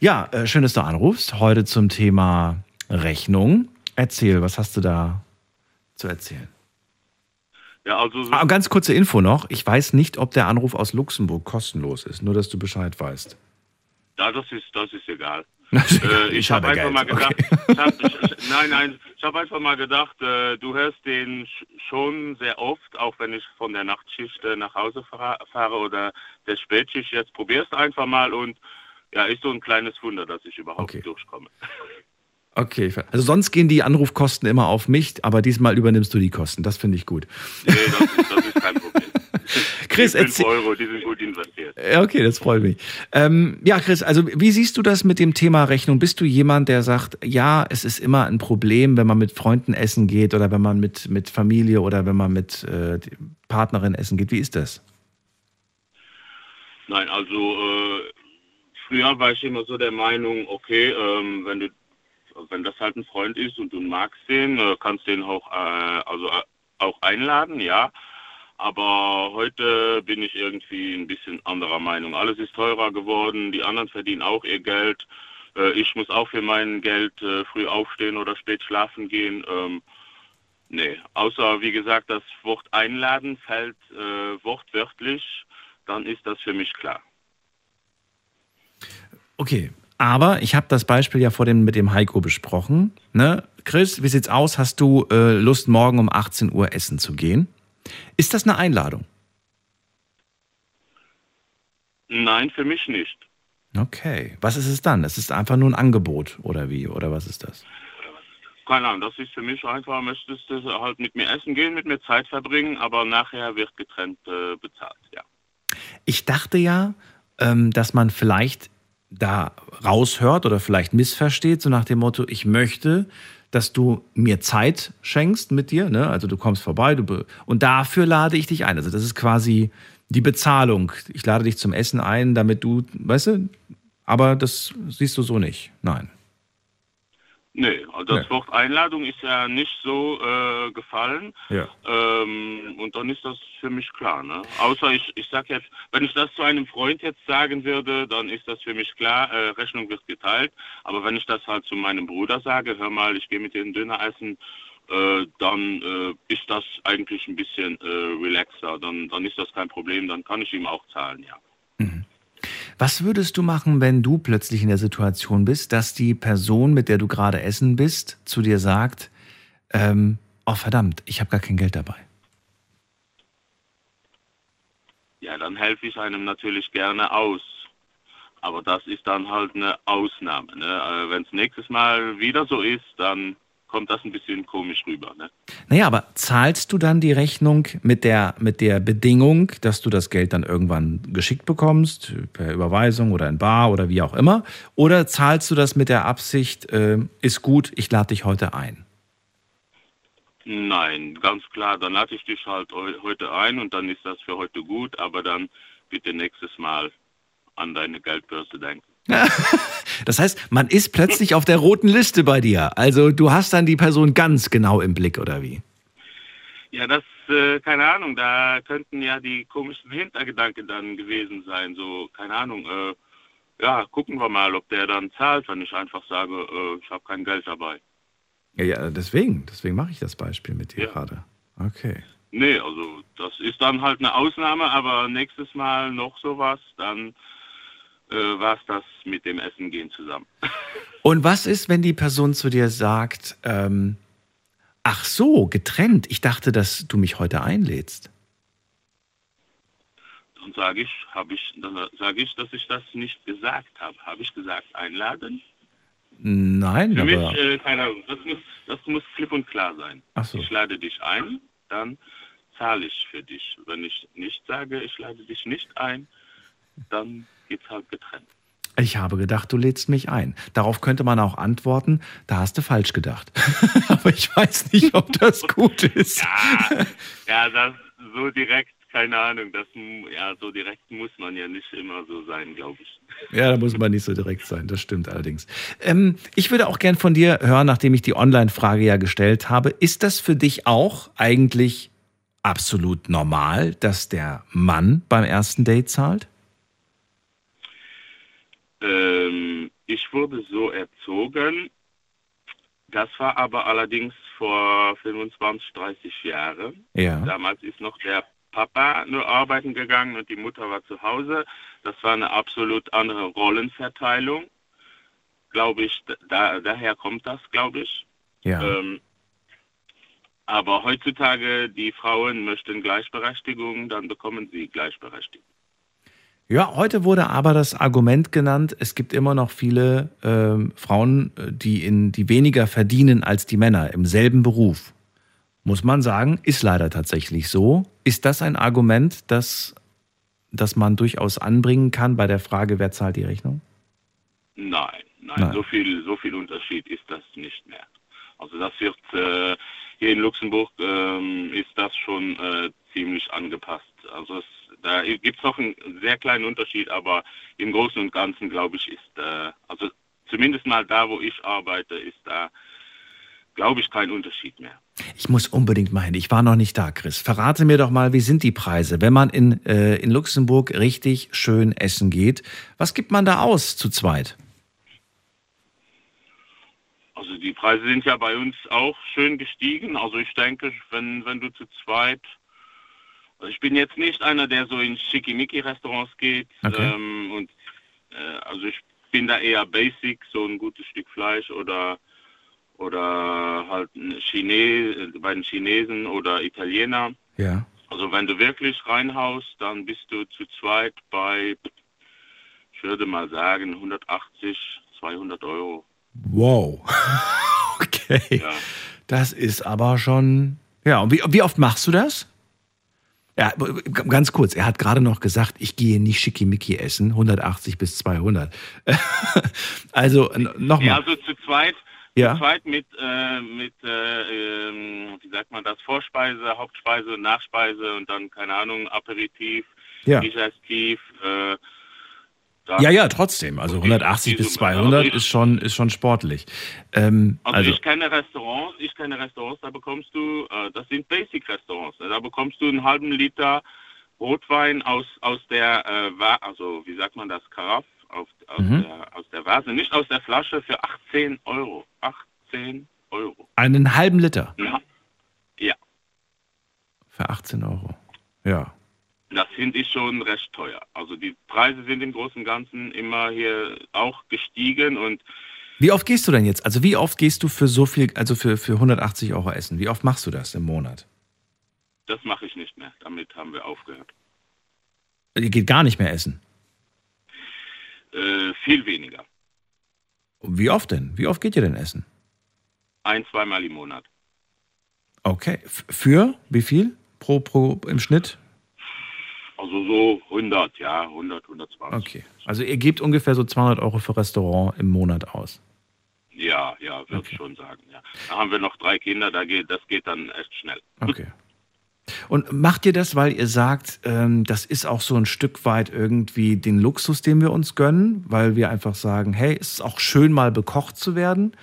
Ja, äh, schön, dass du anrufst. Heute zum Thema Rechnung. Erzähl, was hast du da zu erzählen? Ja, also so Ah, ganz kurze Info noch. Ich weiß nicht, ob der Anruf aus Luxemburg kostenlos ist. Nur, dass du Bescheid weißt. Ja, das ist, das ist egal. Das ist egal. äh, ich habe einfach Geld. mal gedacht, ich hab, ich, nein, nein, ich habe einfach mal gedacht, äh, du hörst den sch- schon sehr oft, auch wenn ich von der Nachtschicht äh, nach Hause fahre, fahre oder der Spätschicht. Jetzt probierst einfach mal und ja, ist so ein kleines Wunder, dass ich überhaupt durchkomme. Okay, also sonst gehen die Anrufkosten immer auf mich, aber diesmal übernimmst du die Kosten. Das finde ich gut. Nee, das ist, das ist kein Problem. Chris, die 5 erzähl- Euro, die sind gut investiert. Okay, das freut mich. Ähm, ja, Chris, also wie siehst du das mit dem Thema Rechnung? Bist du jemand, der sagt, ja, es ist immer ein Problem, wenn man mit Freunden essen geht oder wenn man mit, mit Familie oder wenn man mit äh, Partnerin essen geht? Wie ist das? Nein, also äh, früher war ich immer so der Meinung, okay, ähm, wenn du wenn das halt ein Freund ist und du magst den, äh, kannst den auch äh, also äh, auch einladen, ja. Aber heute bin ich irgendwie ein bisschen anderer Meinung. Alles ist teurer geworden, die anderen verdienen auch ihr Geld. Äh, ich muss auch für mein Geld äh, früh aufstehen oder spät schlafen gehen. Ähm, nee, außer wie gesagt, das Wort einladen fällt äh, wortwörtlich, dann ist das für mich klar. Okay, aber ich habe das Beispiel ja vor dem mit dem Heiko besprochen. Ne? Chris, wie sieht's aus? Hast du äh, Lust, morgen um 18 Uhr essen zu gehen? Ist das eine Einladung? Nein, für mich nicht. Okay. Was ist es dann? Es ist einfach nur ein Angebot oder wie? Oder was ist das? Keine Ahnung, das ist für mich einfach, möchtest du halt mit mir essen gehen, mit mir Zeit verbringen, aber nachher wird getrennt äh, bezahlt, ja. Ich dachte ja, ähm, dass man vielleicht da raushört oder vielleicht missversteht, so nach dem Motto, ich möchte, dass du mir Zeit schenkst mit dir, ne? also du kommst vorbei du und dafür lade ich dich ein. Also das ist quasi die Bezahlung. Ich lade dich zum Essen ein, damit du, weißt du, aber das siehst du so nicht. Nein. Nee, also das Nee. Wort Einladung ist ja nicht so äh, gefallen. Ja. Ähm, und dann ist das für mich klar. Ne? Außer ich, ich sag jetzt, wenn ich das zu einem Freund jetzt sagen würde, dann ist das für mich klar, äh, Rechnung wird geteilt. Aber wenn ich das halt zu meinem Bruder sage, hör mal, ich gehe mit dir Döner essen, äh, dann äh, ist das eigentlich ein bisschen äh, relaxer. Dann, dann ist das kein Problem, dann kann ich ihm auch zahlen, ja. Was würdest du machen, wenn du plötzlich in der Situation bist, dass die Person, mit der du gerade essen bist, zu dir sagt, ähm, oh verdammt, ich habe gar kein Geld dabei. Ja, dann helfe ich einem natürlich gerne aus. Aber das ist dann halt eine Ausnahme. Ne? Äh, Wenn es nächstes Mal wieder so ist, dann kommt das ein bisschen komisch rüber. Ne? Naja, aber zahlst du dann die Rechnung mit der, mit der Bedingung, dass du das Geld dann irgendwann geschickt bekommst, per Überweisung oder in Bar oder wie auch immer? Oder zahlst du das mit der Absicht, äh, ist gut, ich lade dich heute ein? Nein, ganz klar, dann lade ich dich halt heu- heute ein und dann ist das für heute gut, aber dann bitte nächstes Mal an deine Geldbörse denken. Das heißt, man ist plötzlich auf der roten Liste bei dir. Also du hast dann die Person ganz genau im Blick, oder wie? Ja, das, äh, keine Ahnung, da könnten ja die komischen Hintergedanken dann gewesen sein. So, keine Ahnung, äh, ja, gucken wir mal, ob der dann zahlt, wenn ich einfach sage, äh, ich habe kein Geld dabei. Ja, ja deswegen, deswegen mache ich das Beispiel mit dir Ja. gerade. Okay. Nee, also das ist dann halt eine Ausnahme, aber nächstes Mal noch sowas, dann äh, war es das mit dem Essen gehen zusammen. Und was ist, wenn die Person zu dir sagt, ähm, ach so, getrennt, ich dachte, dass du mich heute einlädst? Dann sage ich, habe ich, dann sage ich, dass ich das nicht gesagt habe. Habe ich gesagt, einladen? Nein, Für aber mich, äh, keine Ahnung, das muss, das muss klipp und klar sein. Ach so. Ich lade dich ein, dann zahle ich für dich. Wenn ich nicht sage, ich lade dich nicht ein, dann geht's halt getrennt. ich habe gedacht, du lädst mich ein. Darauf könnte man auch antworten, da hast du falsch gedacht. aber ich weiß nicht, ob das gut ist. Ja, ja, das so direkt, keine Ahnung, das ja so direkt muss man ja nicht immer so sein, glaube ich. Ja, da muss man nicht so direkt sein, das stimmt allerdings. Ähm, ich würde auch gern von dir hören, nachdem ich die Online-Frage ja gestellt habe, ist das für dich auch eigentlich absolut normal, dass der Mann beim ersten Date zahlt? Ähm, ich wurde so erzogen. Das war aber allerdings vor 25, 30 Jahren. Ja. Damals ist noch der Papa nur arbeiten gegangen und die Mutter war zu Hause. Das war eine absolut andere Rollenverteilung. Glaube ich, da, daher kommt das, glaube ich. Ja. Ähm, aber heutzutage, die Frauen möchten Gleichberechtigung, dann bekommen sie Gleichberechtigung. Ja, heute wurde aber das Argument genannt, es gibt immer noch viele ähm, Frauen, äh, die, in, die weniger verdienen als die Männer im selben Beruf. Muss man sagen, ist leider tatsächlich so. Ist das ein Argument, das, das man durchaus anbringen kann bei der Frage, wer zahlt die Rechnung? Nein, nein, Nein. So, viel, so viel Unterschied ist das nicht mehr. Also das wird äh, hier in Luxemburg ähm, ist das schon äh, ziemlich angepasst. Also es, da gibt es noch einen sehr kleinen Unterschied, aber im Großen und Ganzen glaube ich ist, äh, also zumindest mal da, wo ich arbeite, ist da glaube ich kein Unterschied mehr. Ich muss unbedingt mal hin. Ich war noch nicht da, Chris. Verrate mir doch mal, wie sind die Preise, wenn man in, äh, in Luxemburg richtig schön essen geht? Was gibt man da aus zu zweit? Also die Preise sind ja bei uns auch schön gestiegen. Also ich denke, wenn, wenn du zu zweit, ich bin jetzt nicht einer, der so in Schickimicki-Restaurants geht. Okay. Ähm, und äh, also ich bin da eher basic, so ein gutes Stück Fleisch oder oder halt ein Chine, bei den Chinesen oder Italiener. Ja. Also wenn du wirklich reinhaust, dann bist du zu zweit bei, ich würde mal sagen, 180, 200 Euro. Wow. okay. Das ist aber schon. Ja, und wie, wie oft machst du das? Ja, ganz kurz, er hat gerade noch gesagt, ich gehe nicht Schickimicki essen, 180 bis 200. also nochmal. Ja, also zu zweit, Ja. zu zweit mit, äh, mit äh, ähm, wie sagt man das, Vorspeise, Hauptspeise, Nachspeise und dann, keine Ahnung, Aperitif, Ja. Digestiv. Äh, dann- Ja, ja, trotzdem. Also 180 bis 200 ist schon, ist schon sportlich. Ähm, Also, also, ich kenne Restaurants, ich kenne Restaurants, da bekommst du, äh, das sind Basic-Restaurants, ne? da bekommst du einen halben Liter Rotwein aus, aus der, äh, also wie sagt man das, Karaff, auf, aus, Mhm. der, aus der Vase, nicht aus der Flasche für 18 Euro. 18 Euro. einen halben Liter Ja, ja. für 18 Euro. Ja. Das finde ich schon recht teuer. Also die Preise sind im Großen und Ganzen immer hier auch gestiegen und Wie oft gehst du denn jetzt? Also wie oft gehst du für so viel, also für, für 180 Euro essen? Wie oft machst du das im Monat? das mache ich nicht mehr. Damit haben wir aufgehört. Ihr geht gar nicht mehr essen. Äh, viel weniger. Wie oft denn? Wie oft geht ihr denn essen? Ein, zweimal im Monat. Okay. F für wie viel? Pro, pro im Schnitt? Also so 100, ja, 100, 120. Okay. Also ihr gebt ungefähr so 200 Euro für Restaurant im Monat aus. Ja, ja, würde ich schon sagen. Ja. Da haben wir noch drei Kinder, da geht, das geht dann echt schnell. Okay. Und macht ihr das, weil ihr sagt, ähm, das ist auch so ein Stück weit irgendwie den Luxus, den wir uns gönnen, weil wir einfach sagen, hey, es ist auch schön mal bekocht zu werden?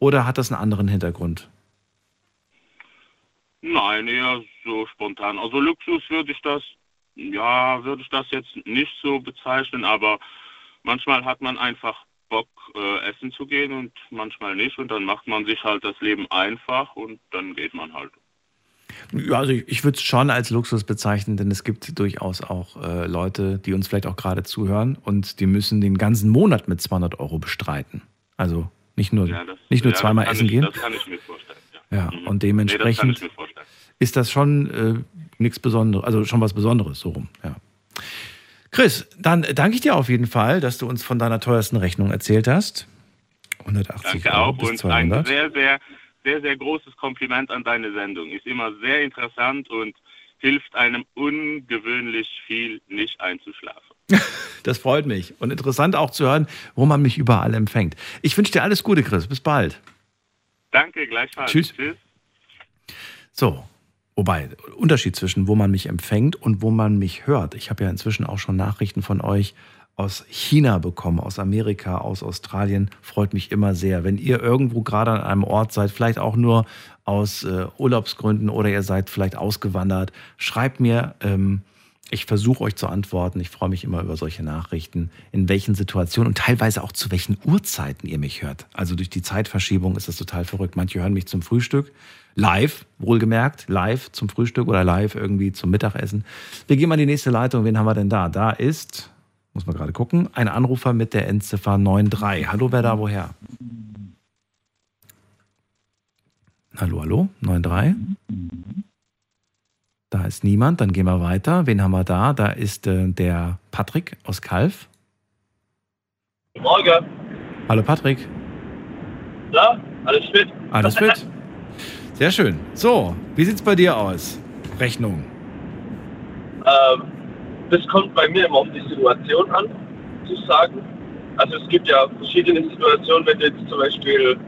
Oder hat das einen anderen Hintergrund? Nein, eher so spontan. Also Luxus würde ich das, ja, würde ich das jetzt nicht so bezeichnen, aber manchmal hat man einfach Bock, äh, essen zu gehen und manchmal nicht und dann macht man sich halt das Leben einfach und dann geht man halt. Ja, also ich, ich würde es schon als Luxus bezeichnen, denn es gibt durchaus auch äh, Leute, die uns vielleicht auch gerade zuhören und die müssen den ganzen Monat mit 200 Euro bestreiten. Also nicht nur, Ja, das- nicht nur ja, das zweimal essen ich, gehen. Das kann ich mir vorstellen. Ja. Ja, und Nee, das kann dementsprechend mir vorstellen. ist das schon äh, nichts Besonderes, also schon was Besonderes, so rum. Ja. Chris, dann danke ich dir auf jeden Fall, dass du uns von deiner teuersten Rechnung erzählt hast. 180 Danke Euro auch und 200. ein sehr, sehr, sehr, sehr großes Kompliment an deine Sendung. Ist immer sehr interessant und hilft einem ungewöhnlich viel, nicht einzuschlafen. Das freut mich. Und interessant auch zu hören, wo man mich überall empfängt. Ich wünsche dir alles Gute, Chris. Bis bald. Danke, gleichfalls. Tschüss. Tschüss. So, wobei, Unterschied zwischen wo man mich empfängt und wo man mich hört. Ich habe ja inzwischen auch schon Nachrichten von euch aus China bekommen, aus Amerika, aus Australien. Freut mich immer sehr. Wenn ihr irgendwo gerade an einem Ort seid, vielleicht auch nur aus äh, Urlaubsgründen oder ihr seid vielleicht ausgewandert, schreibt mir. Ähm, ich versuche euch zu antworten. Ich freue mich immer über solche Nachrichten, in welchen Situationen und teilweise auch zu welchen Uhrzeiten ihr mich hört. Also durch die Zeitverschiebung ist das total verrückt. Manche hören mich zum Frühstück, live, wohlgemerkt, live zum Frühstück oder live irgendwie zum Mittagessen. Wir gehen mal in die nächste Leitung. Wen haben wir denn da? Da ist, muss man gerade gucken, ein Anrufer mit der Endziffer 93. Hallo, wer da woher? Hallo, hallo, 93? Da ist niemand. Dann gehen wir weiter. Wen haben wir da? Da ist äh, der Patrick aus Kalf. Morgen. Hallo Patrick. Ja, alles fit? Alles fit? Sehr schön. So, wie sieht's bei dir aus? Rechnung. Ähm, das kommt bei mir immer auf die Situation an, zu sagen. Also es gibt ja verschiedene Situationen, wenn du jetzt zum Beispiel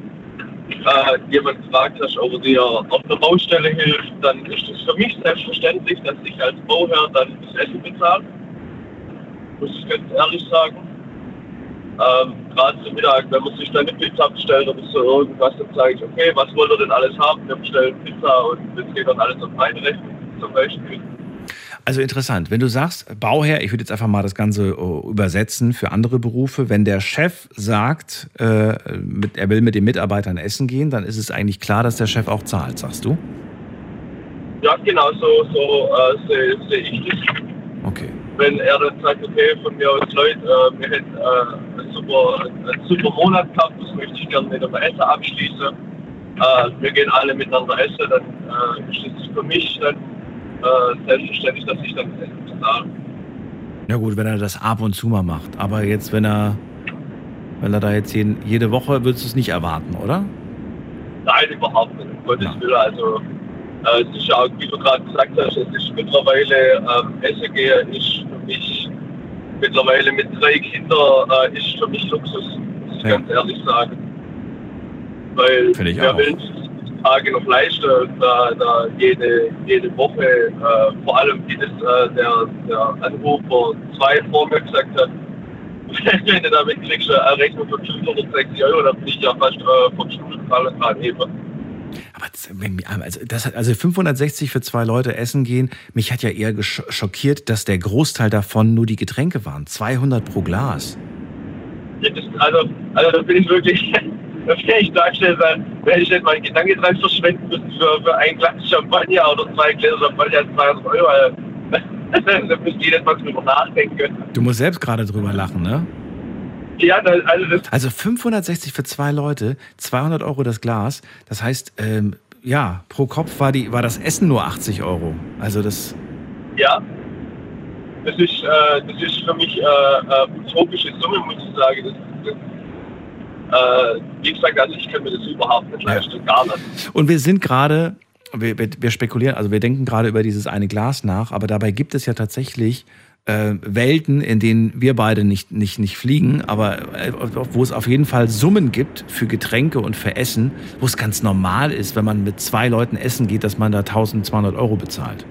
äh, jemand gefragt hast, ob er dir auf einer Baustelle hilft, dann ist es für mich selbstverständlich, dass ich als Bauherr dann das Essen bezahle. Muss ich ganz ehrlich sagen. Ähm, Gerade zum Mittag, wenn man sich dann eine Pizza bestellt oder so irgendwas, dann sage ich, okay, was wollt ihr denn alles haben? Wir bestellen Pizza und das geht dann alles auf meine Rechnung zum Beispiel. Also interessant, wenn du sagst, Bauherr, ich würde jetzt einfach mal das Ganze äh, übersetzen für andere Berufe, wenn der Chef sagt, äh, mit, er will mit den Mitarbeitern essen gehen, dann ist es eigentlich klar, dass der Chef auch zahlt, sagst du? Ja, genau so, so äh, sehe seh ich das. Okay. Wenn er dann sagt, okay, von mir aus Leute, äh, wir hätten äh, einen, super, einen super Monat gehabt, das möchte ich gerne mit einem Essen abschließen. Äh, wir gehen alle miteinander essen, dann äh, ist es für mich dann äh, selbstverständlich, dass ich dann Essen bezahle. Ja gut, wenn er das ab und zu mal macht. Aber jetzt, wenn er, wenn er da jetzt jeden, jede Woche, würdest du es nicht erwarten, oder? Nein, überhaupt nicht, um Gottes Willen. Also, äh, es ist ja auch, wie du gerade gesagt hast, es ist mittlerweile, ähm, Essen gehen ist für mich, mittlerweile mit drei Kindern, äh, ist für mich Luxus, muss ich Ja. ganz ehrlich sagen. Weil Finde ich wer auch. will Tage noch leisten, da, da jede, jede Woche, äh, vor allem wie das äh, der, der Anrufer zwei vor mir gesagt hat, wenn du damit kriegst, eine Rechnung von 560 Euro, dann bin ich ja fast äh, vom Stuhl gefallen gerade eben. Aber das, also, das hat, also 560 für zwei Leute essen gehen, mich hat ja eher schockiert, dass der Großteil davon nur die Getränke waren. 200 pro Glas. Das, also, also da bin ich wirklich, da bin ich dargestellt, weil wenn ich nicht meinen Gedanke dran verschwenden müssen für, für ein Glas Champagner oder zwei Gläser Champagner 200 Euro, also, da müsste ich jetzt mal drüber nachdenken. Du musst selbst gerade drüber lachen, ne? Ja, also Also 560 für zwei Leute, 200 Euro das Glas. Das heißt, ähm, ja, pro Kopf war, die, war das Essen nur 80 Euro. Also das, ja, das ist, äh, das ist für mich äh, äh, utopische Summe, muss ich sagen. Das, das, äh, wie gesagt, also ich kann mir das überhaupt nicht leisten, gar nicht. Und wir sind gerade, wir, wir, wir spekulieren, also wir denken gerade über dieses eine Glas nach, aber dabei gibt es ja tatsächlich äh, Welten, in denen wir beide nicht, nicht, nicht fliegen, aber äh, wo es auf jeden Fall Summen gibt für Getränke und für Essen, wo es ganz normal ist, wenn man mit zwei Leuten essen geht, dass man da 1200 Euro bezahlt.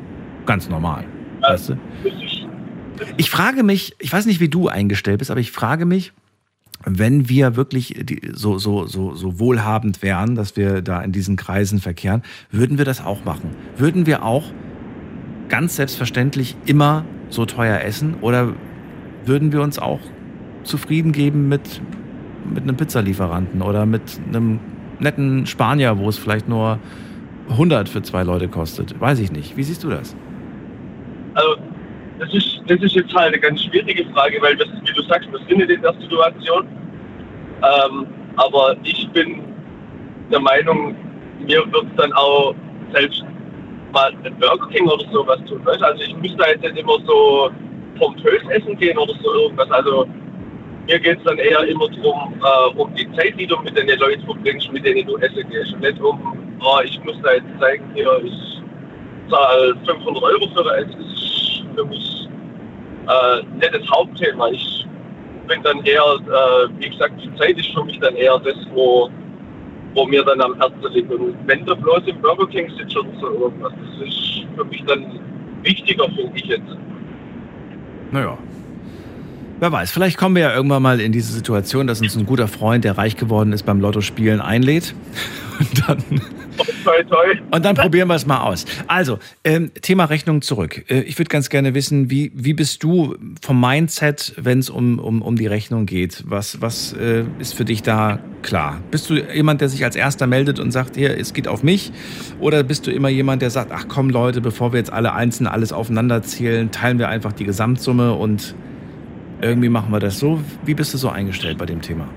Ganz normal. Weißt du? Ich frage mich, ich weiß nicht, wie du eingestellt bist, aber ich frage mich, wenn wir wirklich so, so, so, so wohlhabend wären, dass wir da in diesen Kreisen verkehren, würden wir das auch machen? Würden wir auch ganz selbstverständlich immer so teuer essen oder würden wir uns auch zufrieden geben mit, mit einem Pizzalieferanten oder mit einem netten Spanier, wo es vielleicht nur 100 für zwei Leute kostet? Weiß ich nicht. Wie siehst du das? Also, das ist, das ist jetzt halt eine ganz schwierige Frage, weil, das, wie du sagst, wir sind in der Situation. Ähm, aber ich bin der Meinung, mir wird dann auch selbst mal ein Burger King oder sowas tun. Weißt? Also ich müsste da jetzt nicht immer so pompös essen gehen oder so irgendwas. Also mir geht es dann eher immer darum, äh, um die Zeit, die du mit den Leuten verbringst, mit denen du essen gehst. Und nicht um, oh, ich muss da jetzt zeigen, hier, ich zahle 500 Euro für das. Das ist für mich äh, nicht das Hauptthema. Ich bin dann eher, äh, wie gesagt, die Zeit ist für mich dann eher das, wo, wo mir dann am Herzen liegt. Und wenn du bloß im Burger King sitzt oder so irgendwas, das ist für mich dann wichtiger, finde ich jetzt. Naja. Wer weiß, vielleicht kommen wir ja irgendwann mal in diese Situation, dass uns ein guter Freund, der reich geworden ist, beim Lottospielen einlädt. Und dann. Und dann probieren wir es mal aus. Also, ähm, Thema Rechnung zurück. Äh, ich würde ganz gerne wissen, wie, wie bist du vom Mindset, wenn es um, um, um die Rechnung geht? Was, was äh, ist für dich da klar? Bist du jemand, der sich als Erster meldet und sagt, hier, es geht auf mich? Oder bist du immer jemand, der sagt, ach komm Leute, bevor wir jetzt alle einzeln alles aufeinander zählen, teilen wir einfach die Gesamtsumme und irgendwie machen wir das so. Wie bist du so eingestellt bei dem Thema?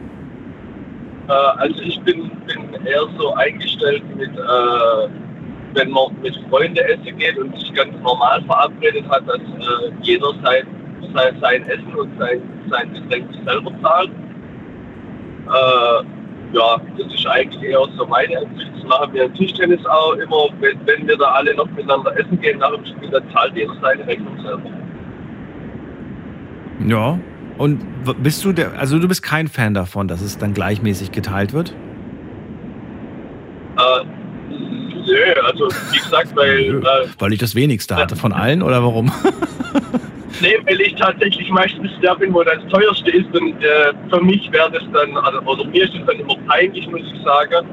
Äh, also ich bin, bin eher so eingestellt mit, äh, wenn man mit Freunden essen geht und sich ganz normal verabredet hat, dass äh, jeder sein, sein, sein Essen und sein, sein Getränk selber zahlt. Äh, ja, das ist eigentlich eher so meine Ansicht. Das machen wir im Tischtennis auch immer, wenn, wenn wir da alle noch miteinander essen gehen nach dem Spiel, dann zahlt jeder seine Rechnung selber. Ja. Und bist du der, also du bist kein Fan davon, dass es dann gleichmäßig geteilt wird? Äh, nö, also wie gesagt, weil, äh, Weil ich das wenigste hatte von allen oder warum? nee, weil ich tatsächlich meistens der bin, wo das teuerste ist und äh, für mich wäre das dann, also, oder mir ist es dann immer peinlich, muss ich sagen,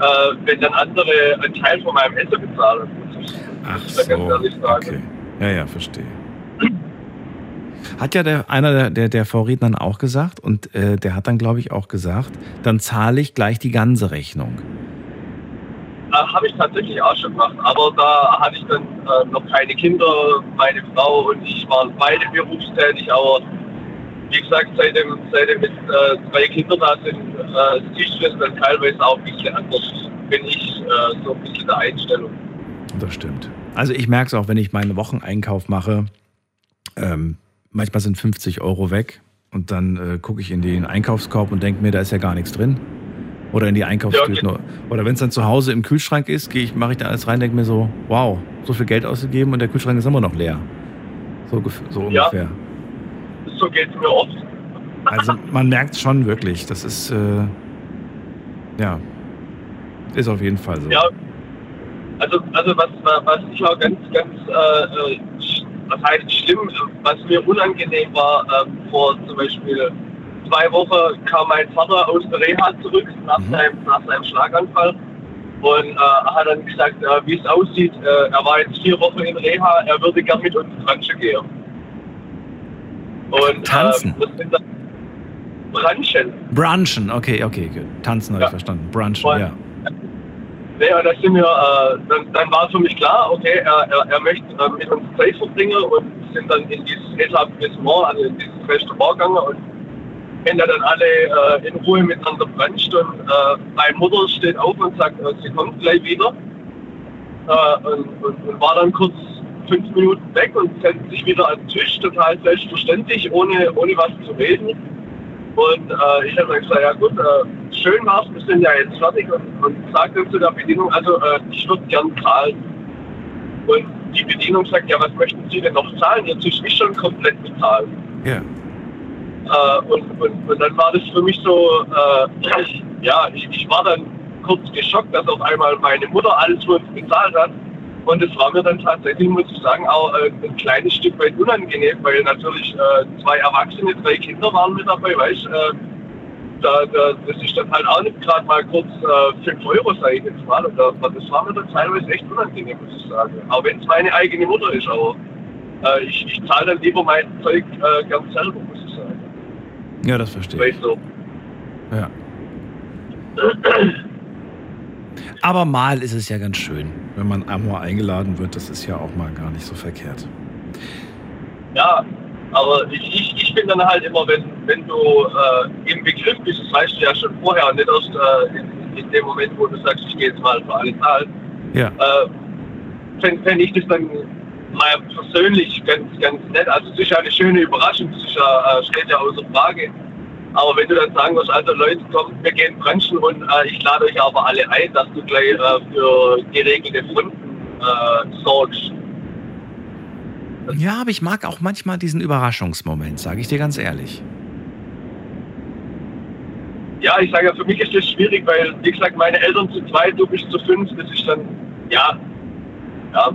äh, wenn dann andere einen Teil von meinem Essen bezahlen. Muss ich, Ach sagen. Okay. Ja, ja, verstehe. Hat ja der, einer der, der, der Vorrednern auch gesagt und äh, der hat dann, glaube ich, auch gesagt, dann zahle ich gleich die ganze Rechnung. Äh, Habe ich tatsächlich auch schon gemacht, aber da hatte ich dann äh, noch keine Kinder. Meine Frau und ich waren beide berufstätig, aber wie gesagt, seitdem, seitdem jetzt äh, drei Kinder da sind, äh, du das dann teilweise auch ein bisschen anders. Bin ich äh, so ein bisschen der Einstellung. Das stimmt. Also ich merke es auch, wenn ich meinen Wocheneinkauf mache. Ähm, manchmal sind 50 Euro weg und dann äh, gucke ich in den Einkaufskorb und denke mir, da ist ja gar nichts drin. Oder in die Einkaufstüten. Oder wenn es dann zu Hause im Kühlschrank ist, gehe ich, mache ich da alles rein, denke mir so, wow, so viel Geld ausgegeben und der Kühlschrank ist immer noch leer. So, so Ja. ungefähr. So geht es mir oft. Also man merkt schon wirklich, das ist, äh, ja, ist auf jeden Fall so. Ja, also, also was, was ich auch ganz, ganz, äh, äh, was heißt schlimm, was mir unangenehm war, ähm, vor zum Beispiel zwei Wochen kam mein Vater aus der Reha zurück nach, seinem, nach seinem Schlaganfall und äh, hat dann gesagt, äh, wie es aussieht, äh, er war jetzt vier Wochen in Reha, er würde gern mit uns Branche gehen. Und, Tanzen? Das sind dann Branchen. Brunchen, okay, okay, gut. Tanzen habe ich verstanden. Brunchen, Voll. ja. Ja, da sind wir, äh, dann, dann war für mich klar, okay, er, er, er möchte äh, mit uns Zeit verbringen und sind dann in dieses Etablissement, also in dieses Restaurant gegangen und haben da dann alle äh, in Ruhe miteinander branscht und äh, meine Mutter steht auf und sagt, äh, sie kommt gleich wieder äh, und, und, und war dann kurz fünf Minuten weg und setzt sich wieder an den Tisch, total selbstverständlich, ohne, ohne was zu reden. Und äh, ich habe dann gesagt, ja gut, äh, schön war's, wir sind ja jetzt fertig und, und sagte zu der Bedienung, also ich würde gern zahlen. Und die Bedienung sagt, ja, was möchten Sie denn noch zahlen? Ihr Tisch ist schon komplett bezahlt. Ja. Äh, und, und, und dann war das für mich so, äh, ja, ich, ich war dann kurz geschockt, dass auf einmal meine Mutter alles für uns bezahlt hat. Und es war mir dann tatsächlich, muss ich sagen, auch äh, ein kleines Stück weit unangenehm, weil natürlich äh, zwei Erwachsene, drei Kinder waren mit dabei, weißt du. Äh, da, da, das ist dann halt auch nicht gerade mal kurz äh, 5 Euro, sage ich jetzt mal. Und da, das war mir dann teilweise echt unangenehm, muss ich sagen. Auch wenn es meine eigene Mutter ist, aber äh, ich, ich zahle dann lieber mein Zeug äh, ganz selber. Ja, das verstehe ich. so. Ja. Aber mal ist es ja ganz schön, wenn man einmal eingeladen wird. Das ist ja auch mal gar nicht so verkehrt. Ja, aber ich, ich, ich bin dann halt immer, wenn, wenn du äh, im Begriff bist, das weißt du ja schon vorher nicht erst äh, in, in dem Moment, wo du sagst, ich gehe jetzt mal für alle zahlen, Ja. äh, fände fänd ich das dann mal persönlich ganz, ganz nett. Also es ist ja eine schöne Überraschung, das ja, äh, steht ja außer Frage. Aber wenn du dann sagen musst, also Leute, kommt, wir gehen branchen und äh, ich lade euch aber alle ein, dass du gleich äh, für geregelte Fronten äh, sorgst. Ja, aber ich mag auch manchmal diesen Überraschungsmoment, sage ich dir ganz ehrlich. Ja, ich sage ja, für mich ist das schwierig, weil, wie gesagt, meine Eltern zu zweit, du bist zu fünf, das ist dann, ja, ja,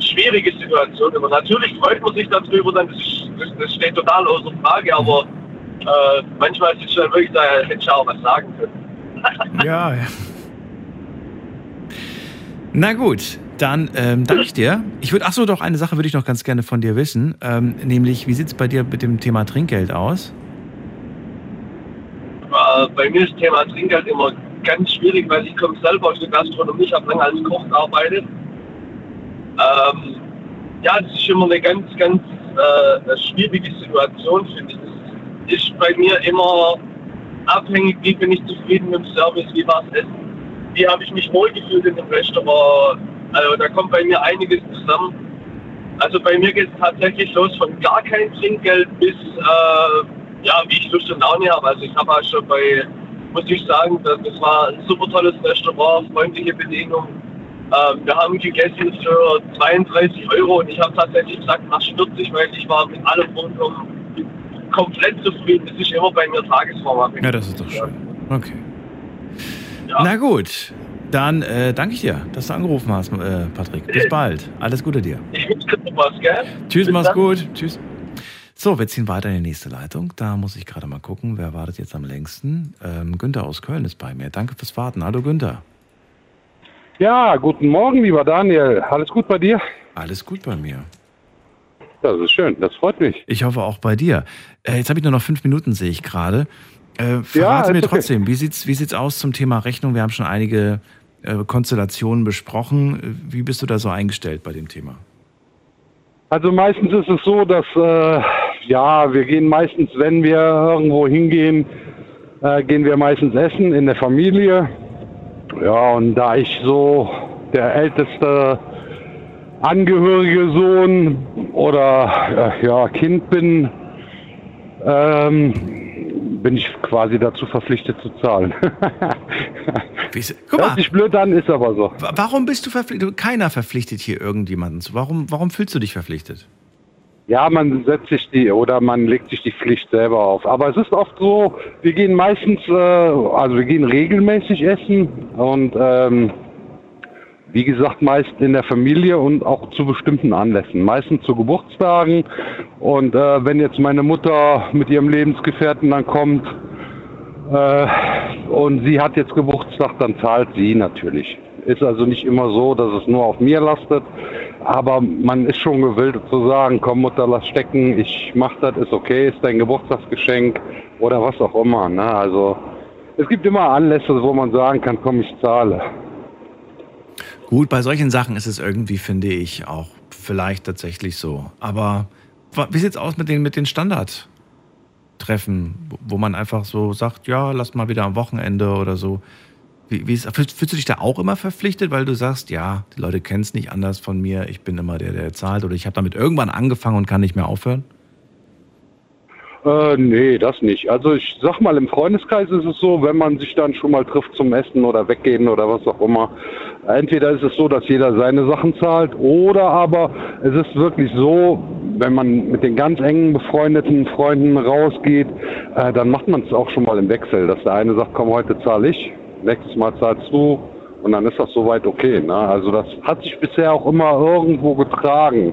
schwierige Situation. Aber natürlich freut man sich darüber, dann, das, steht total außer Frage, aber äh, manchmal ist es dann wirklich, da hätte ich auch was sagen können. Ja, ja. Na gut, dann ähm, danke ich dir. Ich würde, ach so, doch eine Sache würde ich noch ganz gerne von dir wissen, ähm, nämlich wie sieht es bei dir mit dem Thema Trinkgeld aus? Äh, bei mir ist das Thema Trinkgeld immer ganz schwierig, weil ich komme selber aus der Gastronomie, ich habe lange als Koch gearbeitet. Ähm, ja, das ist immer eine ganz, ganz äh, schwierige Situation, finde ich. Das ist bei mir immer abhängig, wie bin ich zufrieden mit dem Service, wie war das Essen. wie habe ich mich wohlgefühlt in dem Restaurant. Also da kommt bei mir einiges zusammen. Also bei mir geht es tatsächlich los von gar kein Trinkgeld bis, äh, ja, wie ich Lust und Laune habe. Also ich habe auch schon bei, muss ich sagen, das, das war ein super tolles Restaurant, freundliche Bedienung. Ähm, wir haben gegessen für 32 Euro und ich habe tatsächlich gesagt, ach 40, weil ich war mit allem rundum komplett zufrieden. Das ist immer bei mir tagesformabhängig. Ja, das ist doch schön. Okay. Na gut, dann äh, danke ich dir, dass du angerufen hast, äh, Patrick. Bis bald. Alles Gute dir. Ich wünsche dir was, gell? Tschüss, Bis mach's dann. gut. Tschüss. So, wir ziehen weiter in die nächste Leitung. Da muss ich gerade mal gucken, wer wartet jetzt am längsten. Ähm, Günther aus Köln ist bei mir. Danke fürs Warten. Hallo Günther. Ja, guten Morgen, lieber Daniel. Alles gut bei dir? Alles gut bei mir. Das ist schön, das freut mich. Ich hoffe auch bei dir. Äh, jetzt habe ich nur noch fünf Minuten, sehe ich gerade. Äh, verrate ist mir okay. trotzdem, wie sieht's, wie sieht's aus zum Thema Rechnung? Wir haben schon einige äh, Konstellationen besprochen. Wie bist du da so eingestellt bei dem Thema? Also meistens ist es so, dass äh, ja, wir gehen meistens, wenn wir irgendwo hingehen, äh, gehen wir meistens essen in der Familie. Ja, und da ich so der älteste angehörige Sohn oder äh, ja, Kind bin, ähm, bin ich quasi dazu verpflichtet zu zahlen. Guck mal. Hört sich blöd an, ist aber so. Wa- Warum bist du verpflichtet? Keiner verpflichtet hier irgendjemanden zu. Warum, warum fühlst du dich verpflichtet? Ja, man setzt sich die oder man legt sich die Pflicht selber auf. Aber es ist oft so, wir gehen meistens, äh, also wir gehen regelmäßig essen und ähm, wie gesagt meist in der Familie und auch zu bestimmten Anlässen, meistens zu Geburtstagen. Und äh, wenn jetzt meine Mutter mit ihrem Lebensgefährten dann kommt äh, und sie hat jetzt Geburtstag, dann zahlt sie natürlich. Ist also nicht immer so, dass es nur auf mir lastet, aber man ist schon gewillt zu sagen, komm Mutter, lass stecken, ich mach das, ist okay, ist dein Geburtstagsgeschenk oder was auch immer. Ne? Also es gibt immer Anlässe, wo man sagen kann, komm, ich zahle. Gut, bei solchen Sachen ist es irgendwie, finde ich, auch vielleicht tatsächlich so. Aber wie sieht's aus mit den, mit den Standardtreffen, wo man einfach so sagt, ja, lass mal wieder am Wochenende oder so. Wie, wie ist, fühlst, fühlst du dich da auch immer verpflichtet, weil du sagst, ja, die Leute kennen es nicht anders von mir, ich bin immer der, der zahlt oder ich habe damit irgendwann angefangen und kann nicht mehr aufhören? Äh, nee, das nicht. Also ich sag mal, im Freundeskreis ist es so, wenn man sich dann schon mal trifft zum Essen oder weggehen oder was auch immer, entweder ist es so, dass jeder seine Sachen zahlt oder aber es ist wirklich so, wenn man mit den ganz engen befreundeten Freunden rausgeht, äh, dann macht man es auch schon mal im Wechsel, dass der eine sagt, komm, heute zahle ich, nächstes Mal zahlst du und dann ist das soweit okay. Ne? Also das hat sich bisher auch immer irgendwo getragen.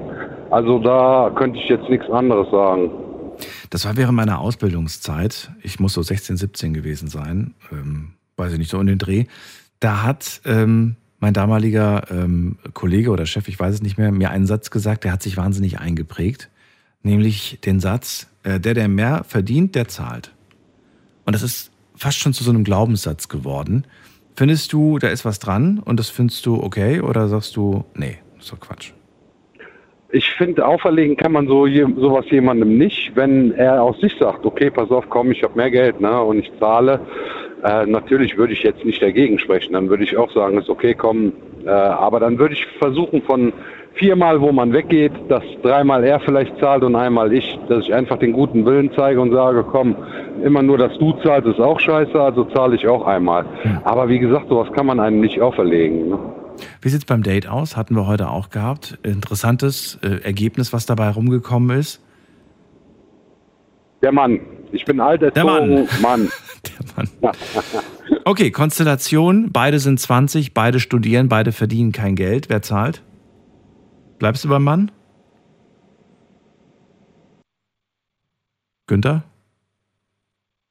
Also da könnte ich jetzt nichts anderes sagen. Das war während meiner Ausbildungszeit. Ich muss so 16, 17 gewesen sein. Ähm, weiß ich nicht, so in den Dreh. Da hat ähm, mein damaliger ähm, Kollege oder Chef, ich weiß es nicht mehr, mir einen Satz gesagt, der hat sich wahnsinnig eingeprägt. Nämlich den Satz, äh, der, der mehr verdient, der zahlt. Und das ist fast schon zu so einem Glaubenssatz geworden. Findest du, da ist was dran und das findest du okay oder sagst du, nee, ist doch Quatsch? Ich finde, auferlegen kann man so je, sowas jemandem nicht, wenn er aus sich sagt, okay, pass auf, komm, ich habe mehr Geld ne, und ich zahle. Äh, natürlich würde ich jetzt nicht dagegen sprechen. Dann würde ich auch sagen, ist okay, komm. Äh, aber dann würde ich versuchen, von viermal, wo man weggeht, dass dreimal er vielleicht zahlt und einmal ich, dass ich einfach den guten Willen zeige und sage, komm, immer nur, dass du zahlst, ist auch scheiße, also zahle ich auch einmal. Aber wie gesagt, sowas kann man einem nicht auferlegen. Ne? Wie sieht's beim Date aus? Hatten wir heute auch gehabt. Interessantes äh, Ergebnis, was dabei rumgekommen ist. Der Mann. Ich bin alt Der erzogen. Mann. Mann. Okay, Konstellation. Beide sind 20, beide studieren, beide verdienen kein Geld. Wer zahlt? Bleibst du beim Mann? Günther?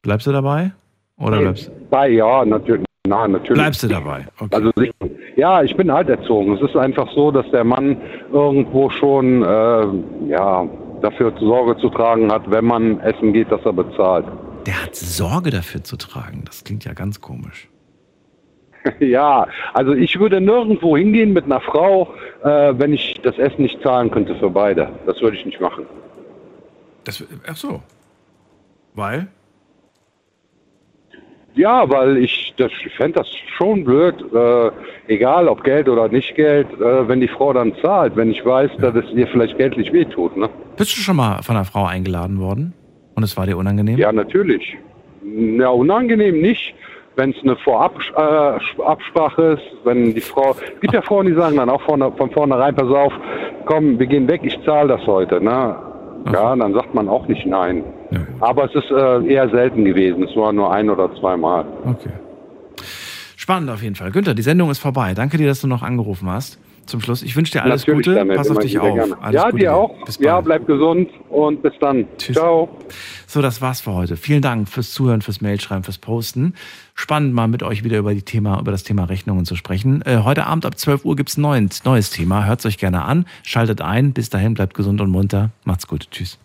Bleibst du dabei? Oder bleibst Bei, ja, natürlich. Na, natürlich. Bleibst du dabei? Okay. Also, ja, ich bin alt erzogen. Es ist einfach so, dass der Mann irgendwo schon äh, ja, dafür Sorge zu tragen hat, wenn man essen geht, dass er bezahlt. Der hat Sorge dafür zu tragen. Das klingt ja ganz komisch. ja, also ich würde nirgendwo hingehen mit einer Frau, äh, wenn ich das Essen nicht zahlen könnte für beide. Das würde ich nicht machen. Das, ach so. Weil? Ja, weil ich, das, ich fände das schon blöd, äh, egal ob Geld oder nicht Geld, äh, wenn die Frau dann zahlt, wenn ich weiß, dass es ihr vielleicht geldlich wehtut. Ne? Bist du schon mal von einer Frau eingeladen worden? Und es war dir unangenehm? Ja, natürlich. Ja, unangenehm nicht, wenn es eine Vorabsprache ist, wenn die Frau, es gibt ja Frauen, die sagen dann auch von, von vornherein, pass auf, komm, wir gehen weg, ich zahle das heute. Ne? Ja, dann sagt man auch nicht nein. Aber es ist äh, eher selten gewesen, es war nur ein oder zweimal. Okay. Spannend auf jeden Fall. Günther, die Sendung ist vorbei. Danke dir, dass du noch angerufen hast. Zum Schluss. Ich wünsche dir alles Natürlich, Gute. Daniel, Pass auf dich auf. ja, dir auch. Bis Ja, bleib gesund und bis dann. Ciao. So, das war's für heute. Vielen Dank fürs Zuhören, fürs Mailschreiben, fürs Posten. Spannend, mal mit euch wieder über, die Thema, über das Thema Rechnungen zu sprechen. Äh, heute Abend ab 12 Uhr gibt's ein neues, neues Thema. Hört's euch gerne an. Schaltet ein. Bis dahin, bleibt gesund und munter. Macht's gut. Tschüss.